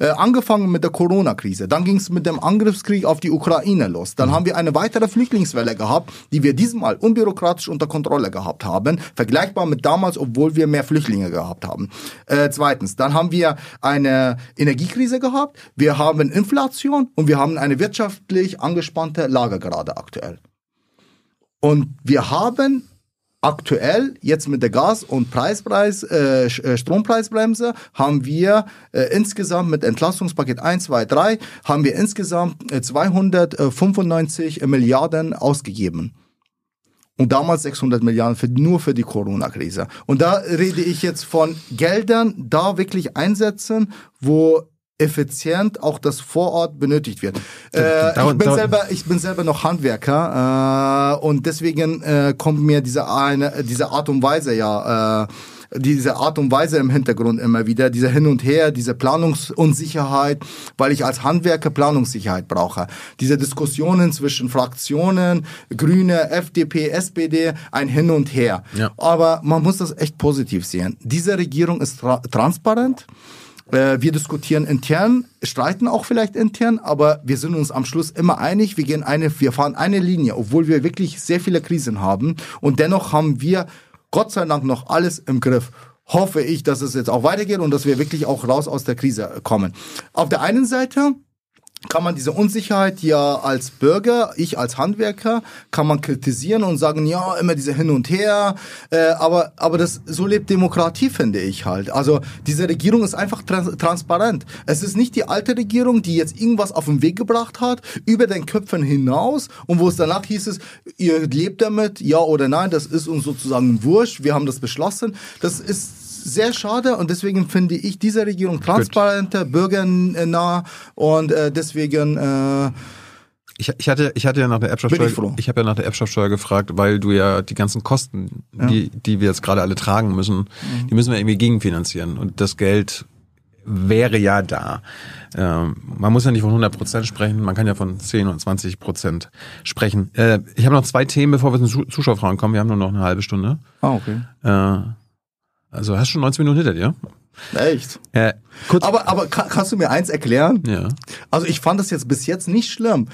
Äh, angefangen mit der Corona-Krise. Dann ging es mit dem Angriffskrieg auf die Ukraine los. Dann mhm. haben wir eine weitere Flüchtlingswelle gehabt, die wir diesmal unbürokratisch unter Kontrolle gehabt haben. Vergleichbar mit damals, obwohl wir mehr Flüchtlinge gehabt haben. Äh, zweitens, dann haben wir eine Energiekrise gehabt. Wir haben Inflation und wir haben eine wirtschaftlich angespannte Lage gerade aktuell. Und wir haben aktuell jetzt mit der Gas- und Preispreis, äh, äh Strompreisbremse haben wir äh, insgesamt mit Entlastungspaket 1, 2, 3 haben wir insgesamt äh, 295 Milliarden ausgegeben. Und damals 600 Milliarden für, nur für die Corona-Krise. Und da rede ich jetzt von Geldern, da wirklich einsetzen, wo effizient auch das vor Ort benötigt wird. Äh, ich, bin selber, ich bin selber noch Handwerker äh, und deswegen äh, kommt mir diese eine, diese Art und Weise ja äh, diese Art und Weise im Hintergrund immer wieder, dieser Hin und Her, diese Planungsunsicherheit, weil ich als Handwerker Planungssicherheit brauche. Diese Diskussionen zwischen Fraktionen, Grüne, FDP, SPD, ein Hin und Her. Ja. Aber man muss das echt positiv sehen. Diese Regierung ist tra transparent. Äh, wir diskutieren intern, streiten auch vielleicht intern, aber wir sind uns am Schluss immer einig. Wir gehen eine, wir fahren eine Linie, obwohl wir wirklich sehr viele Krisen haben. Und dennoch haben wir Gott sei Dank noch alles im Griff. Hoffe ich, dass es jetzt auch weitergeht und dass wir wirklich auch raus aus der Krise kommen. Auf der einen Seite kann man diese Unsicherheit ja als Bürger, ich als Handwerker, kann man kritisieren und sagen, ja, immer diese Hin und Her, äh, aber, aber das, so lebt Demokratie, finde ich halt. Also diese Regierung ist einfach trans transparent. Es ist nicht die alte Regierung, die jetzt irgendwas auf den Weg gebracht hat, über den Köpfen hinaus und wo es danach hieß es, ihr lebt damit, ja oder nein, das ist uns sozusagen wurscht, wir haben das beschlossen. Das ist sehr schade und deswegen finde ich diese Regierung transparenter, bürgernah und äh, deswegen äh, ich, ich, hatte, ich hatte ja nach der Erbschaftssteuer, ich, ich habe ja nach der Erbschaftssteuer gefragt, weil du ja die ganzen Kosten, ja. die, die wir jetzt gerade alle tragen müssen, mhm. die müssen wir irgendwie gegenfinanzieren. Und das Geld wäre ja da. Ähm, man muss ja nicht von 100 Prozent sprechen, man kann ja von 10 und 20 Prozent sprechen. Äh, ich habe noch zwei Themen, bevor wir zu Zuschauerfragen kommen. Wir haben nur noch eine halbe Stunde. Ah, okay. Äh, also hast du schon 19 Minuten hinter dir? Echt? Äh, kurz. Aber, aber kann, kannst du mir eins erklären? Ja. Also ich fand das jetzt bis jetzt nicht schlimm.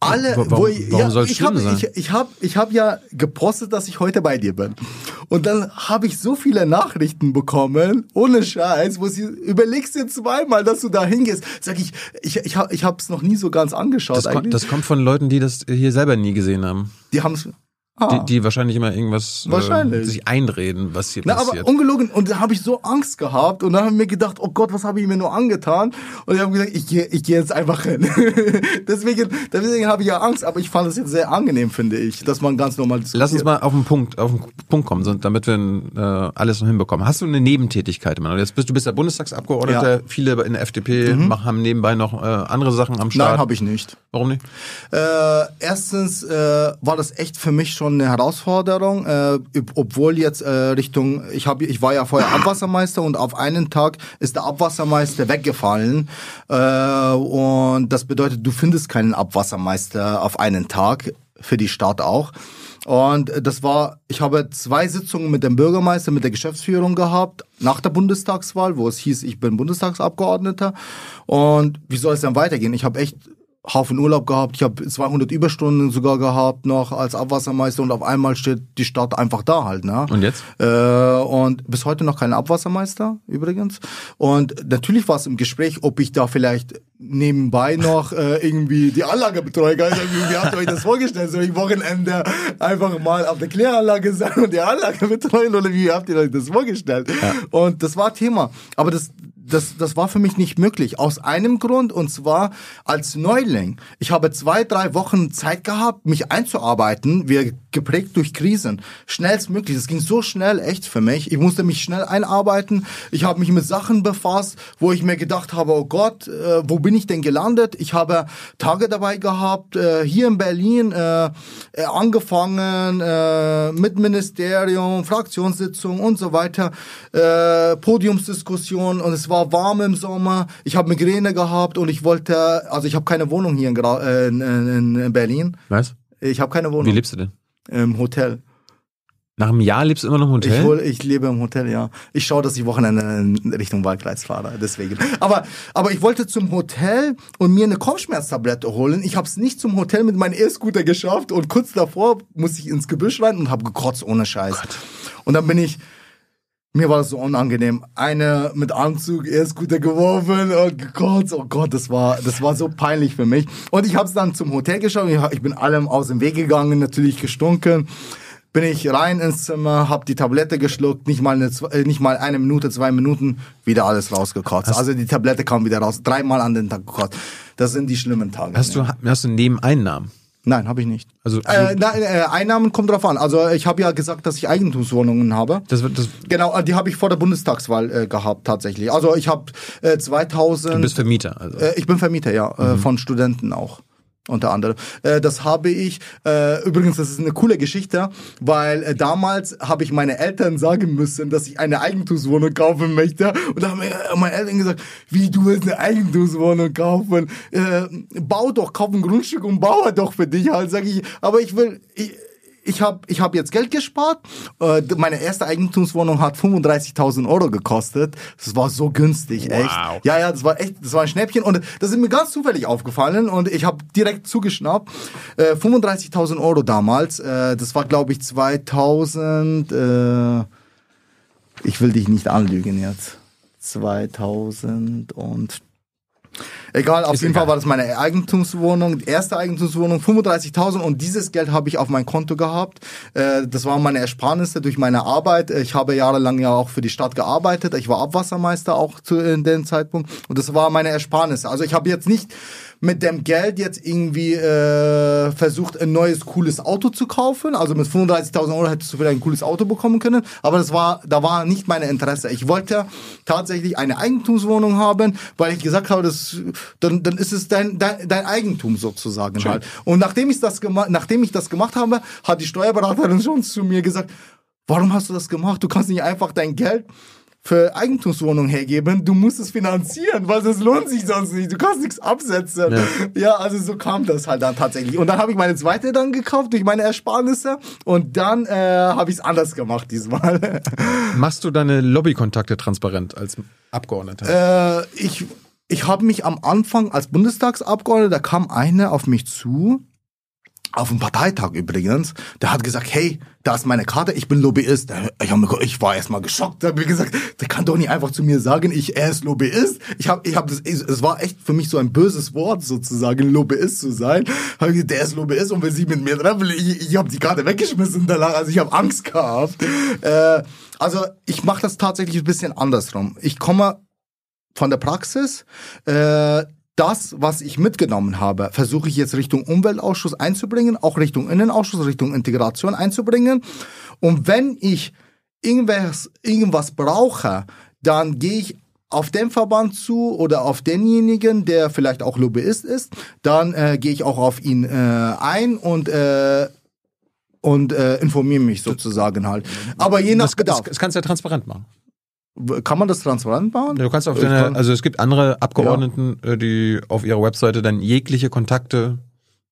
Alle, warum, wo ich, warum ja, soll es schlimm hab, sein? Ich, ich habe ich hab ja gepostet, dass ich heute bei dir bin. Und dann habe ich so viele Nachrichten bekommen, ohne Scheiß, wo sie überlegst dir zweimal, dass du da hingehst. Sag ich, ich, ich, hab, ich habe es noch nie so ganz angeschaut. Das, eigentlich. Kommt, das kommt von Leuten, die das hier selber nie gesehen haben. Die haben es Ah. Die, die wahrscheinlich immer irgendwas äh, wahrscheinlich. Äh, sich einreden, was hier Na, passiert. Aber ungelogen. Und da habe ich so Angst gehabt und dann habe ich mir gedacht, oh Gott, was habe ich mir nur angetan? Und ich habe gesagt, ich gehe ich geh jetzt einfach hin. *laughs* deswegen deswegen habe ich ja Angst, aber ich fand es jetzt sehr angenehm, finde ich, dass man ganz normal diskutiert. Lass uns mal auf den Punkt, auf den Punkt kommen, damit wir äh, alles noch hinbekommen. Hast du eine Nebentätigkeit immer? Jetzt bist du bist der Bundestagsabgeordneter, ja. viele in der FDP mhm. haben nebenbei noch äh, andere Sachen am Start. Nein, habe ich nicht. Warum nicht? Äh, erstens äh, war das echt für mich schon eine Herausforderung äh, obwohl jetzt äh, Richtung, ich habe, ich war ja vorher Abwassermeister und auf einen Tag ist der Abwassermeister weggefallen äh, und das bedeutet, du findest keinen Abwassermeister auf einen Tag für die Stadt auch. Und das war, ich habe zwei Sitzungen mit dem Bürgermeister, mit der Geschäftsführung gehabt, nach der Bundestagswahl, wo es hieß, ich bin Bundestagsabgeordneter. Und wie soll es dann weitergehen? Ich habe echt Haufen Urlaub gehabt, ich habe 200 Überstunden sogar gehabt noch als Abwassermeister und auf einmal steht die Stadt einfach da halt. Ne? Und jetzt? Äh, und bis heute noch kein Abwassermeister übrigens. Und natürlich war es im Gespräch, ob ich da vielleicht nebenbei noch äh, irgendwie die Anlage betreue. Also, wie habt ihr euch das vorgestellt? Soll ich Wochenende einfach mal auf der Kläranlage sein und die Anlage betreuen oder wie habt ihr euch das vorgestellt? Ja. Und das war Thema. Aber das das, das war für mich nicht möglich. Aus einem Grund, und zwar als Neuling. Ich habe zwei, drei Wochen Zeit gehabt, mich einzuarbeiten. Wir geprägt durch Krisen. Schnellstmöglich. Es ging so schnell, echt für mich. Ich musste mich schnell einarbeiten. Ich habe mich mit Sachen befasst, wo ich mir gedacht habe, oh Gott, äh, wo bin ich denn gelandet? Ich habe Tage dabei gehabt, äh, hier in Berlin, äh, äh angefangen äh, mit Ministerium, Fraktionssitzung und so weiter, äh, Podiumsdiskussion und es war war warm im Sommer, ich habe Migräne gehabt und ich wollte, also ich habe keine Wohnung hier in, äh, in, in, in Berlin. Was? Ich habe keine Wohnung. Wie lebst du denn? Im Hotel. Nach einem Jahr lebst du immer noch im Hotel? Ich, ich lebe im Hotel, ja. Ich schaue, dass ich Wochenende in Richtung Waldkreis fahre, deswegen. Aber, aber ich wollte zum Hotel und mir eine Kopfschmerztablette holen. Ich habe es nicht zum Hotel mit meinem E-Scooter geschafft und kurz davor musste ich ins Gebüsch rein und habe gekotzt ohne Scheiß. Gott. Und dann bin ich mir war das so unangenehm. Eine mit Anzug, E-Scooter geworfen und gekotzt. Oh Gott, das war, das war so peinlich für mich. Und ich habe es dann zum Hotel geschaut. Ich bin allem aus dem Weg gegangen, natürlich gestunken. Bin ich rein ins Zimmer, habe die Tablette geschluckt, nicht mal, eine, äh, nicht mal eine Minute, zwei Minuten, wieder alles rausgekotzt. Hast also die Tablette kam wieder raus, dreimal an den Tag gekotzt. Das sind die schlimmen Tage. Hast du, hast du Nebeneinnahmen? Nein, habe ich nicht. Also, Äh, nein, äh, Einnahmen kommt drauf an. Also ich habe ja gesagt, dass ich Eigentumswohnungen habe. das, wird- das, Genau, äh, die habe ich vor der Bundestagswahl äh, gehabt tatsächlich. Also ich habe äh, 2000. du bist Vermieter. Also. Ich bin Vermieter, ja, Mhm. von Studenten auch. Unter anderem. Äh, das habe ich, äh, übrigens, das ist eine coole Geschichte, weil äh, damals habe ich meine Eltern sagen müssen, dass ich eine Eigentumswohnung kaufen möchte. Und da haben äh, meine Eltern gesagt, wie du willst eine Eigentumswohnung kaufen? Äh, bau doch, kauf ein Grundstück und baue doch für dich halt, sage ich. Aber ich will, ich, ich habe ich hab jetzt Geld gespart. Äh, meine erste Eigentumswohnung hat 35.000 Euro gekostet. Das war so günstig, echt. Ja, ja, das war echt, das war ein Schnäppchen und das ist mir ganz zufällig aufgefallen und ich habe direkt zugeschnappt. Äh, 35.000 Euro damals. Äh, das war, glaube ich, 2000. Äh, ich will dich nicht anlügen jetzt. 2000 und Egal, auf jeden Fall war das meine Eigentumswohnung, die erste Eigentumswohnung, 35.000 und dieses Geld habe ich auf mein Konto gehabt. Äh, Das waren meine Ersparnisse durch meine Arbeit. Ich habe jahrelang ja auch für die Stadt gearbeitet. Ich war Abwassermeister auch zu in dem Zeitpunkt und das war meine Ersparnisse. Also ich habe jetzt nicht mit dem Geld jetzt irgendwie äh, versucht, ein neues cooles Auto zu kaufen. Also mit 35.000 Euro hättest du vielleicht ein cooles Auto bekommen können, aber das war, da war nicht meine Interesse. Ich wollte tatsächlich eine Eigentumswohnung haben, weil ich gesagt habe, das, dann, dann ist es dein, dein, dein Eigentum sozusagen halt. Und nachdem ich das gemacht, nachdem ich das gemacht habe, hat die Steuerberaterin *laughs* schon zu mir gesagt, warum hast du das gemacht? Du kannst nicht einfach dein Geld für Eigentumswohnungen hergeben, du musst es finanzieren, weil es lohnt sich sonst nicht. Du kannst nichts absetzen. Ja. also so kam das halt dann tatsächlich. Und dann habe ich meine zweite dann gekauft durch meine Ersparnisse und dann äh, habe ich es anders gemacht diesmal. *laughs* Machst du deine Lobbykontakte transparent als Abgeordneter? äh, ich ich habe mich am Anfang als Bundestagsabgeordneter, da kam einer auf mich zu, auf dem Parteitag übrigens, der hat gesagt, hey, da ist meine Karte, ich bin Lobbyist. Ich, hab, ich war erstmal geschockt, da hab mir gesagt, der kann doch nicht einfach zu mir sagen, ich, er ist Lobbyist. Ich habe, ich habe es war echt für mich so ein böses Wort sozusagen, Lobbyist zu sein. Hab gesagt, der ist Lobbyist und will sich mit mir treffen. Ich, ich habe die Karte weggeschmissen danach, also ich habe Angst gehabt. Äh, also ich mache das tatsächlich ein bisschen andersrum. Ich komme von der Praxis. Äh, das, was ich mitgenommen habe, versuche ich jetzt Richtung Umweltausschuss einzubringen, auch Richtung Innenausschuss, Richtung Integration einzubringen. Und wenn ich irgendwas, irgendwas brauche, dann gehe ich auf den Verband zu oder auf denjenigen, der vielleicht auch Lobbyist ist, dann äh, gehe ich auch auf ihn äh, ein und äh, und äh, informiere mich sozusagen halt. Aber je nach das, das, Bedarf. das kannst du ja transparent machen. Kann man das transparent machen? Du kannst auf Ich deine, also es gibt andere Abgeordneten, äh, die auf ihrer Webseite dann jegliche Kontakte,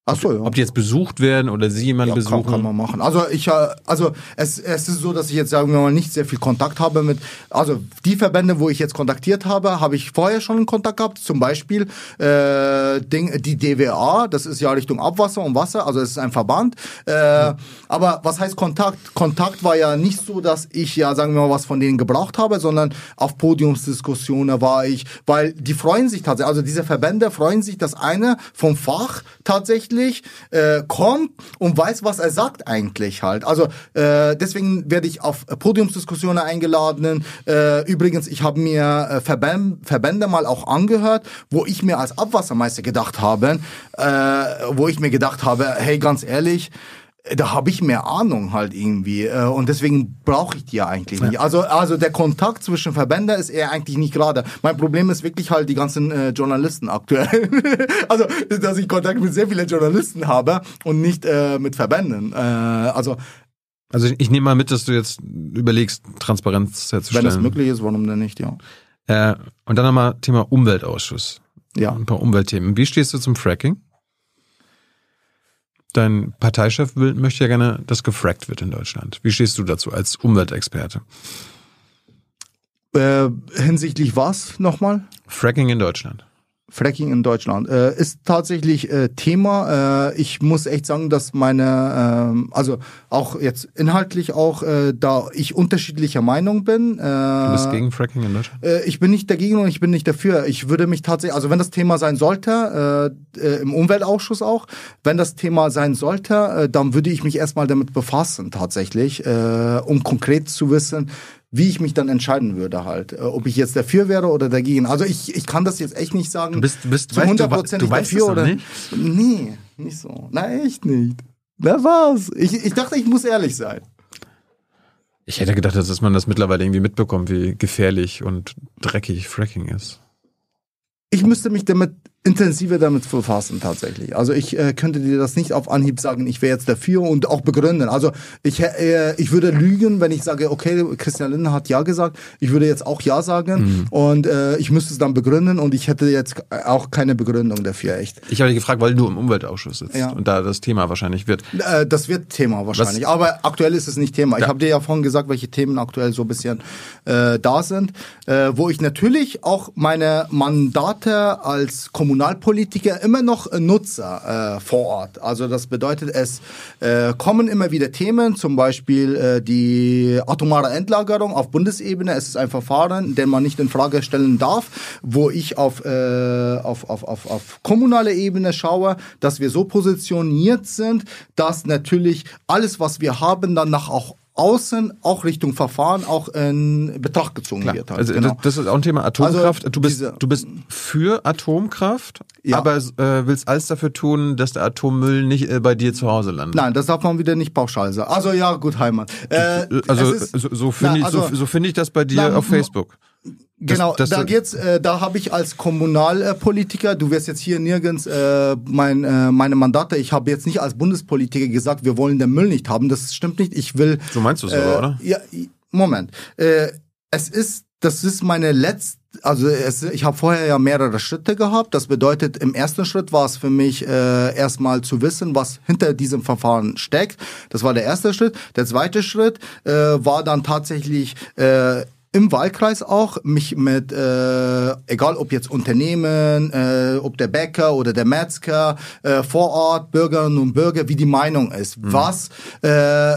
Ach so, ja. ob die jetzt besucht werden oder sie jemanden Ja, kann, besuchen. kann man machen. Also ich, äh, also es, es ist so, dass ich jetzt sagen wir mal nicht sehr viel Kontakt habe mit, also die Verbände, wo ich jetzt kontaktiert habe, habe ich vorher schon einen Kontakt gehabt. Zum Beispiel äh, Ding, die DWA, das ist ja Richtung Abwasser und Wasser, also es ist ein Verband. Äh, Aber was heißt Kontakt? Kontakt war ja nicht so, dass ich ja sagen wir mal was von denen gebraucht habe, sondern auf Podiumsdiskussionen war ich, weil die freuen sich tatsächlich, also diese Verbände freuen sich, dass einer vom Fach tatsächlich äh, kommt und weiß, was er sagt eigentlich halt. Also äh, deswegen werde ich auf Podiumsdiskussionen eingeladen. Äh, übrigens, ich habe mir äh, Verbände, Verbände mal auch angehört, wo ich mir als Abwassermeister gedacht habe, äh, wo ich mir gedacht habe, hey, ganz ehrlich, da habe ich mehr Ahnung halt irgendwie äh, und deswegen brauche ich die ja eigentlich nicht. Also also der Kontakt zwischen Verbänden ist eher eigentlich nicht gerade. Mein Problem ist wirklich halt die ganzen äh, Journalisten aktuell. *laughs* also dass ich Kontakt mit sehr vielen Journalisten habe und nicht äh, mit Verbänden. Äh, also Also ich nehme mal mit, dass du jetzt überlegst, Transparenz wenn herzustellen. es möglich ist, warum denn nicht? Ja. Äh, und dann nochmal Thema Umweltausschuss. Ja. Ein paar Umweltthemen. Wie stehst du zum Fracking? Dein Parteichef will, möchte ja gerne, dass gefrackt wird in Deutschland. Wie stehst du dazu als Umweltexperte? Äh, hinsichtlich was nochmal? Fracking in Deutschland. Fracking in Deutschland äh, ist tatsächlich äh, Thema. Äh, ich muss echt sagen, dass meine, ähm, also auch jetzt inhaltlich auch, äh, da ich unterschiedlicher Meinung bin. Äh, Du bist gegen Fracking in Deutschland? äh, ich bin nicht dagegen und ich bin nicht dafür. Ich würde mich tatsächlich, also wenn das Thema sein sollte, im Umweltausschuss auch, wenn das Thema sein sollte, dann würde ich mich erstmal damit befassen tatsächlich, um konkret zu wissen, wie ich mich dann entscheiden würde halt. Äh, ob ich jetzt dafür wäre oder dagegen. Also ich, ich kann das jetzt echt nicht sagen. Du bist, du bist zu 100 Prozent du, weißt dafür oder nicht? Nee, nicht so. Nein, echt nicht. Na was? Ich, ich dachte, ich muss ehrlich sein. Ich hätte gedacht, dass man das mittlerweile irgendwie mitbekommt, wie gefährlich und dreckig Fracking ist. Ich müsste mich damit intensiver damit befassen tatsächlich. Also ich äh, könnte dir das nicht auf Anhieb sagen, ich wäre jetzt dafür und auch begründen. Also ich, äh, ich würde lügen, wenn ich sage, okay, Christian Lindner hat ja gesagt, ich würde jetzt auch ja sagen mhm. und äh, ich müsste es dann begründen und ich hätte jetzt auch keine Begründung dafür, echt. Ich habe dich gefragt, weil du im Umweltausschuss sitzt Ja. und da das Thema wahrscheinlich wird. Äh, das wird Thema wahrscheinlich, aber aktuell ist es nicht Thema. Ich Ja. habe dir ja vorhin gesagt, welche Themen aktuell so ein bisschen äh, da sind, äh, wo ich natürlich auch meine Mandate als Kommunalpolitiker immer noch äh, nutze äh, vor Ort. Also das bedeutet, es äh, kommen immer wieder Themen, zum Beispiel äh, die atomare Endlagerung auf Bundesebene. Es ist ein Verfahren, den man nicht in Frage stellen darf, wo ich auf, äh, auf, auf, auf, auf kommunaler Ebene schaue, dass wir so positioniert sind, dass natürlich alles, was wir haben, dann nach auch außen, auch Richtung Verfahren, auch in Betracht gezogen Klar. wird. Halt. Also genau. das, ist auch ein Thema Atomkraft. Also du bist du bist für Atomkraft, Ja. aber äh, willst alles dafür tun, dass der Atommüll nicht äh, bei dir zu Hause landet. Nein, das darf man wieder nicht pauschal sagen. Also ja, gut, Heimat. Äh, Also ist- so, so finde ich, so, also- so finde ich das bei dir Na, auf Facebook. Genau, das- da geht's, äh, da habe ich als Kommunalpolitiker, du wirst jetzt hier nirgends äh, mein, äh, meine Mandate, ich habe jetzt nicht als Bundespolitiker gesagt, wir wollen den Müll nicht haben, das stimmt nicht. Ich will. So meinst du es äh, aber, oder? Ja, Moment. Äh, es ist, das ist meine letzte. Also es, ich habe vorher ja mehrere Schritte gehabt. Das bedeutet, im ersten Schritt war es für mich äh, erstmal zu wissen, was hinter diesem Verfahren steckt. Das war der erste Schritt. Der zweite Schritt äh, war dann tatsächlich äh, im Wahlkreis auch mich mit, äh, egal ob jetzt Unternehmen, äh, ob der Bäcker oder der Metzger, äh, vor Ort, Bürgerinnen und Bürger, wie die Meinung ist. Was, äh,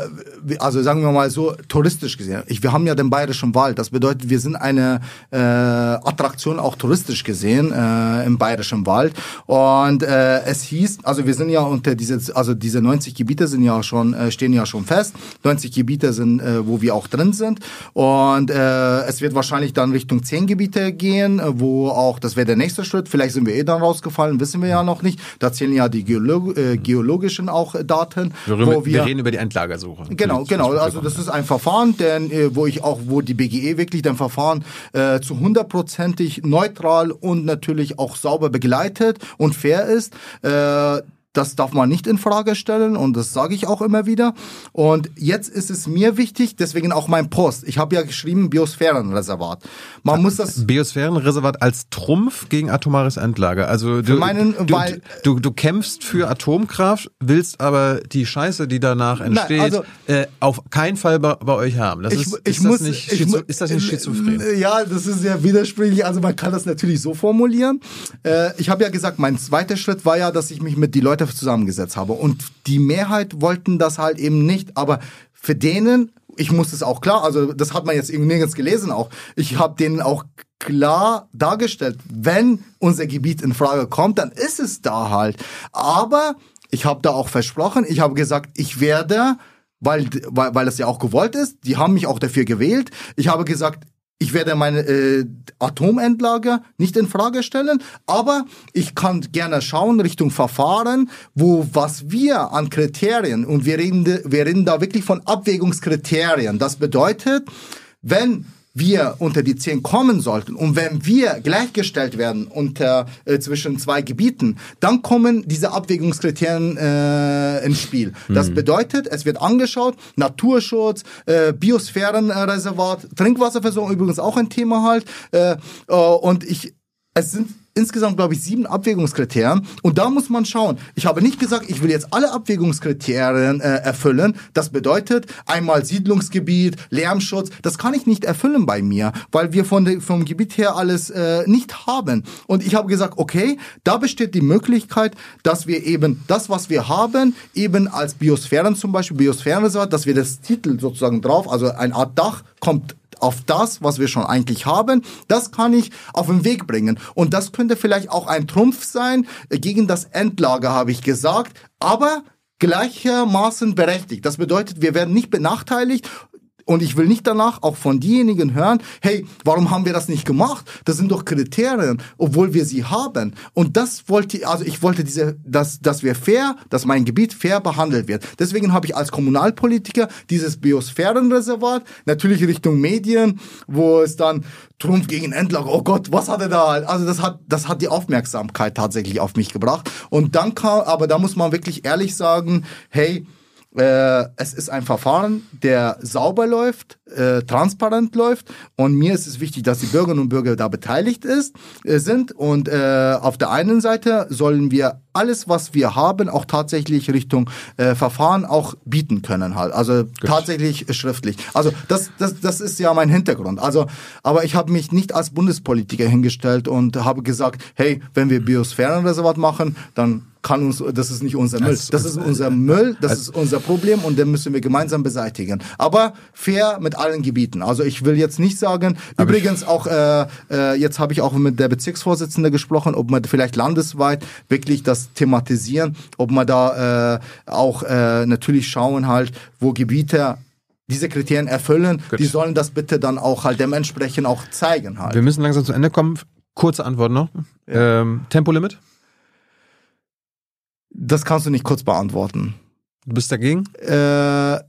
also sagen wir mal so, touristisch gesehen. Ich, wir haben ja den Bayerischen Wald. Das bedeutet, wir sind eine äh, Attraktion auch touristisch gesehen äh, im Bayerischen Wald. Und äh, es hieß, also wir sind ja unter diese, also diese 90 Gebiete sind ja schon, äh, stehen ja schon fest. 90 Gebiete sind, äh, wo wir auch drin sind. Und äh, es wird wahrscheinlich dann Richtung 10 Gebiete gehen, wo auch, das wäre der nächste Schritt. Vielleicht sind wir eh dann rausgefallen, wissen wir ja noch nicht. Da zählen ja die Geolo äh, geologischen auch äh, Daten. Wir, wo wir reden über die Endlagersuche. Genau, genau. Also das ist ein Verfahren, denn, äh, wo ich auch, wo die BGE wirklich dein Verfahren äh, zu hundertprozentig neutral und natürlich auch sauber begleitet und fair ist. Äh, das darf man nicht in Frage stellen und das sage ich auch immer wieder. Und jetzt ist es mir wichtig, deswegen auch mein Post. Ich habe ja geschrieben Biosphärenreservat. Man muss das Biosphärenreservat als Trumpf gegen atomares Endlager. Also du, meinen, du, weil- du, du kämpfst für Atomkraft, willst aber die Scheiße, die danach entsteht, also- äh, auf keinen Fall bei, bei euch haben. Das ist, ist, das nicht ich ist das nicht schizophren? Ja, das ist sehr widersprüchlich. Also man kann das natürlich so formulieren. Äh, ich habe ja gesagt, mein zweiter Schritt war ja, dass ich mich mit die Leute zusammengesetzt habe. Und die Mehrheit wollten das halt eben nicht. Aber für denen, ich muss es auch klar, also das hat man jetzt nirgends gelesen auch. Ich habe denen auch klar dargestellt, wenn unser Gebiet in Frage kommt, dann ist es da halt. Aber ich habe da auch versprochen, ich habe gesagt, ich werde weil, weil, weil das ja auch gewollt ist. Die haben mich auch dafür gewählt. Ich habe gesagt, ich werde meine äh, Atomendlager nicht in Frage stellen, aber ich kann gerne schauen Richtung Verfahren, wo was wir an Kriterien und wir reden, wir reden da wirklich von Abwägungskriterien. Das bedeutet, wenn wir unter die 10 kommen sollten und wenn wir gleichgestellt werden unter äh, zwischen zwei Gebieten, dann kommen diese Abwägungskriterien äh, ins Spiel. Das bedeutet, es wird angeschaut, Naturschutz, äh, Biosphärenreservat, Trinkwasserversorgung übrigens auch ein Thema halt. Äh, äh, und ich, es sind insgesamt, glaube ich, sieben Abwägungskriterien. Und da muss man schauen. Ich habe nicht gesagt, ich will jetzt alle Abwägungskriterien äh, erfüllen. Das bedeutet einmal Siedlungsgebiet, Lärmschutz. Das kann ich nicht erfüllen bei mir, weil wir von de, vom Gebiet her alles äh, nicht haben. Und ich habe gesagt, okay, da besteht die Möglichkeit, dass wir eben das, was wir haben, eben als Biosphären zum Beispiel, Biosphärenreservat, dass wir das Titel sozusagen drauf, also eine Art Dach kommt auf das, was wir schon eigentlich haben, das kann ich auf den Weg bringen. Und das könnte vielleicht auch ein Trumpf sein äh, gegen das Endlager, habe ich gesagt, aber gleichermaßen berechtigt. Das bedeutet, wir werden nicht benachteiligt und ich will nicht danach auch von diejenigen hören, hey, warum haben wir das nicht gemacht? Das sind doch Kriterien, obwohl wir sie haben. Und das wollte, also ich wollte diese, dass, dass wir fair, dass mein Gebiet fair behandelt wird. Deswegen habe ich als Kommunalpolitiker dieses Biosphärenreservat, natürlich Richtung Medien, wo es dann Trumpf gegen Endler, oh Gott, was hat er da? Also das hat, das hat die Aufmerksamkeit tatsächlich auf mich gebracht. Und dann kam, aber da muss man wirklich ehrlich sagen, hey, äh, es ist ein Verfahren, der sauber läuft, äh, transparent läuft und mir ist es wichtig, dass die Bürgerinnen und Bürger da beteiligt ist, äh, sind und äh, auf der einen Seite sollen wir alles, was wir haben, auch tatsächlich Richtung äh, Verfahren auch bieten können halt, also Gut. tatsächlich schriftlich. Also das, das, das ist ja mein Hintergrund. Also, aber ich habe mich nicht als Bundespolitiker hingestellt und habe gesagt, hey, wenn wir Biosphärenreservat machen, dann kann uns, das ist nicht unser Müll. Das ist unser Müll, das ist unser Problem und den müssen wir gemeinsam beseitigen. Aber fair mit allen Gebieten. Also ich will jetzt nicht sagen, Aber übrigens auch, äh, äh, jetzt habe ich auch mit der Bezirksvorsitzende gesprochen, ob man vielleicht landesweit wirklich das thematisieren, ob man da äh, auch äh, natürlich schauen halt, wo Gebiete diese Kriterien erfüllen, Gut. die sollen das bitte dann auch halt dementsprechend auch zeigen halt. Wir müssen langsam zu Ende kommen. Kurze Antwort noch. Ja. Ähm, Tempolimit? Das kannst du nicht kurz beantworten. Du bist dagegen? Äh,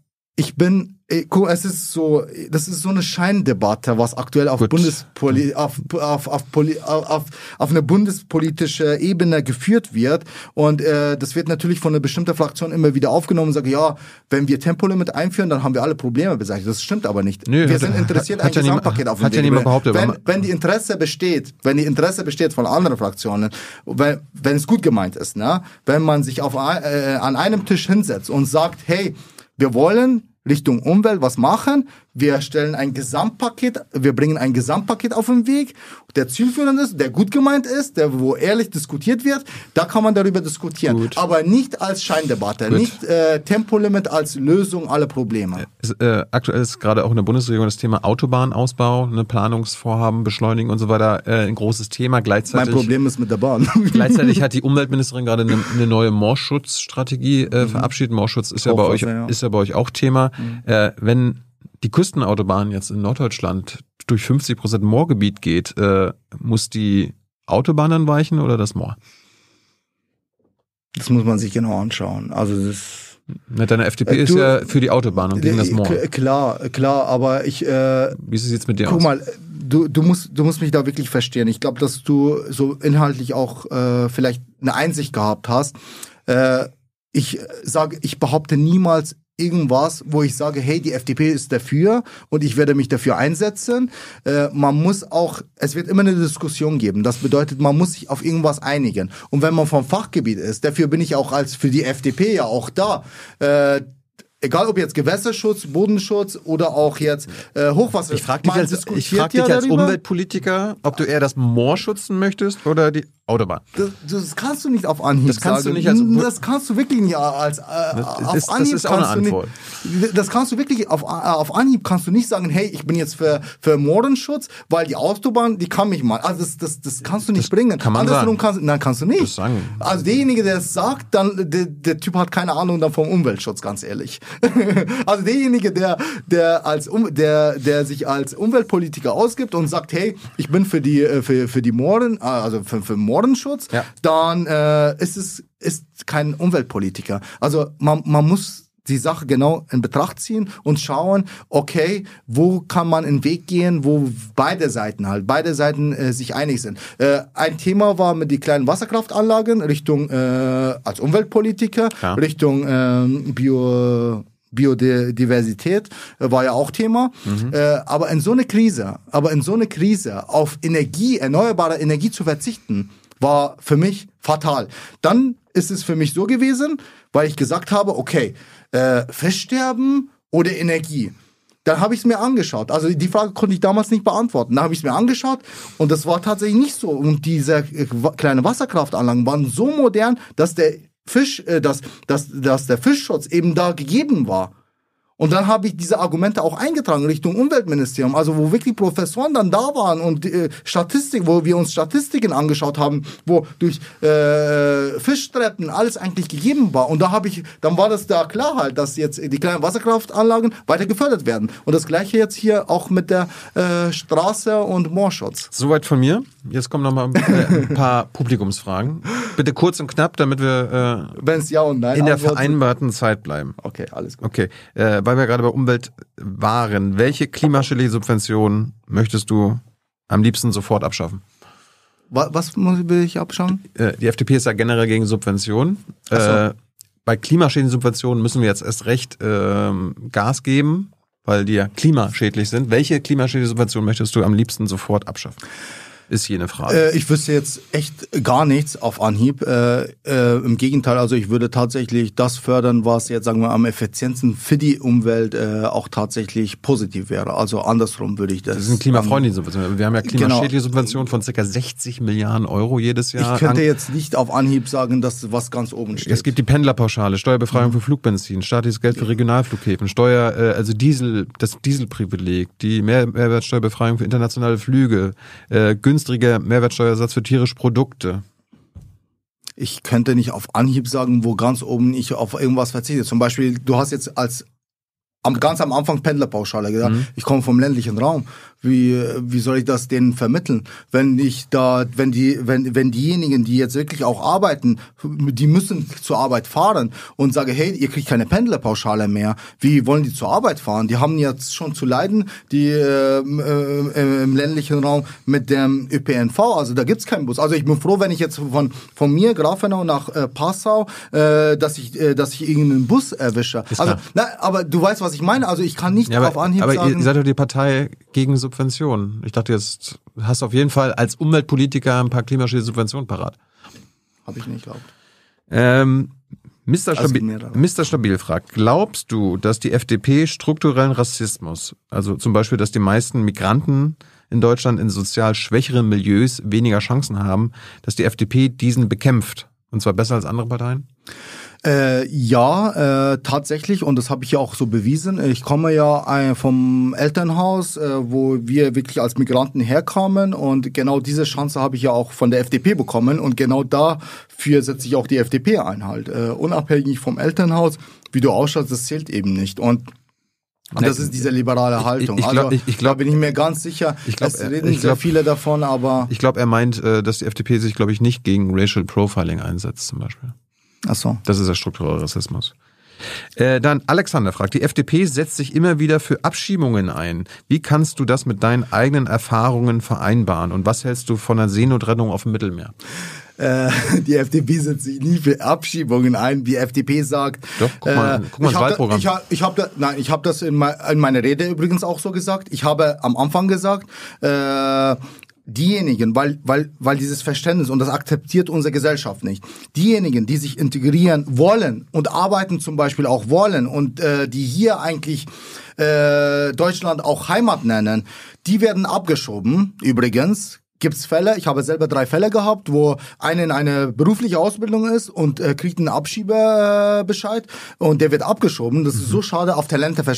ich bin guck, es ist so, das ist so eine Scheindebatte, was aktuell auf Bundespoli auf, auf, auf, Poli auf, auf eine bundespolitische Ebene geführt wird. Und äh, das wird natürlich von einer bestimmten Fraktion immer wieder aufgenommen und sagt, ja, wenn wir Tempolimit einführen, dann haben wir alle Probleme beseitigt. Das stimmt aber nicht. Nö, wir hat, sind interessiert, hat, ein ja Gesamtpaket auf Hat ja niemand behauptet. Wenn, wenn die Interesse besteht, wenn die Interesse besteht von anderen Fraktionen, wenn, wenn es gut gemeint ist, ne, wenn man sich auf, äh, an einem Tisch hinsetzt und sagt, hey, wir wollen Richtung Umwelt was machen. Wir stellen ein Gesamtpaket, wir bringen ein Gesamtpaket auf den Weg, der zielführend ist, der gut gemeint ist, der wo ehrlich diskutiert wird. Da kann man darüber diskutieren, gut. aber nicht als Scheindebatte, gut. nicht äh, Tempolimit als Lösung aller Probleme. Es, äh, aktuell ist gerade auch in der Bundesregierung das Thema Autobahnausbau, ne, Planungsvorhaben beschleunigen und so weiter äh, ein großes Thema. Gleichzeitig mein Problem ist mit der Bahn. *laughs* gleichzeitig hat die Umweltministerin gerade eine, eine neue Moorschutzstrategie äh, mhm. verabschiedet. Moorschutz ist ja bei euch ja. ist ja bei euch auch Thema. Mhm. Äh, wenn die Küstenautobahn jetzt in Norddeutschland durch 50 Prozent Moorgebiet geht, äh, muss die Autobahn dann weichen oder das Moor? Das muss man sich genau anschauen. Also das Deine FDP äh, ist ja für die Autobahn und gegen das Moor. Klar, klar, aber ich. Äh, Wie ist es jetzt mit dir guck aus? mal, du, du, musst, du musst mich da wirklich verstehen. Ich glaube, dass du so inhaltlich auch äh, vielleicht eine Einsicht gehabt hast. Äh, ich sage, ich behaupte niemals, irgendwas, wo ich sage, hey, die FDP ist dafür und ich werde mich dafür einsetzen. Äh, man muss auch, es wird immer eine Diskussion geben. Das bedeutet, man muss sich auf irgendwas einigen. Und wenn man vom Fachgebiet ist, dafür bin ich auch als für die FDP ja auch da. Äh, egal ob jetzt Gewässerschutz, Bodenschutz oder auch jetzt äh, Hochwasser. Ich frage dich, als, ich frag dich als Umweltpolitiker, ob du eher das Moor schützen möchtest oder die Autobahn. Das, das kannst du nicht auf Anhieb das kannst sagen. Du nicht als, das kannst du wirklich nicht als äh, das auf ist, Anhieb. Das ist auch eine Antwort. Nicht, das kannst du wirklich auf, äh, auf Anhieb kannst du nicht sagen, hey, ich bin jetzt für für Modenschutz, weil die Autobahn, die kann mich mal. Also das das, das kannst du nicht das bringen. Kann man Andersrum sagen. kannst nein, kannst du nicht. Das sagen. Also derjenige, der es sagt, dann der, der Typ hat keine Ahnung dann vom Umweltschutz, ganz ehrlich. *laughs* also derjenige, der der als um, der der sich als Umweltpolitiker ausgibt und sagt, hey, ich bin für die äh, für für die Morden, also für für Mordenschutz, ja. dann äh, ist es ist kein Umweltpolitiker. Also man, man muss die Sache genau in Betracht ziehen und schauen, okay, wo kann man einen Weg gehen, wo beide Seiten halt, beide Seiten äh, sich einig sind. Äh, ein Thema war mit den kleinen Wasserkraftanlagen Richtung äh, als Umweltpolitiker, ja. Richtung äh, Bio Biodiversität äh, war ja auch Thema. Mhm. Äh, aber in so eine Krise, aber in so eine Krise auf Energie, erneuerbare Energie zu verzichten, war für mich fatal. Dann ist es für mich so gewesen, weil ich gesagt habe, okay, äh, Feststerben oder Energie. Dann habe ich es mir angeschaut. Also die Frage konnte ich damals nicht beantworten. Dann habe ich es mir angeschaut und das war tatsächlich nicht so. Und diese äh, kleinen Wasserkraftanlagen waren so modern, dass der Fisch, äh, dass, dass, dass der Fischschutz eben da gegeben war. Und dann habe ich diese Argumente auch eingetragen Richtung Umweltministerium, also wo wirklich Professoren dann da waren und äh, Statistik, wo wir uns Statistiken angeschaut haben, wo durch äh, Fischtreppen alles eigentlich gegeben war. Und da habe ich, dann war das da klar halt, dass jetzt die kleinen Wasserkraftanlagen weiter gefördert werden. Und das gleiche jetzt hier auch mit der äh, Straße und Moorschutz. Soweit von mir. Jetzt kommen noch mal ein paar *laughs* Publikumsfragen. Bitte kurz und knapp, damit wir äh, Wenn es ja und nein in der vereinbarten Zeit bleiben. Okay, alles gut. Okay, äh, weil wir gerade bei Umwelt waren, welche klimaschädliche Subvention möchtest du am liebsten sofort abschaffen? Was, muss will ich abschauen? Äh, die FDP ist ja generell gegen Subventionen. So. Äh, bei klimaschädlichen Subventionen müssen wir jetzt erst recht ähm, Gas geben, weil die ja klimaschädlich sind. Welche klimaschädliche Subvention möchtest du am liebsten sofort abschaffen? Ist jene Frage. Äh, ich wüsste jetzt echt gar nichts auf Anhieb. Äh, äh, Im Gegenteil, also ich würde tatsächlich das fördern, was jetzt sagen wir am effizientesten für die Umwelt äh, auch tatsächlich positiv wäre. Also andersrum würde ich das. das sind klimafreundliche Subventionen. Wir haben ja klimaschädliche Genau. Subventionen von ca. 60 Milliarden Euro jedes Jahr. Ich könnte jetzt nicht auf Anhieb sagen, dass was ganz oben steht. Es gibt die Pendlerpauschale, Steuerbefreiung für Flugbenzin, staatliches Geld für Regionalflughäfen, Steuer, äh, also Diesel, das Dieselprivileg, die Mehr Mehrwertsteuerbefreiung für internationale Flüge, äh, günstiger Mehrwertsteuersatz für tierische Produkte. ich könnte nicht auf Anhieb sagen, wo ganz oben ich auf irgendwas verzichte. Zum Beispiel, du hast jetzt als am, ganz am Anfang Pendlerpauschale gesagt, ich komme vom ländlichen Raum. Wie, wie soll ich das denen vermitteln? Wenn ich da, wenn die, wenn, wenn diejenigen, die jetzt wirklich auch arbeiten, die müssen zur Arbeit fahren und sage, hey, ihr kriegt keine Pendlerpauschale mehr. Wie wollen die zur Arbeit fahren? Die haben jetzt schon zu leiden, die äh, äh, im ländlichen Raum mit dem ÖPNV. Also da gibt's keinen Bus. Also ich bin froh, wenn ich jetzt von, von mir, Grafenau nach äh, Passau, äh, dass ich, äh, dass ich irgendeinen Bus erwische. Ist Also, klar. na, aber du weißt, was ich meine. Also ich kann nicht Ja, aber, Anhieb aber ihr, sagen. ihr seid doch die Partei gegen Subventionen. Ich dachte jetzt, hast auf jeden Fall als Umweltpolitiker ein paar klimaschädliche Subventionen parat. Habe ich nicht glaubt. Ähm, Mr. Stabil. Mr. Stabil fragt, glaubst du, dass die FDP strukturellen Rassismus, also zum Beispiel, dass die meisten Migranten in Deutschland in sozial schwächeren Milieus weniger Chancen haben, dass die FDP diesen bekämpft? Und zwar besser als andere Parteien? Äh, ja, äh, tatsächlich, und das habe ich ja auch so bewiesen. Ich komme ja äh, vom Elternhaus, äh, wo wir wirklich als Migranten herkamen und genau diese Chance habe ich ja auch von der FDP bekommen und genau dafür setze ich auch die FDP ein halt. Äh, unabhängig vom Elternhaus, wie du ausschaust, das zählt eben nicht. Und und das ist diese liberale Haltung. ich glaub- also, ich- ich glaub- da bin ich mir ganz sicher. Ich glaub, es äh, reden ich sehr glaub- viele davon, aber Ich glaube, er meint, äh, dass die FDP sich, glaube ich, nicht gegen Racial Profiling einsetzt, zum Beispiel. Ach so. Das ist der strukturelle Rassismus. Äh, dann Alexander fragt, die FDP setzt sich immer wieder für Abschiebungen ein. Wie kannst du das mit deinen eigenen Erfahrungen vereinbaren? Und was hältst du von einer Seenotrettung auf dem Mittelmeer? Äh, *laughs* die FDP setzt sich nie für Abschiebungen ein. Die FDP sagt. Doch, guck mal- äh, guck mal hab Wahlprogramm. Ich habe ich hab da, nein, ich habe das in, mei- in meiner Rede übrigens auch so gesagt. Ich habe am Anfang gesagt, äh, diejenigen, weil, weil, weil dieses Verständnis und das akzeptiert unsere Gesellschaft nicht. Diejenigen, die sich integrieren wollen und arbeiten zum Beispiel auch wollen und äh, die hier eigentlich äh, Deutschland auch Heimat nennen, die werden abgeschoben. Übrigens gibt's Fälle, ich habe selber drei Fälle gehabt, wo eine in eine berufliche Ausbildung ist und äh, kriegt einen Abschiebebescheid und der wird abgeschoben. Das ist so schade, auf Talente ver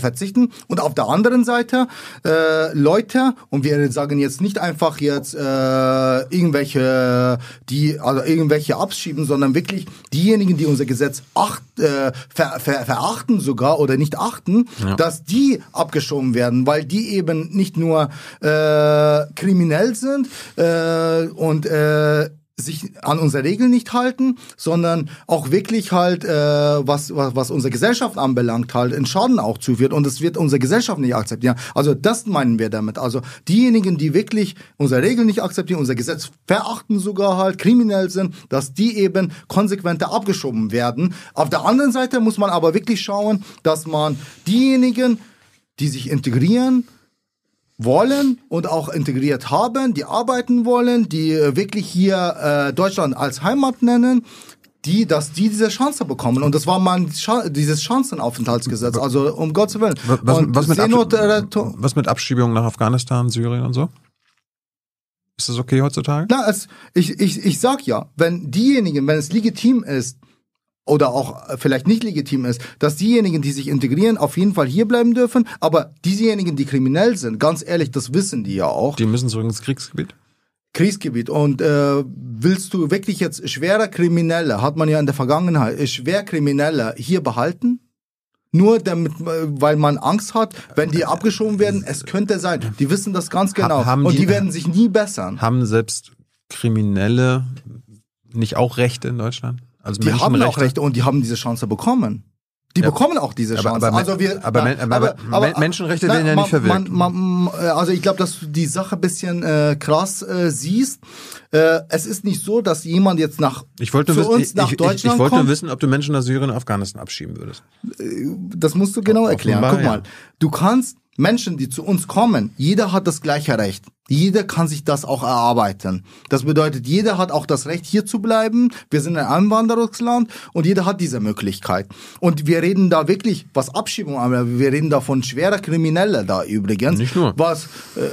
verzichten. Und auf der anderen Seite äh, Leute, und wir sagen jetzt nicht einfach jetzt äh, irgendwelche, die also irgendwelche abschieben, sondern wirklich diejenigen, die unser Gesetz acht, äh, ver, ver, verachten sogar oder nicht achten, dass die abgeschoben werden, weil die eben nicht nur äh, kriminell sind äh, und äh, sich an unsere Regeln nicht halten, sondern auch wirklich halt, äh, was, was, was unsere Gesellschaft anbelangt, halt einen Schaden auch zuführt. Und das wird unsere Gesellschaft nicht akzeptieren. Also das meinen wir damit. Also diejenigen, die wirklich unsere Regeln nicht akzeptieren, unser Gesetz verachten sogar halt, kriminell sind, dass die eben konsequenter abgeschoben werden. Auf der anderen Seite muss man aber wirklich schauen, dass man diejenigen, die sich integrieren, wollen und auch integriert haben, die arbeiten wollen, die äh, wirklich hier äh, Deutschland als Heimat nennen, die, dass die diese Chance bekommen. Und das war mal dieses Chancenaufenthaltsgesetz, also um Gottes Willen. Was, was, und was, mit Seenot- Abschiebung, was mit Abschiebungen nach Afghanistan, Syrien und so? Ist das okay heutzutage? Na, es, ich, ich, ich sag ja, wenn diejenigen, wenn es legitim ist, oder auch äh, vielleicht nicht legitim ist, dass diejenigen, die sich integrieren, auf jeden Fall hier bleiben dürfen, aber diejenigen, die kriminell sind, ganz ehrlich, das wissen die ja auch. Die müssen zurück ins Kriegsgebiet. Kriegsgebiet. Und äh, willst du wirklich jetzt schwerer Kriminelle, hat man ja in der Vergangenheit, äh, schwer Kriminelle hier behalten? Nur damit, äh, weil man Angst hat, wenn die abgeschoben werden, es könnte sein. Die wissen das ganz genau. haben und die- die werden sich nie bessern. Haben selbst Kriminelle nicht auch Rechte in Deutschland? Also Die haben auch Rechte und die haben diese Chance bekommen. Die Ja. bekommen auch diese Aber- Chance. aber- also wir, aber- aber- aber Menschenrechte werden ja nicht verwirkt. Man, man, äh, also ich glaube, dass du die Sache ein bisschen äh, krass äh, siehst. Äh, es ist nicht so, dass jemand jetzt nach Ich wollte, wissen, uns ich, nach ich, ich, Deutschland ich wollte nur kommt. wissen, ob du Menschen nach Syrien und Afghanistan abschieben würdest. Das musst du genau erklären. Offenbar, Guck mal, ja. du kannst Menschen, die zu uns kommen, jeder hat das gleiche Recht. Jeder kann sich das auch erarbeiten. Das bedeutet, jeder hat auch das Recht, hier zu bleiben. Wir sind ein Einwanderungsland und jeder hat diese Möglichkeit. Und wir reden da wirklich, was Abschiebung anbelangt, wir reden da von schwerer Kriminelle da übrigens. Nicht nur. Was, äh,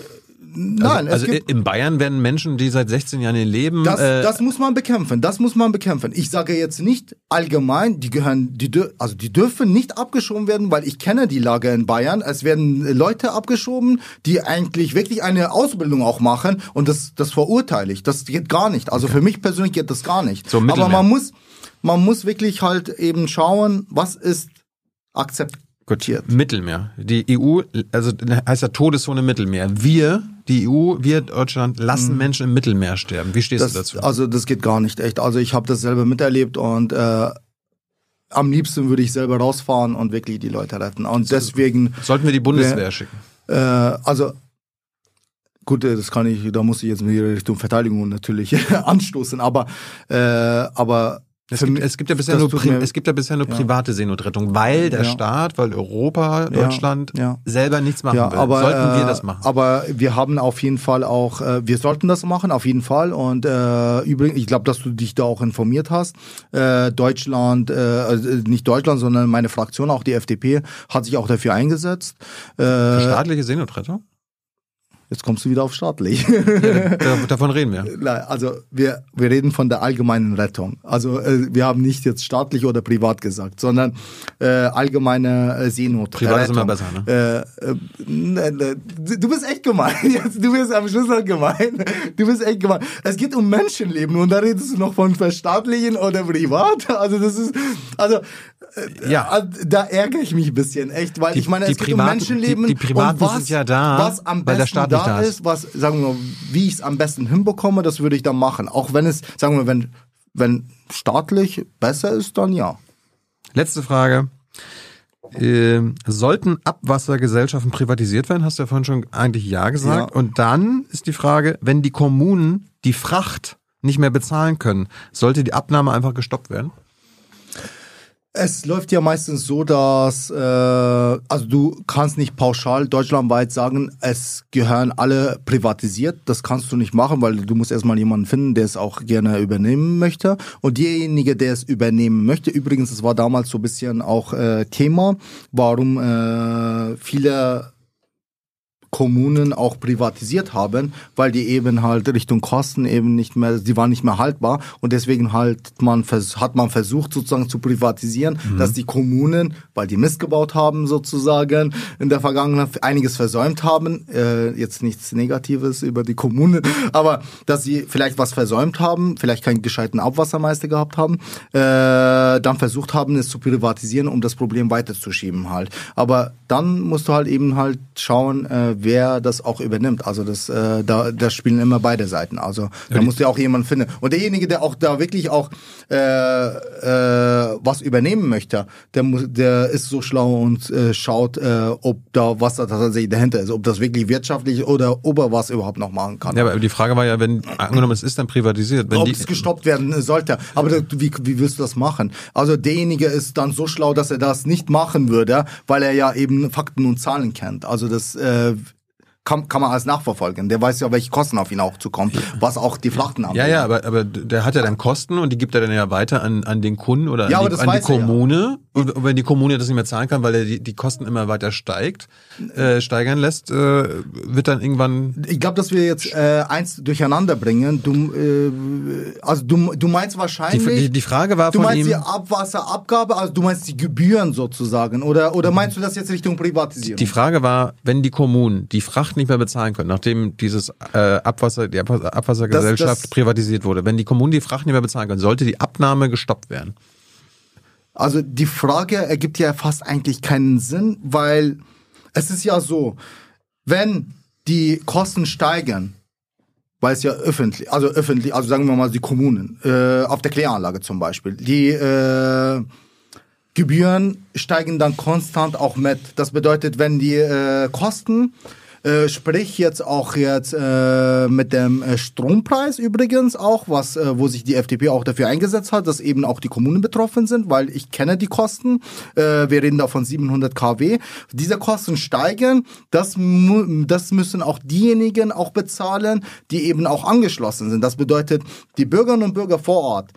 nein, also gibt, in Bayern werden Menschen, die seit 16 Jahren hier leben, das, äh, das muss man bekämpfen. Das muss man bekämpfen. Ich sage jetzt nicht allgemein, die gehören, die also die dürfen nicht abgeschoben werden, weil ich kenne die Lage in Bayern. Es werden Leute abgeschoben, die eigentlich wirklich eine Ausbildung auch machen und das, das verurteile ich. Das geht gar nicht. Also für mich persönlich geht das gar nicht. So, Aber man muss, man muss wirklich halt eben schauen, was ist akzeptiert. Mittelmeer. Die EU, also heißt ja Todeszone Mittelmeer. Wir, die EU, wir Deutschland, lassen Menschen im Mittelmeer sterben. Wie stehst Mhm. Das, du dazu? also das geht gar nicht echt. Also ich habe das selber miterlebt und äh, am liebsten würde ich selber rausfahren und wirklich die Leute retten. Und deswegen, Sollten wir die Bundeswehr schicken? äh, also gut, äh, das kann ich, da muss ich jetzt in die Richtung Verteidigung natürlich *laughs* anstoßen, aber äh, aber Es gibt, mich- es gibt ja bisher nur, Pri es gibt ja bisher nur Ja. private Seenotrettung, weil der Ja. Staat, weil Europa, Deutschland ja. selber nichts machen will. aber, Sollten wir äh, das machen? Aber wir haben auf jeden Fall auch, äh, wir sollten das machen, auf jeden Fall. Und äh, übrigens, ich glaube, dass du dich da auch informiert hast. Äh, Deutschland, äh, also nicht Deutschland, sondern meine Fraktion, auch die FDP, hat sich auch dafür eingesetzt. Äh, Staatliche Seenotrettung? Jetzt kommst du wieder auf staatlich. Da, davon reden wir. *laughs* Also wir, wir reden von der allgemeinen Rettung. Also äh, wir haben nicht jetzt staatlich oder privat gesagt, sondern äh, allgemeine äh, Seenotrettung. Privat ist immer besser, ne? Äh, äh, ne, ne, du bist echt gemein. *laughs* Du bist am Schluss halt gemein. Du bist echt gemein. Es geht um Menschenleben und da redest du noch von verstaatlichen oder privat. Also das ist, also Ja. äh, da ärgere ich mich ein bisschen, echt, weil Die- ich meine, es geht um Privaten- Menschenleben die- die Privaten und was, sind ja da, was am besten da da ist. ist, was, sagen wir mal, wie ich es am besten hinbekomme, das würde ich dann machen. Auch wenn es, sagen wir mal, wenn, wenn staatlich besser ist, dann ja. Letzte Frage. Ähm, sollten Abwassergesellschaften privatisiert werden? Hast du ja vorhin schon eigentlich ja gesagt. Ja. Und dann ist die Frage, wenn die Kommunen die Fracht nicht mehr bezahlen können, sollte die Abnahme einfach gestoppt werden? Es läuft ja meistens so, dass äh, also du kannst nicht pauschal deutschlandweit sagen, es gehören alle privatisiert. Das kannst du nicht machen, weil du musst erstmal jemanden finden, der es auch gerne übernehmen möchte. Und derjenige, der es übernehmen möchte, übrigens, das war damals so ein bisschen auch äh, Thema, warum äh, viele Kommunen auch privatisiert haben, weil die eben halt Richtung Kosten eben nicht mehr, die waren nicht mehr haltbar. Und deswegen halt man hat man versucht sozusagen zu privatisieren, dass die Kommunen, weil die Mist gebaut haben sozusagen in der Vergangenheit einiges versäumt haben, äh, jetzt nichts Negatives über die Kommunen, *laughs* aber dass sie vielleicht was versäumt haben, vielleicht keinen gescheiten Abwassermeister gehabt haben, äh, dann versucht haben, es zu privatisieren, um das Problem weiterzuschieben halt. Aber dann musst du halt eben halt schauen, äh, wer das auch übernimmt. Also das, äh, da, da spielen immer beide Seiten. Also da musst du ja auch jemanden finden. Und derjenige, der auch da wirklich auch äh, äh, was übernehmen möchte, der muss, der ist so schlau und äh, schaut, äh, ob da was da tatsächlich dahinter ist, ob das wirklich wirtschaftlich oder ob er was überhaupt noch machen kann. Ja, aber die Frage war ja, wenn, angenommen, es ist dann privatisiert, wenn ob die, es gestoppt werden sollte. Aber da- wie, wie willst du das machen? Also derjenige ist dann so schlau, dass er das nicht machen würde, weil er ja eben Fakten und Zahlen kennt. Also das, äh, kann, kann man alles nachverfolgen. Der weiß ja, welche Kosten auf ihn auch zukommen, was auch die Frachten haben. Ja, ja, aber, aber der hat ja dann Kosten und die gibt er dann ja weiter an, an den Kunden oder an die, an die er ja. Kommune. Und wenn die Kommune das nicht mehr zahlen kann, weil er die, die Kosten immer weiter steigt, äh, steigern lässt, äh, wird dann irgendwann Ich glaube, dass wir jetzt äh, eins durcheinander bringen. Du, äh, also du, du meinst die, wahrscheinlich. die, die Frage war Du von meinst ihm. die Abwasserabgabe, also du meinst die Gebühren sozusagen, oder oder meinst du das jetzt Richtung Privatisierung? Die Frage war, wenn die Kommunen die Fracht nicht mehr bezahlen können, nachdem dieses äh, Abwasser, die Abwas- Abwassergesellschaft Das- das- privatisiert wurde, wenn die Kommunen die Fracht nicht mehr bezahlen können, sollte die Abnahme gestoppt werden. Also die Frage ergibt ja fast eigentlich keinen Sinn, weil es ist ja so, wenn die Kosten steigen, weil es ja öffentlich, also öffentlich, also sagen wir mal die Kommunen, äh, auf der Kläranlage zum Beispiel, die äh, Gebühren steigen dann konstant auch mit. Das bedeutet, wenn die äh, Kosten, äh, sprich jetzt auch jetzt äh, mit dem äh, Strompreis übrigens auch, was äh, wo sich die FDP auch dafür eingesetzt hat, dass eben auch die Kommunen betroffen sind, weil ich kenne die Kosten. Äh, wir reden da von 700 kW. Diese Kosten steigen. Das das müssen auch diejenigen auch bezahlen, die eben auch angeschlossen sind. Das bedeutet, die Bürgerinnen und Bürger vor Ort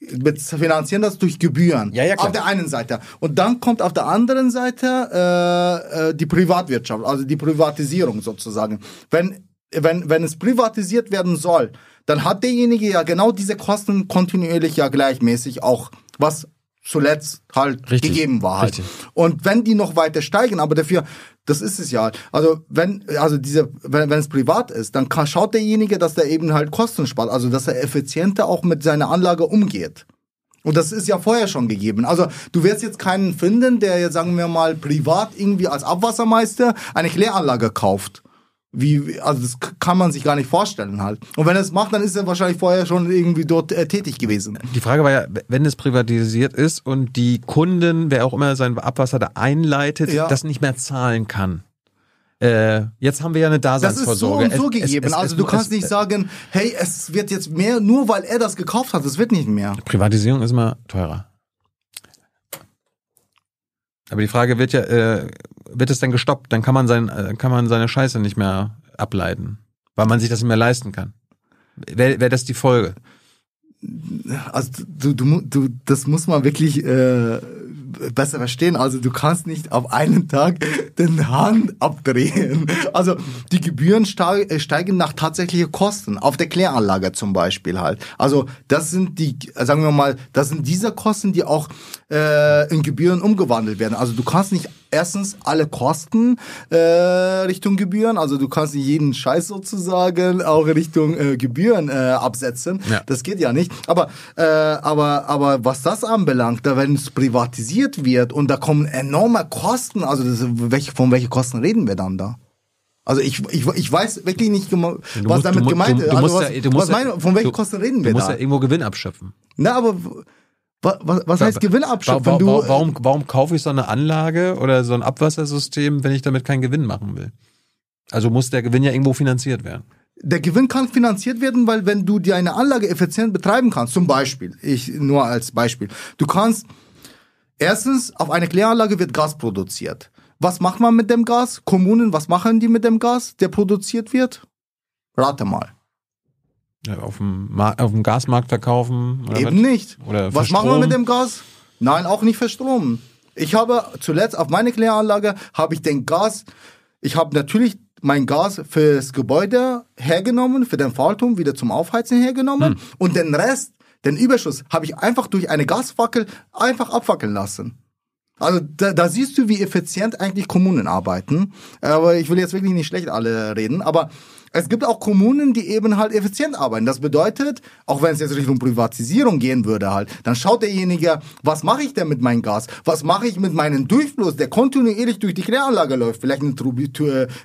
finanzieren das durch Gebühren. Ja, ja, klar. Auf der einen Seite. Und dann kommt auf der anderen Seite äh, äh, die Privatwirtschaft, also die Privatisierung sozusagen. Wenn, wenn, wenn es privatisiert werden soll, dann hat derjenige ja genau diese Kosten kontinuierlich ja gleichmäßig auch, was zuletzt halt Richtig. gegeben war halt. Richtig. Und wenn die noch weiter steigen, aber dafür, das ist es ja. Also wenn, also diese, wenn, wenn es privat ist, dann kann, schaut derjenige, dass der eben halt Kosten spart, also dass er effizienter auch mit seiner Anlage umgeht. Und das ist ja vorher schon gegeben. Also du wirst jetzt keinen finden, der jetzt sagen wir mal privat irgendwie als Abwassermeister eine Kläranlage kauft. Wie, also das kann man sich gar nicht vorstellen halt. Und wenn er es macht, dann ist er wahrscheinlich vorher schon irgendwie dort äh, tätig gewesen. Die Frage war ja, wenn es privatisiert ist und die Kunden, wer auch immer sein Abwasser da einleitet, Ja. das nicht mehr zahlen kann. Äh, jetzt haben wir ja eine Das ist so Daseinsvorsorge. und so Es- es- gegeben. es- also du kannst nicht sagen, hey, es wird jetzt mehr, nur weil er das gekauft hat. Es wird nicht mehr. Privatisierung ist immer teurer. Aber die Frage wird ja, äh, wird es denn gestoppt? Dann kann man sein, äh, kann man seine Scheiße nicht mehr ableiten, weil man sich das nicht mehr leisten kann. Wäre wär das die Folge? Also du, du, du, das muss man wirklich äh, besser verstehen. Also du kannst nicht auf einen Tag den Hahn abdrehen. Also die Gebühren äh, steigen nach tatsächlichen Kosten auf der Kläranlage zum Beispiel halt. Also das sind die, sagen wir mal, das sind diese Kosten, die auch äh, in Gebühren umgewandelt werden. Also du kannst nicht erstens alle Kosten äh, Richtung Gebühren, also du kannst nicht jeden Scheiß sozusagen auch Richtung äh, Gebühren äh, absetzen. Ja. Das geht ja nicht. Aber, äh, aber, aber was das anbelangt, da wenn es privatisiert wird und da kommen enorme Kosten, also das, welche, von welchen Kosten reden wir dann da? Also ich, ich, ich weiß wirklich nicht, was musst- damit gemeint ist. du Also musst was, ja- du was musst ja- meine, von welchen du- Kosten reden Du wir musst da? ja irgendwo Gewinn abschöpfen. Na, aber was, was, heißt Gewinn abschöpfen? Warum, du, warum, warum, warum kaufe ich so eine Anlage oder so ein Abwassersystem, wenn ich damit keinen Gewinn machen will? Also muss der Gewinn ja irgendwo finanziert werden. der Gewinn kann finanziert werden, weil wenn du dir eine Anlage effizient betreiben kannst, zum Beispiel, ich nur als Beispiel, du kannst erstens auf eine Kläranlage wird Gas produziert. Was macht man mit dem Gas? Kommunen, was machen die mit dem Gas, der produziert wird? Rate mal. Ja, auf, dem auf dem Gasmarkt verkaufen. Oder Eben was? nicht. Oder was machen wir mit dem Gas? Nein, auch nicht für Strom. Ich habe zuletzt auf meine Kläranlage habe ich den Gas, ich habe natürlich mein Gas fürs Gebäude hergenommen, für den Fahrturm wieder zum Aufheizen hergenommen Hm. und den Rest, den Überschuss, habe ich einfach durch eine Gasfackel einfach abfackeln lassen. Also da, da siehst du, wie effizient eigentlich Kommunen arbeiten. Aber ich will jetzt wirklich nicht schlecht alle reden, aber es gibt auch Kommunen, die eben halt effizient arbeiten. Das bedeutet, auch wenn es jetzt Richtung Privatisierung gehen würde halt, dann schaut derjenige, was mache ich denn mit meinem Gas? Was mache ich mit meinem Durchfluss, der kontinuierlich durch die Kläranlage läuft? Vielleicht eine, Tur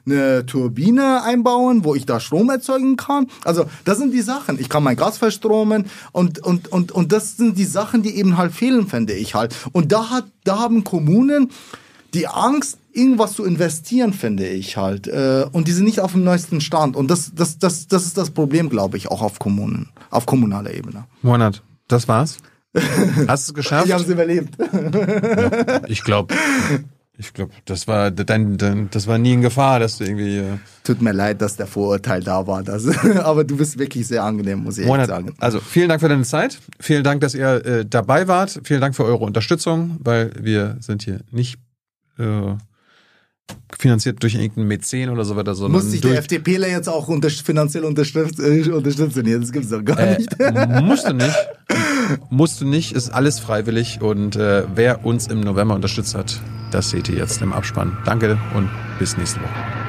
eine Turbine einbauen, wo ich da Strom erzeugen kann? Also das sind die Sachen. Ich kann mein Gas verstromen und, und, und, und das sind die Sachen, die eben halt fehlen, finde ich halt. Und da hat, da haben Kommunen die Angst, irgendwas zu investieren, finde ich halt. Äh, Und die sind nicht auf dem neuesten Stand. Und das, das, das, das ist das Problem, glaube ich, auch auf Kommunen, auf kommunaler Ebene. Monat. Das war's. *laughs* Hast du es geschafft? Ich habe es überlebt. Ich glaube, Ich glaube, das war dein, dein, das war nie in Gefahr, dass du irgendwie. Äh Tut mir leid, dass der Vorurteil da war. Das, *laughs* aber du bist wirklich sehr angenehm, muss ich Monat, sagen. Also vielen Dank für deine Zeit. Vielen Dank, dass ihr äh, dabei wart. Vielen Dank für eure Unterstützung, weil wir sind hier nicht äh, finanziert durch irgendeinen Mäzen oder so weiter, sondern. Muss sich der FDPler jetzt auch unter, finanziell äh, unterstützen? Hier? Das gibt's doch gar äh, nicht. musst du nicht. Musst du nicht. Ist alles freiwillig. Und äh, wer uns im November unterstützt hat, das seht ihr jetzt im Abspann. Danke und bis nächste Woche.